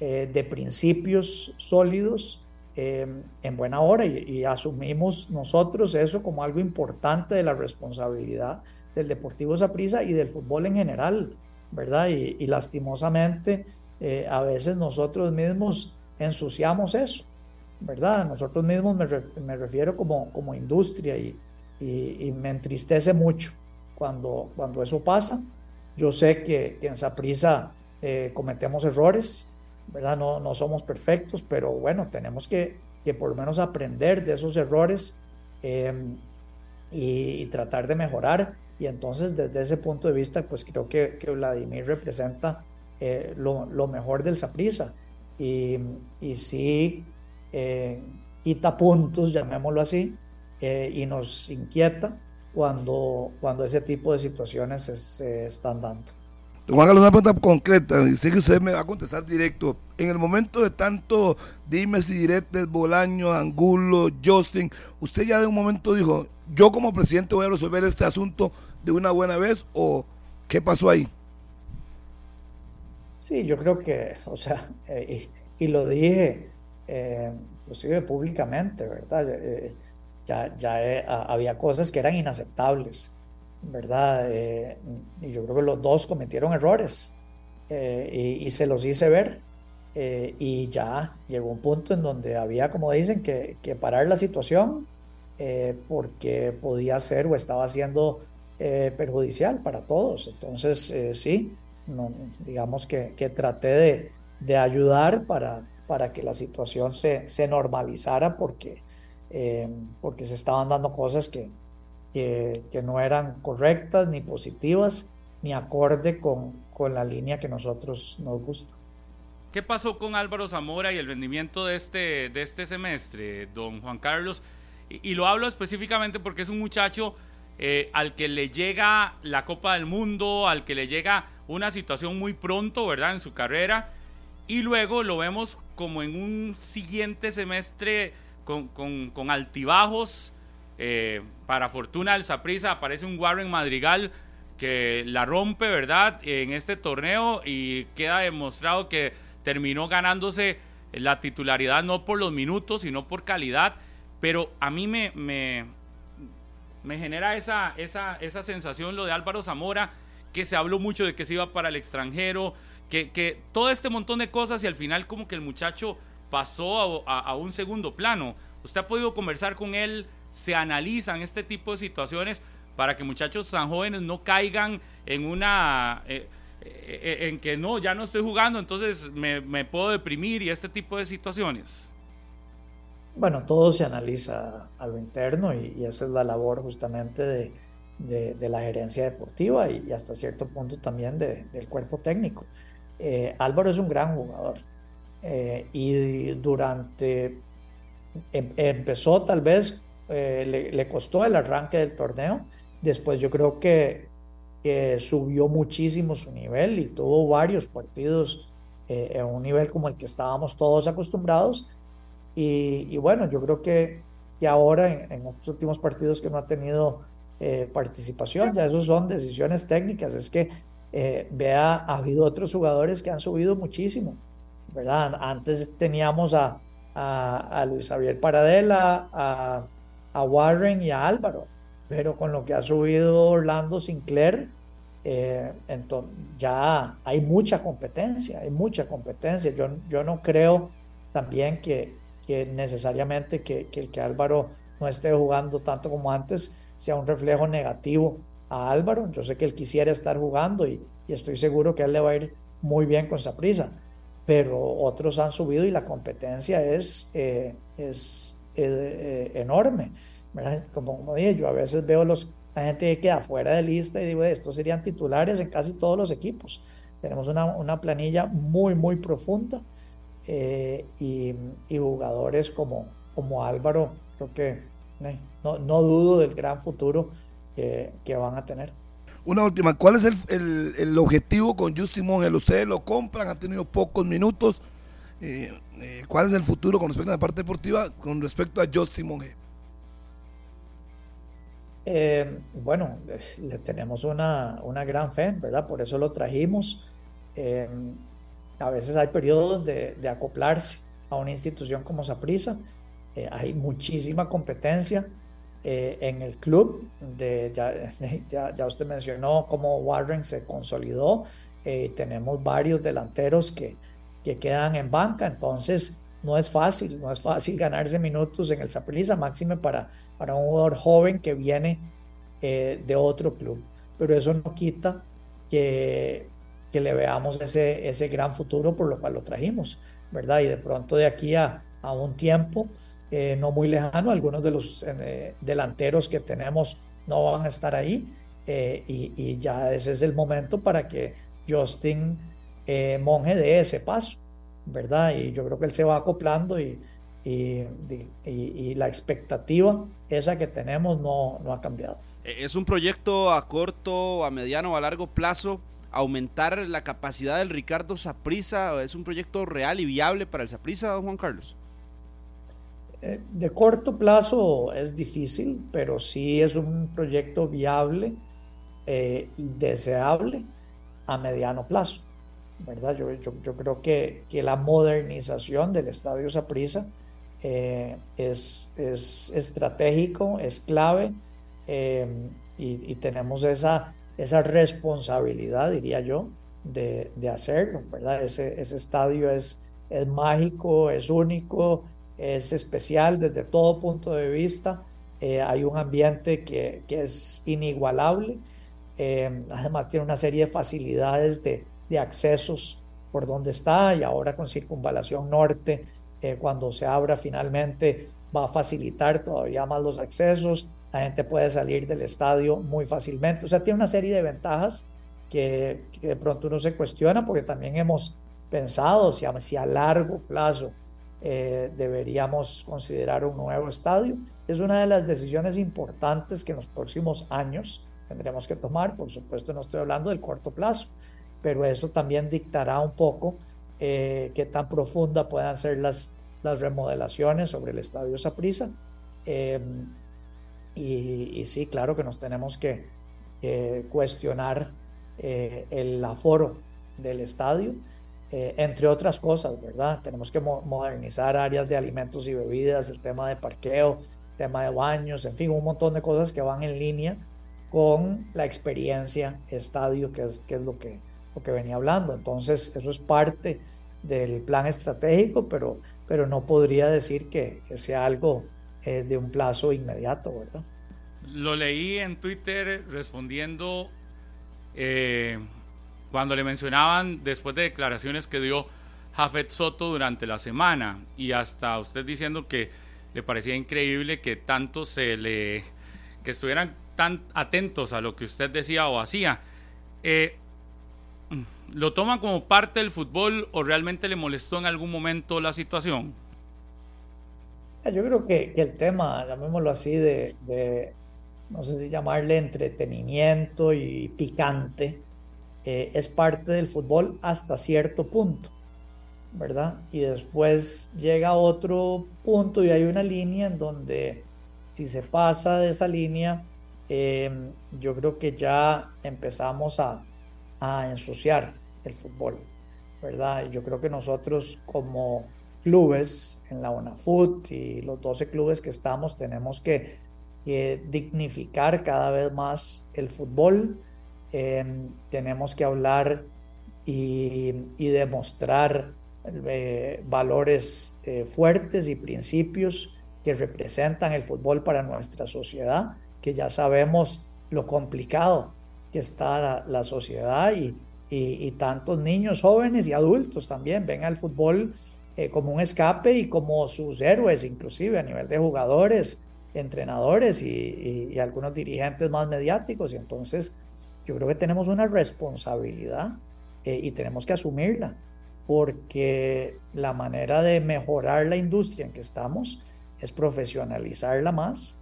eh, de principios sólidos em, en buena hora y, asumimos nosotros eso como algo importante de la responsabilidad del Deportivo Saprissa y del fútbol en general, ¿verdad? Y, lastimosamente eh, a veces nosotros mismos ensuciamos eso, ¿verdad? Nosotros mismos me, refiero como, como industria y, y me entristece mucho cuando, cuando eso pasa. Yo sé que, en Saprisa eh, cometemos errores, ¿verdad? No, no somos perfectos, pero bueno, tenemos que, que por lo menos aprender de esos errores em, y, tratar de mejorar. Y entonces desde ese punto de vista, pues creo que, que Vladimir representa eh, lo, lo, mejor del Saprisa. Y, y sí eh, quita puntos, llamémoslo así, y nos inquieta cuando, cuando ese tipo de situaciones se, están dando. Juan Carlos, una pregunta concreta, sé que usted me va a contestar directo. En el momento de tanto dimes y diretes, Bolaño, Angulo, Justin, usted ya de un momento dijo, yo como presidente voy a resolver este asunto de una buena vez, o qué pasó ahí? Sí, yo creo que, o sea, (laughs) eh, y, lo dije, eh, públicamente, ¿verdad? Eh, ya, ya eh, había cosas que eran inaceptables, ¿verdad? Eh, y yo creo que los dos cometieron errores eh, y, se los hice ver. y ya llegó un punto en donde había, como dicen, que, que parar la situación porque podía ser o estaba siendo perjudicial para todos. Entonces, sí, no, digamos que, que traté de, de, ayudar para, para que la situación se, se normalizara porque eh, porque se estaban dando cosas que, que, no eran correctas, ni positivas, ni acorde con, con la línea que nosotros nos gusta. ¿Qué pasó con Álvaro Zamora y el rendimiento de este, de este semestre, don Juan Carlos? Y, lo hablo específicamente porque es un muchacho eh, al que le llega la Copa del Mundo, al que le llega una situación muy pronto, ¿verdad? En su carrera. Y luego lo vemos como en un siguiente semestre con, altibajos. Eh, para fortuna del Saprissa aparece un Warren Madrigal que la rompe, ¿verdad? En este torneo y queda demostrado que terminó ganándose la titularidad no por los minutos, sino por calidad. Pero a mí me, me, me genera esa, esa, esa sensación lo de Álvaro Zamora, que se habló mucho de que se iba para el extranjero, que, que todo este montón de cosas y al final como que el muchacho pasó a, un segundo plano. Usted ha podido conversar con él, se analizan este tipo de situaciones para que muchachos tan jóvenes no caigan en una... Eh, eh, en que no, ya no estoy jugando, entonces me, puedo deprimir y este tipo de situaciones. Bueno, todo se analiza a lo interno y, esa es la labor justamente de, la gerencia deportiva y, hasta cierto punto también del cuerpo técnico. Eh, Álvaro es un gran jugador. Eh, y durante, em, empezó tal vez, eh, le, costó el arranque del torneo, después yo creo que, subió muchísimo su nivel y tuvo varios partidos eh, en un nivel como el que estábamos todos acostumbrados. Y, bueno, yo creo que, que ahora en, en, estos últimos partidos que no ha tenido participación, ya esos son decisiones técnicas, es que vea, ha habido otros jugadores que han subido muchísimo ¿verdad? Antes teníamos a, a, Luis Javier Paradela, a, a, Warren y a Álvaro, pero con lo que ha subido Orlando Sinclair, Eh, entonces, ya hay mucha competencia, hay mucha competencia. Yo, yo no creo también que, que necesariamente que, que, el que Álvaro no esté jugando tanto como antes sea un reflejo negativo a Álvaro. Yo sé que él quisiera estar jugando y, y estoy seguro que él le va a ir muy bien con esa prisa, pero otros han subido y la competencia es, eh, es eh, enorme. Como, como dije, yo a veces veo los, la gente que queda fuera de lista y digo, estos serían titulares en casi todos los equipos. Tenemos una, una planilla muy, muy profunda eh, y, y, jugadores como, como Álvaro, creo que no, no dudo del gran futuro que, que van a tener. Una última, ¿cuál es el, el, objetivo con Justin Monge? ¿Ustedes lo compran? ¿Han tenido pocos minutos? Eh, eh, ¿Cuál es el futuro con respecto a la parte deportiva con respecto a Justin Monge? Eh, bueno, le tenemos una, una, gran fe, ¿verdad? Por eso lo trajimos. a veces hay periodos de, de, acoplarse a una institución como Saprisa. hay muchísima competencia. Eh, en el club. De, (laughs) ya, ya, usted mencionó cómo Warren se consolidó. Eh, tenemos varios delanteros que, que quedan en banca, entonces no es fácil, no es fácil (laughs) ganarse minutos en el Saprissa, máxime para, para un jugador joven que viene eh, de otro club. Pero eso no quita que, que le veamos ese, ese gran futuro por lo cual lo trajimos, ¿verdad? Y de pronto de aquí a, a un tiempo eh, no muy lejano, algunos de los eh, delanteros que tenemos no van a estar ahí eh, y, ya ese es el momento para que Justin Monge dé ese paso, ¿verdad? Y yo creo que él se va acoplando y, y, la expectativa esa que tenemos no, no ha cambiado. ¿Es un proyecto a corto, a mediano o a largo plazo? aumentar la capacidad del Ricardo Saprisa? ¿Es un proyecto real y viable para el Saprisa, don Juan Carlos? Eh, de corto plazo es difícil, pero sí es un proyecto viable eh, y deseable a mediano plazo. ¿Verdad? Yo, yo, creo que, que, la modernización del Estadio Saprissa eh, es, es, estratégico, es clave y, tenemos esa, esa responsabilidad, diría yo, de, de hacerlo. ¿verdad? Ese, ese estadio es, es mágico, es único, es especial desde todo punto de vista. Eh, hay un ambiente que, que es inigualable. Eh, además tiene una serie de facilidades de, de, accesos por donde está y ahora con circunvalación norte, eh, cuando se abra finalmente, va a facilitar todavía más los accesos. La gente puede salir del estadio muy fácilmente. O sea, tiene una serie de ventajas que, de pronto uno se cuestiona porque también hemos pensado si a, si largo plazo eh, deberíamos considerar un nuevo estadio. Es una de las decisiones importantes que en los próximos años tendremos que tomar. Por supuesto, no estoy hablando del corto plazo, pero eso también dictará un poco eh, qué tan profunda puedan ser las, las remodelaciones sobre el estadio Saprissa. Eh, y, sí, claro que nos tenemos que cuestionar el aforo del estadio eh, entre otras cosas, ¿verdad? Tenemos que modernizar áreas de alimentos y bebidas, el tema de parqueo, tema de baños, en fin, un montón de cosas que van en línea con la experiencia estadio, que es, que es lo, que, lo que venía hablando. Entonces, eso es parte del plan estratégico, pero, pero no podría decir que, sea algo eh, de un plazo inmediato, ¿verdad? Lo leí en Twitter respondiendo eh, cuando le mencionaban después de declaraciones que dio Jafet Soto durante la semana y hasta usted diciendo que le parecía increíble que tanto se le que estuvieran tan atentos a lo que usted decía o hacía. Eh, ¿Lo toma como parte del fútbol o realmente le molestó en algún momento la situación? Yo creo que, el tema, llamémoslo así, de, no sé si llamarle entretenimiento y picante, eh, es parte del fútbol hasta cierto punto, ¿verdad? Y después llega otro punto y hay una línea en donde si se pasa de esa línea, em, yo creo que ya empezamos a, a ensuciar el fútbol, ¿verdad? Yo creo que nosotros como clubes en la UNAFUT y los 12 clubes que estamos tenemos que, dignificar cada vez más el fútbol, em, tenemos que hablar y, demostrar eh, valores eh, fuertes y principios que representan el fútbol para nuestra sociedad, que ya sabemos lo complicado que está la, sociedad y, y, tantos niños, jóvenes y adultos también ven al fútbol eh, como un escape y como sus héroes, inclusive a nivel de jugadores, entrenadores y, algunos dirigentes más mediáticos. Y entonces yo creo que tenemos una responsabilidad eh, y tenemos que asumirla, porque la manera de mejorar la industria en que estamos es profesionalizarla más,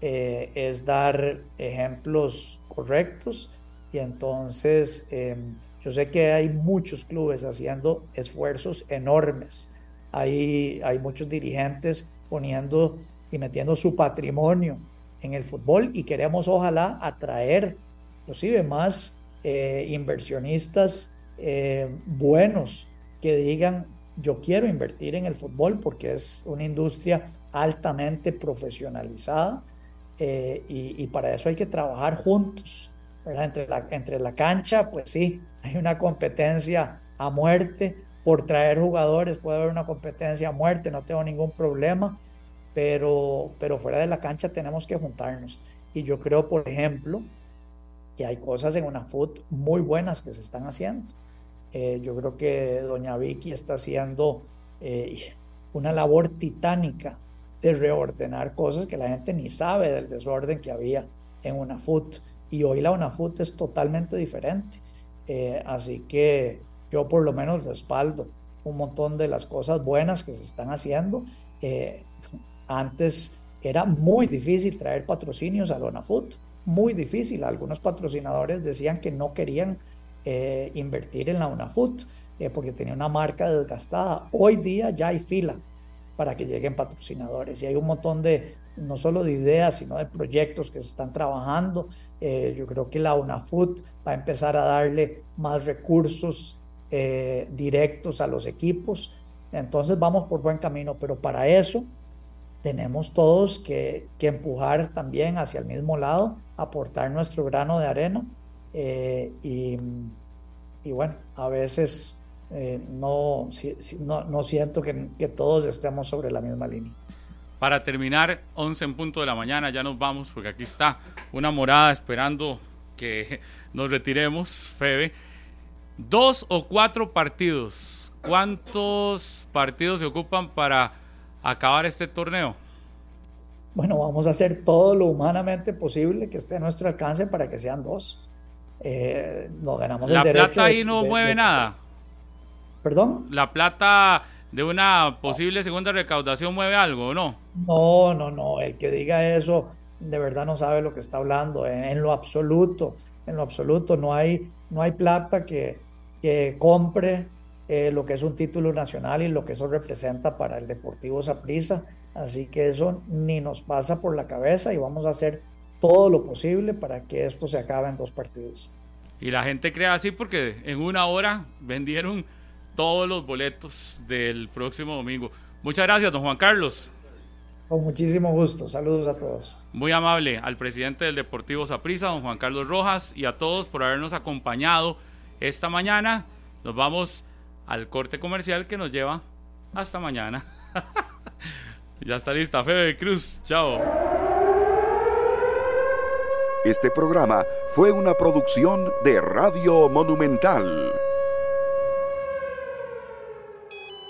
eh, es dar ejemplos correctos. Y entonces em, yo sé que hay muchos clubes haciendo esfuerzos enormes. Hay, hay muchos dirigentes poniendo y metiendo su patrimonio en el fútbol y queremos ojalá atraer inclusive más eh, inversionistas eh, buenos que digan yo quiero invertir en el fútbol porque es una industria altamente profesionalizada eh, y, y, para eso hay que trabajar juntos. Entre, la, entre la cancha, pues sí, hay una competencia a muerte, por traer jugadores, puede haber una competencia a muerte, no tengo ningún problema, pero, pero fuera de la cancha tenemos que juntarnos. Y yo creo, por ejemplo, que hay cosas en una FUT muy buenas que se están haciendo. Eh, yo creo que doña Vicky está haciendo eh, una labor titánica de reordenar cosas que la gente ni sabe del desorden que había en una FUT. Y hoy la UNAFUT es totalmente diferente. Eh, así que yo por lo menos respaldo un montón de las cosas buenas que se están haciendo. Eh, antes era muy difícil traer patrocinios a Food, muy difícil. Algunos patrocinadores decían que no querían eh, invertir en la UNAFUT porque tenía una marca desgastada. Hoy día ya hay fila para que lleguen patrocinadores y hay un montón de, no solo de ideas, sino de proyectos que se están trabajando. yo creo que la UNAFUT va a empezar a darle más recursos eh, directos a los equipos. Entonces vamos por buen camino, pero para eso tenemos todos que, empujar también hacia el mismo lado, aportar nuestro grano de arena eh, y, bueno, a veces eh, no, no, siento que, que todos estemos sobre la misma línea. Para terminar, 11 en punto de la mañana, ya nos vamos porque aquí está una morada esperando que (laughs) nos retiremos, Febe. Dos o cuatro partidos. ¿Cuántos partidos se ocupan para acabar este torneo? Bueno, vamos a hacer todo lo humanamente posible que esté a nuestro alcance para que sean dos. Eh, no ganamos La plata ahí no mueve nada. ¿Perdón? La plata de una posible segunda recaudación mueve algo, ¿o no? No, no, no. El que diga eso de verdad no sabe lo que está hablando. En, lo absoluto, en lo absoluto no hay, no hay plata que, que compre eh, lo que es un título nacional y lo que eso representa para el Deportivo Saprissa. Así que eso ni nos pasa por la cabeza y vamos a hacer todo lo posible para que esto se acabe en dos partidos. Y la gente crea así porque en una hora vendieron todos los boletos del próximo domingo. Muchas gracias, don Juan Carlos. Con muchísimo gusto. Saludos a todos. Muy amable al presidente del Deportivo Saprissa, don Juan Carlos Rojas, y a todos por habernos acompañado esta mañana. Nos vamos al corte comercial que nos lleva hasta mañana. (laughs) ya está lista, Fede Cruz. Chao. Este programa fue una producción de Radio Monumental.